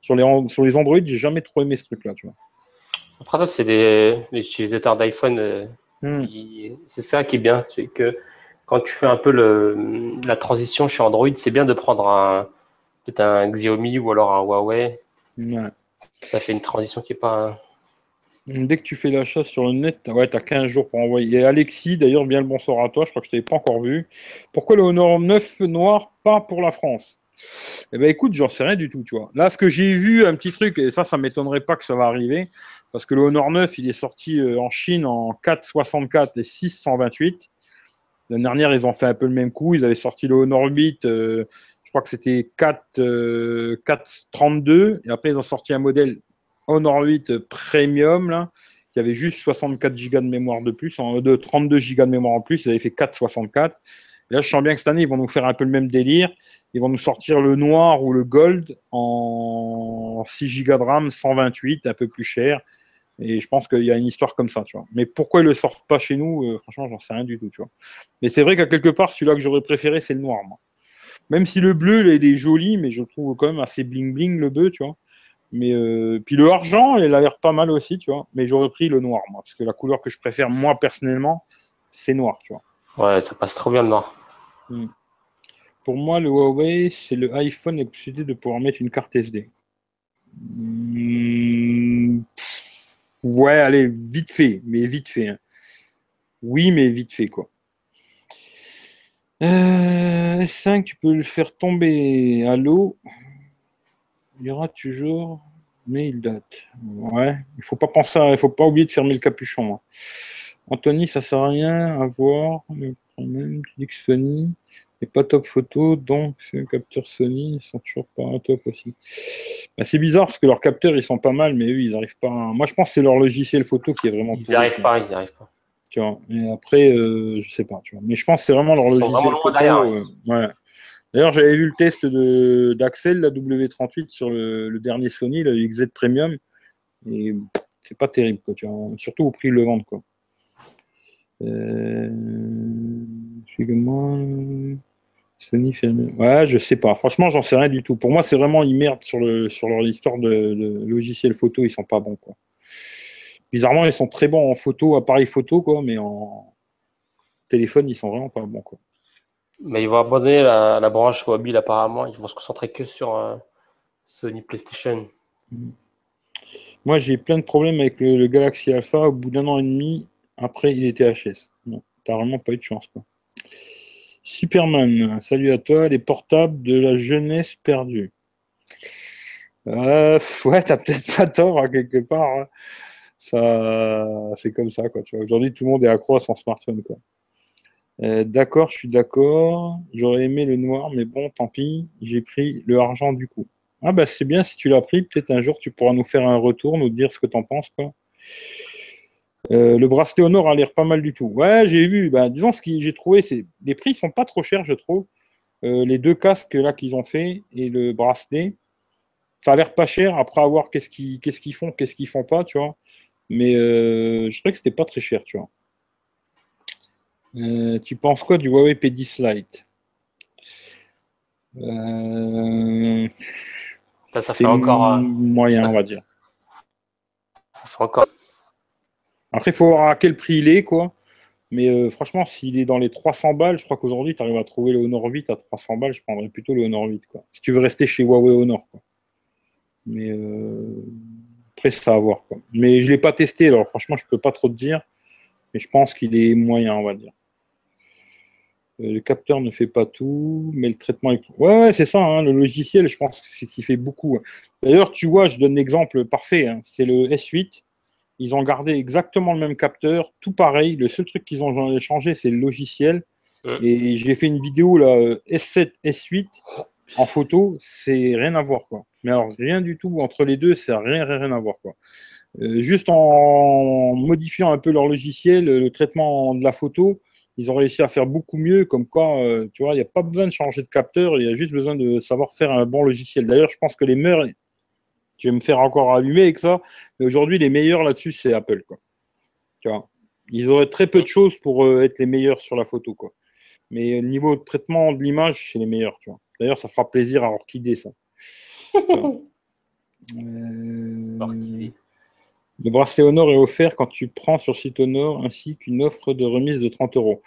Sur les, sur les Android, j'ai jamais trop aimé ce truc-là, tu vois. Après ça, c'est les, utilisateurs d'iPhone. Euh, hmm. C'est ça qui est bien, c'est que quand tu fais un peu le, la transition chez Android, c'est bien de prendre un peut-être un Xiaomi ou alors un Huawei. Ouais. Ça fait une transition qui est pas Dès que tu fais l'achat sur le net, ouais, tu as 15 jours pour envoyer. Et Alexis, d'ailleurs, bien le bonsoir à toi, je crois que je ne t'avais pas encore vu. Pourquoi le Honor 9 noir, pas pour la France? Eh ben écoute, j'en sais rien du tout, tu vois. Là, ce que j'ai vu, un petit truc, et ça, ça m'étonnerait pas que ça va arriver, parce que le Honor 9, il est sorti euh, en Chine en 4,64 et 6,128. L'année dernière, ils ont fait un peu le même coup. Ils avaient sorti le Honor 8, euh, je crois que c'était 4,32, euh, et après, ils ont sorti un modèle Honor 8 Premium, là, qui avait juste 64 Go de mémoire de plus, de 32 Go de mémoire en plus, ils avaient fait 4,64. Là, je sens bien que cette année, ils vont nous faire un peu le même délire. Ils vont nous sortir le noir ou le gold en 6 Go de RAM, 128, un peu plus cher. Et je pense qu'il y a une histoire comme ça, tu vois. Mais pourquoi ils le sortent pas chez nous? Euh, Franchement, j'en sais rien du tout, tu vois. Mais c'est vrai qu'à quelque part, celui-là que j'aurais préféré, c'est le noir, moi. Même si le bleu, il est joli, mais je trouve quand même assez bling-bling, le bleu, tu vois. Mais euh, puis le argent, il a l'air pas mal aussi, tu vois. Mais j'aurais pris le noir, moi, parce que la couleur que je préfère, moi, personnellement, c'est noir, tu vois. Ouais, ça passe trop bien le noir. Hmm. Pour moi, le Huawei, c'est le iPhone avec possibilité de pouvoir mettre une carte SD. Hmm. Ouais, allez, vite fait, mais vite fait. Hein. Oui, mais vite fait, quoi. Euh, S5, tu peux le faire tomber à l'eau il y aura toujours, mais il date. Ouais, il faut pas penser, il faut pas oublier de fermer le capuchon. Hein. Anthony, ça sert à rien à voir. Le problème, tu dis que Sony n'est pas top photo, donc ces capteurs Sony ils sont toujours pas top aussi. Bah, c'est bizarre parce que leurs capteurs ils sont pas mal, mais eux ils n'arrivent pas. Moi je pense que c'est leur logiciel photo qui est vraiment. Ils n'y arrivent pas, ils n'y arrivent pas. Tu vois, et après, euh, je sais pas, tu vois. Mais je pense que c'est vraiment leur logiciel photo. Euh, ouais. D'ailleurs, j'avais vu le test d'Axel, la W38, sur le, dernier Sony, le XZ Premium. Et c'est pas terrible, quoi, tu vois, surtout au prix de le vendre. Quoi. Euh, Sony fait. Ouais, je sais pas. Franchement, j'en sais rien du tout. Pour moi, c'est vraiment ils merdent sur, le, sur leur histoire de, de logiciel photo. Ils sont pas bons, quoi. Bizarrement, ils sont très bons en photo, appareil photo, quoi, mais en téléphone, ils sont vraiment pas bons, quoi. Mais ils vont abandonner la, branche mobile apparemment. Ils vont se concentrer que sur euh, Sony PlayStation. Moi, j'ai plein de problèmes avec le, Galaxy Alpha. Au bout d'un an et demi, après, il était HS. Non, t'as vraiment pas eu de chance. Quoi. Superman, salut à toi. Les portables de la jeunesse perdue. Euh, ouais, t'as peut-être pas tort, hein, quelque part. Hein. Ça, c'est comme ça, quoi. Aujourd'hui, tout le monde est accro à son smartphone, quoi. Euh, d'accord, je suis d'accord. J'aurais aimé le noir, mais bon, tant pis. J'ai pris le argent du coup. Ah bah c'est bien si tu l'as pris. Peut-être un jour tu pourras nous faire un retour, nous dire ce que tu en penses. Euh, le bracelet au nord a l'air pas mal du tout. Ouais, j'ai vu. Bah, disons ce que j'ai trouvé, c'est les prix sont pas trop chers, je trouve. Euh, les deux casques là qu'ils ont fait et le bracelet, ça a l'air pas cher. Après avoir qu'est-ce qu'ils qu'est-ce qu'ils font, qu'est-ce qu'ils font pas, tu vois. Mais je trouvais que c'était pas très cher, tu vois. Euh, tu penses quoi du Huawei P10 Lite? Euh, Ça, ça fait encore. Euh, moyen, on va dire. Ça fait encore. Après, il faut voir à quel prix il est, quoi. Mais franchement, s'il est dans les 300 balles, je crois qu'aujourd'hui, tu arrives à trouver le Honor 8 à 300 balles, je prendrais plutôt le Honor 8, quoi. Si tu veux rester chez Huawei Honor, quoi. Mais après, ça à voir, quoi. Mais je ne l'ai pas testé, alors franchement, je ne peux pas trop te dire. Mais je pense qu'il est moyen, on va dire. Euh, le capteur ne fait pas tout, mais le traitement est. Ouais, c'est ça, hein, le logiciel, je pense que c'est qui fait beaucoup. D'ailleurs, tu vois, je donne l'exemple parfait, hein, c'est le S8. Ils ont gardé exactement le même capteur, tout pareil. Le seul truc qu'ils ont changé, c'est le logiciel. Et j'ai fait une vidéo là, S7, S8 en photo, c'est rien à voir quoi. Mais alors rien du tout entre les deux, c'est rien, rien, à voir quoi. Euh, juste en modifiant un peu leur logiciel, le traitement de la photo, ils ont réussi à faire beaucoup mieux. Comme quoi, euh, tu vois, il n'y a pas besoin de changer de capteur, il y a juste besoin de savoir faire un bon logiciel. D'ailleurs, je pense que les meilleurs, je vais me faire encore allumer avec ça, mais aujourd'hui, les meilleurs là-dessus, c'est Apple. Quoi. Tu vois, ils auraient très peu de choses pour euh, être les meilleurs sur la photo. Quoi. Mais niveau de traitement de l'image, c'est les meilleurs. Tu vois. D'ailleurs, ça fera plaisir à Orchidée, ça. Euh... Le bracelet Honor est offert quand tu prends sur site Honor ainsi qu'une offre de remise de 30 euros.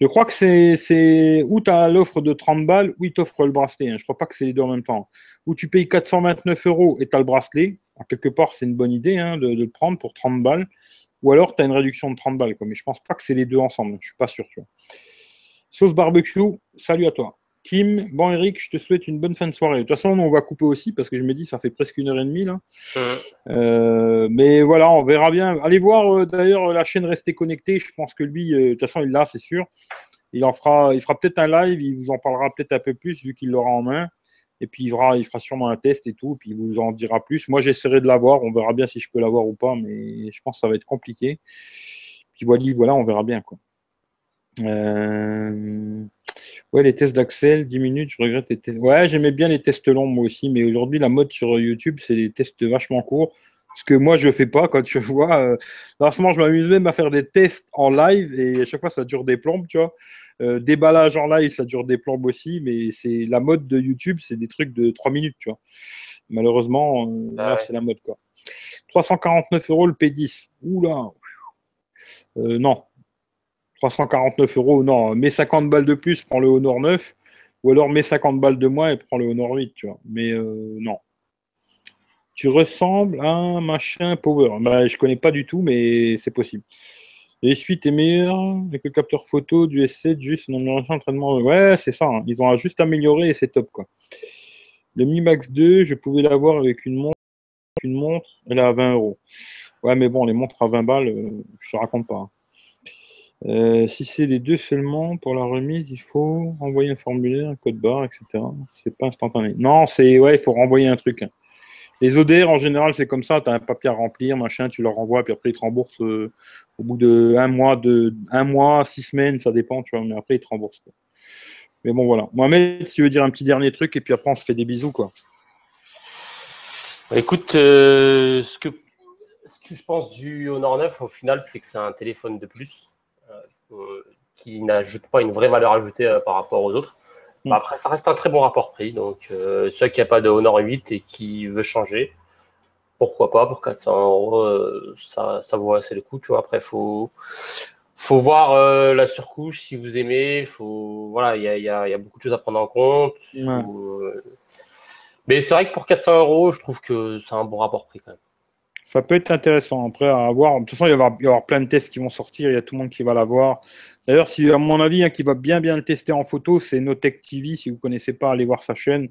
Je crois que c'est où tu as l'offre de 30 balles, ou ils t'offrent le bracelet. Hein. Je crois pas que c'est les deux en même temps. Ou tu payes 429 euros et tu as le bracelet. En quelque part, c'est une bonne idée hein, de, le prendre pour 30 balles. Ou alors tu as une réduction de 30 balles. Quoi. Mais je pense pas que c'est les deux ensemble. Je suis pas sûr. Tu vois. Sauce barbecue, salut à toi. Kim, bon Eric, je te souhaite une bonne fin de soirée. De toute façon, on va couper aussi parce que je me dis ça fait presque une heure et demie là. Euh, mais voilà, on verra bien. Allez voir euh, d'ailleurs la chaîne Restez Connecté. Je pense que lui, euh, de toute façon, il l'a, c'est sûr. Il en fera, il fera peut-être un live. Il vous en parlera peut-être un peu plus vu qu'il l'aura en main. Et puis il fera, il fera sûrement un test et tout. Puis il vous en dira plus. Moi, j'essaierai de l'avoir. On verra bien si je peux l'avoir ou pas, mais je pense que ça va être compliqué. Puis voilà, voilà, on verra bien quoi. Euh... Ouais, les tests d'Axel, 10 minutes, je regrette les tests. Ouais, j'aimais bien les tests longs moi aussi, mais aujourd'hui, la mode sur YouTube, c'est des tests vachement courts. Ce que moi, je fais pas quand tu vois. Euh... je m'amuse même à faire des tests en live et à chaque fois, ça dure des plombes, tu vois. Euh, déballage en live, ça dure des plombes aussi, mais c'est la mode de YouTube, c'est des trucs de 3 minutes, tu vois. Malheureusement, euh, ah c'est la mode, quoi. 349 euros le P10. Oula. Euh, non, 349 euros, non, mets 50 balles de plus, prends le Honor 9, ou alors mets 50 balles de moins et prends le Honor 8, tu vois. Mais euh, non. Tu ressembles à un machin Power. Bah, je connais pas du tout, mais c'est possible. Les suites est meilleur avec le capteur photo du S7, juste une entraînement. Ouais, c'est ça. Hein. Ils ont juste amélioré et c'est top, quoi. Le Mi Max 2, je pouvais l'avoir avec une montre. Une montre, elle est à 20 euros. Ouais, mais bon, les montres à 20 balles, euh, je te raconte pas. Euh, si c'est les deux seulement, pour la remise, il faut envoyer un formulaire, un code barre, etc. C'est pas instantané. Non, c'est ouais, il faut renvoyer un truc. Les ODR, en général, c'est comme ça. Tu as un papier à remplir, machin, tu leur renvoies, puis après, ils te remboursent euh, au bout de un mois, de un mois, six semaines, ça dépend, tu vois, mais après, ils te remboursent. Mais bon, voilà. Mohamed, si tu veux dire un petit dernier truc, et puis après, on se fait des bisous, quoi. Écoute, euh, ce, que, ce que je pense du Honor 9, au final, c'est que c'est un téléphone de plus. Euh, qui n'ajoute pas une vraie valeur ajoutée euh, par rapport aux autres. Mm. Après, ça reste un très bon rapport prix. Donc, euh, ceux qui n'a pas de Honor 8 et qui veut changer, pourquoi pas pour 400 euros, ça, ça vaut assez le coup. Tu vois, après, faut faut voir la surcouche si vous aimez. Faut voilà, il y a, y, a, y a, beaucoup de choses à prendre en compte. mais c'est vrai que pour 400 euros, je trouve que c'est un bon rapport prix quand même ça peut être intéressant. Après, à voir. De toute façon, il va y avoir, plein de tests qui vont sortir. Il y a tout le monde qui va l'avoir. D'ailleurs, si, à mon avis, hein, qui va bien, bien le tester en photo, c'est Notech TV. Si vous ne connaissez pas, allez voir sa chaîne.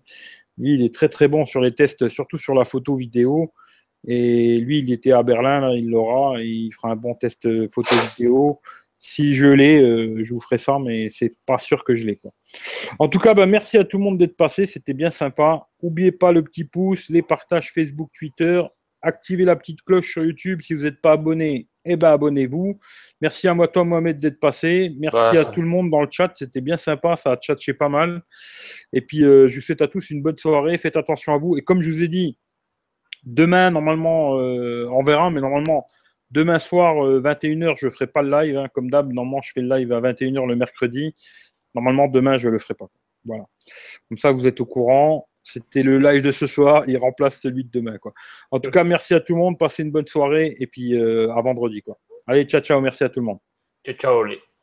Lui, il est très, très bon sur les tests, surtout sur la photo vidéo. Et lui, il était à Berlin, il l'aura. Il fera un bon test photo vidéo. Si je l'ai, euh, je vous ferai ça, mais c'est pas sûr que je l'ai. En tout cas, bah, merci à tout le monde d'être passé. C'était bien sympa. N'oubliez pas le petit pouce, les partages Facebook, Twitter activez la petite cloche sur YouTube. Si vous n'êtes pas abonné, eh ben, abonnez-vous. Merci à moi, toi, Mohamed, d'être passé. Merci à tout le monde dans le chat. C'était bien sympa. Ça a tchatché pas mal. Et puis, euh, je vous souhaite à tous une bonne soirée. Faites attention à vous. Et comme je vous ai dit, demain, normalement, euh, on verra, mais normalement, demain soir, 21h, euh, je ne ferai pas le live. Hein. comme d'hab, normalement, je fais le live à 21h le mercredi. Normalement, demain, je ne le ferai pas. Voilà. Comme ça, vous êtes au courant. C'était le live de ce soir. Il remplace celui de demain. En tout cas, merci à tout le monde. Passez une bonne soirée et puis euh, à vendredi. Quoi. Allez, ciao, ciao. Merci à tout le monde. Ciao, ciao.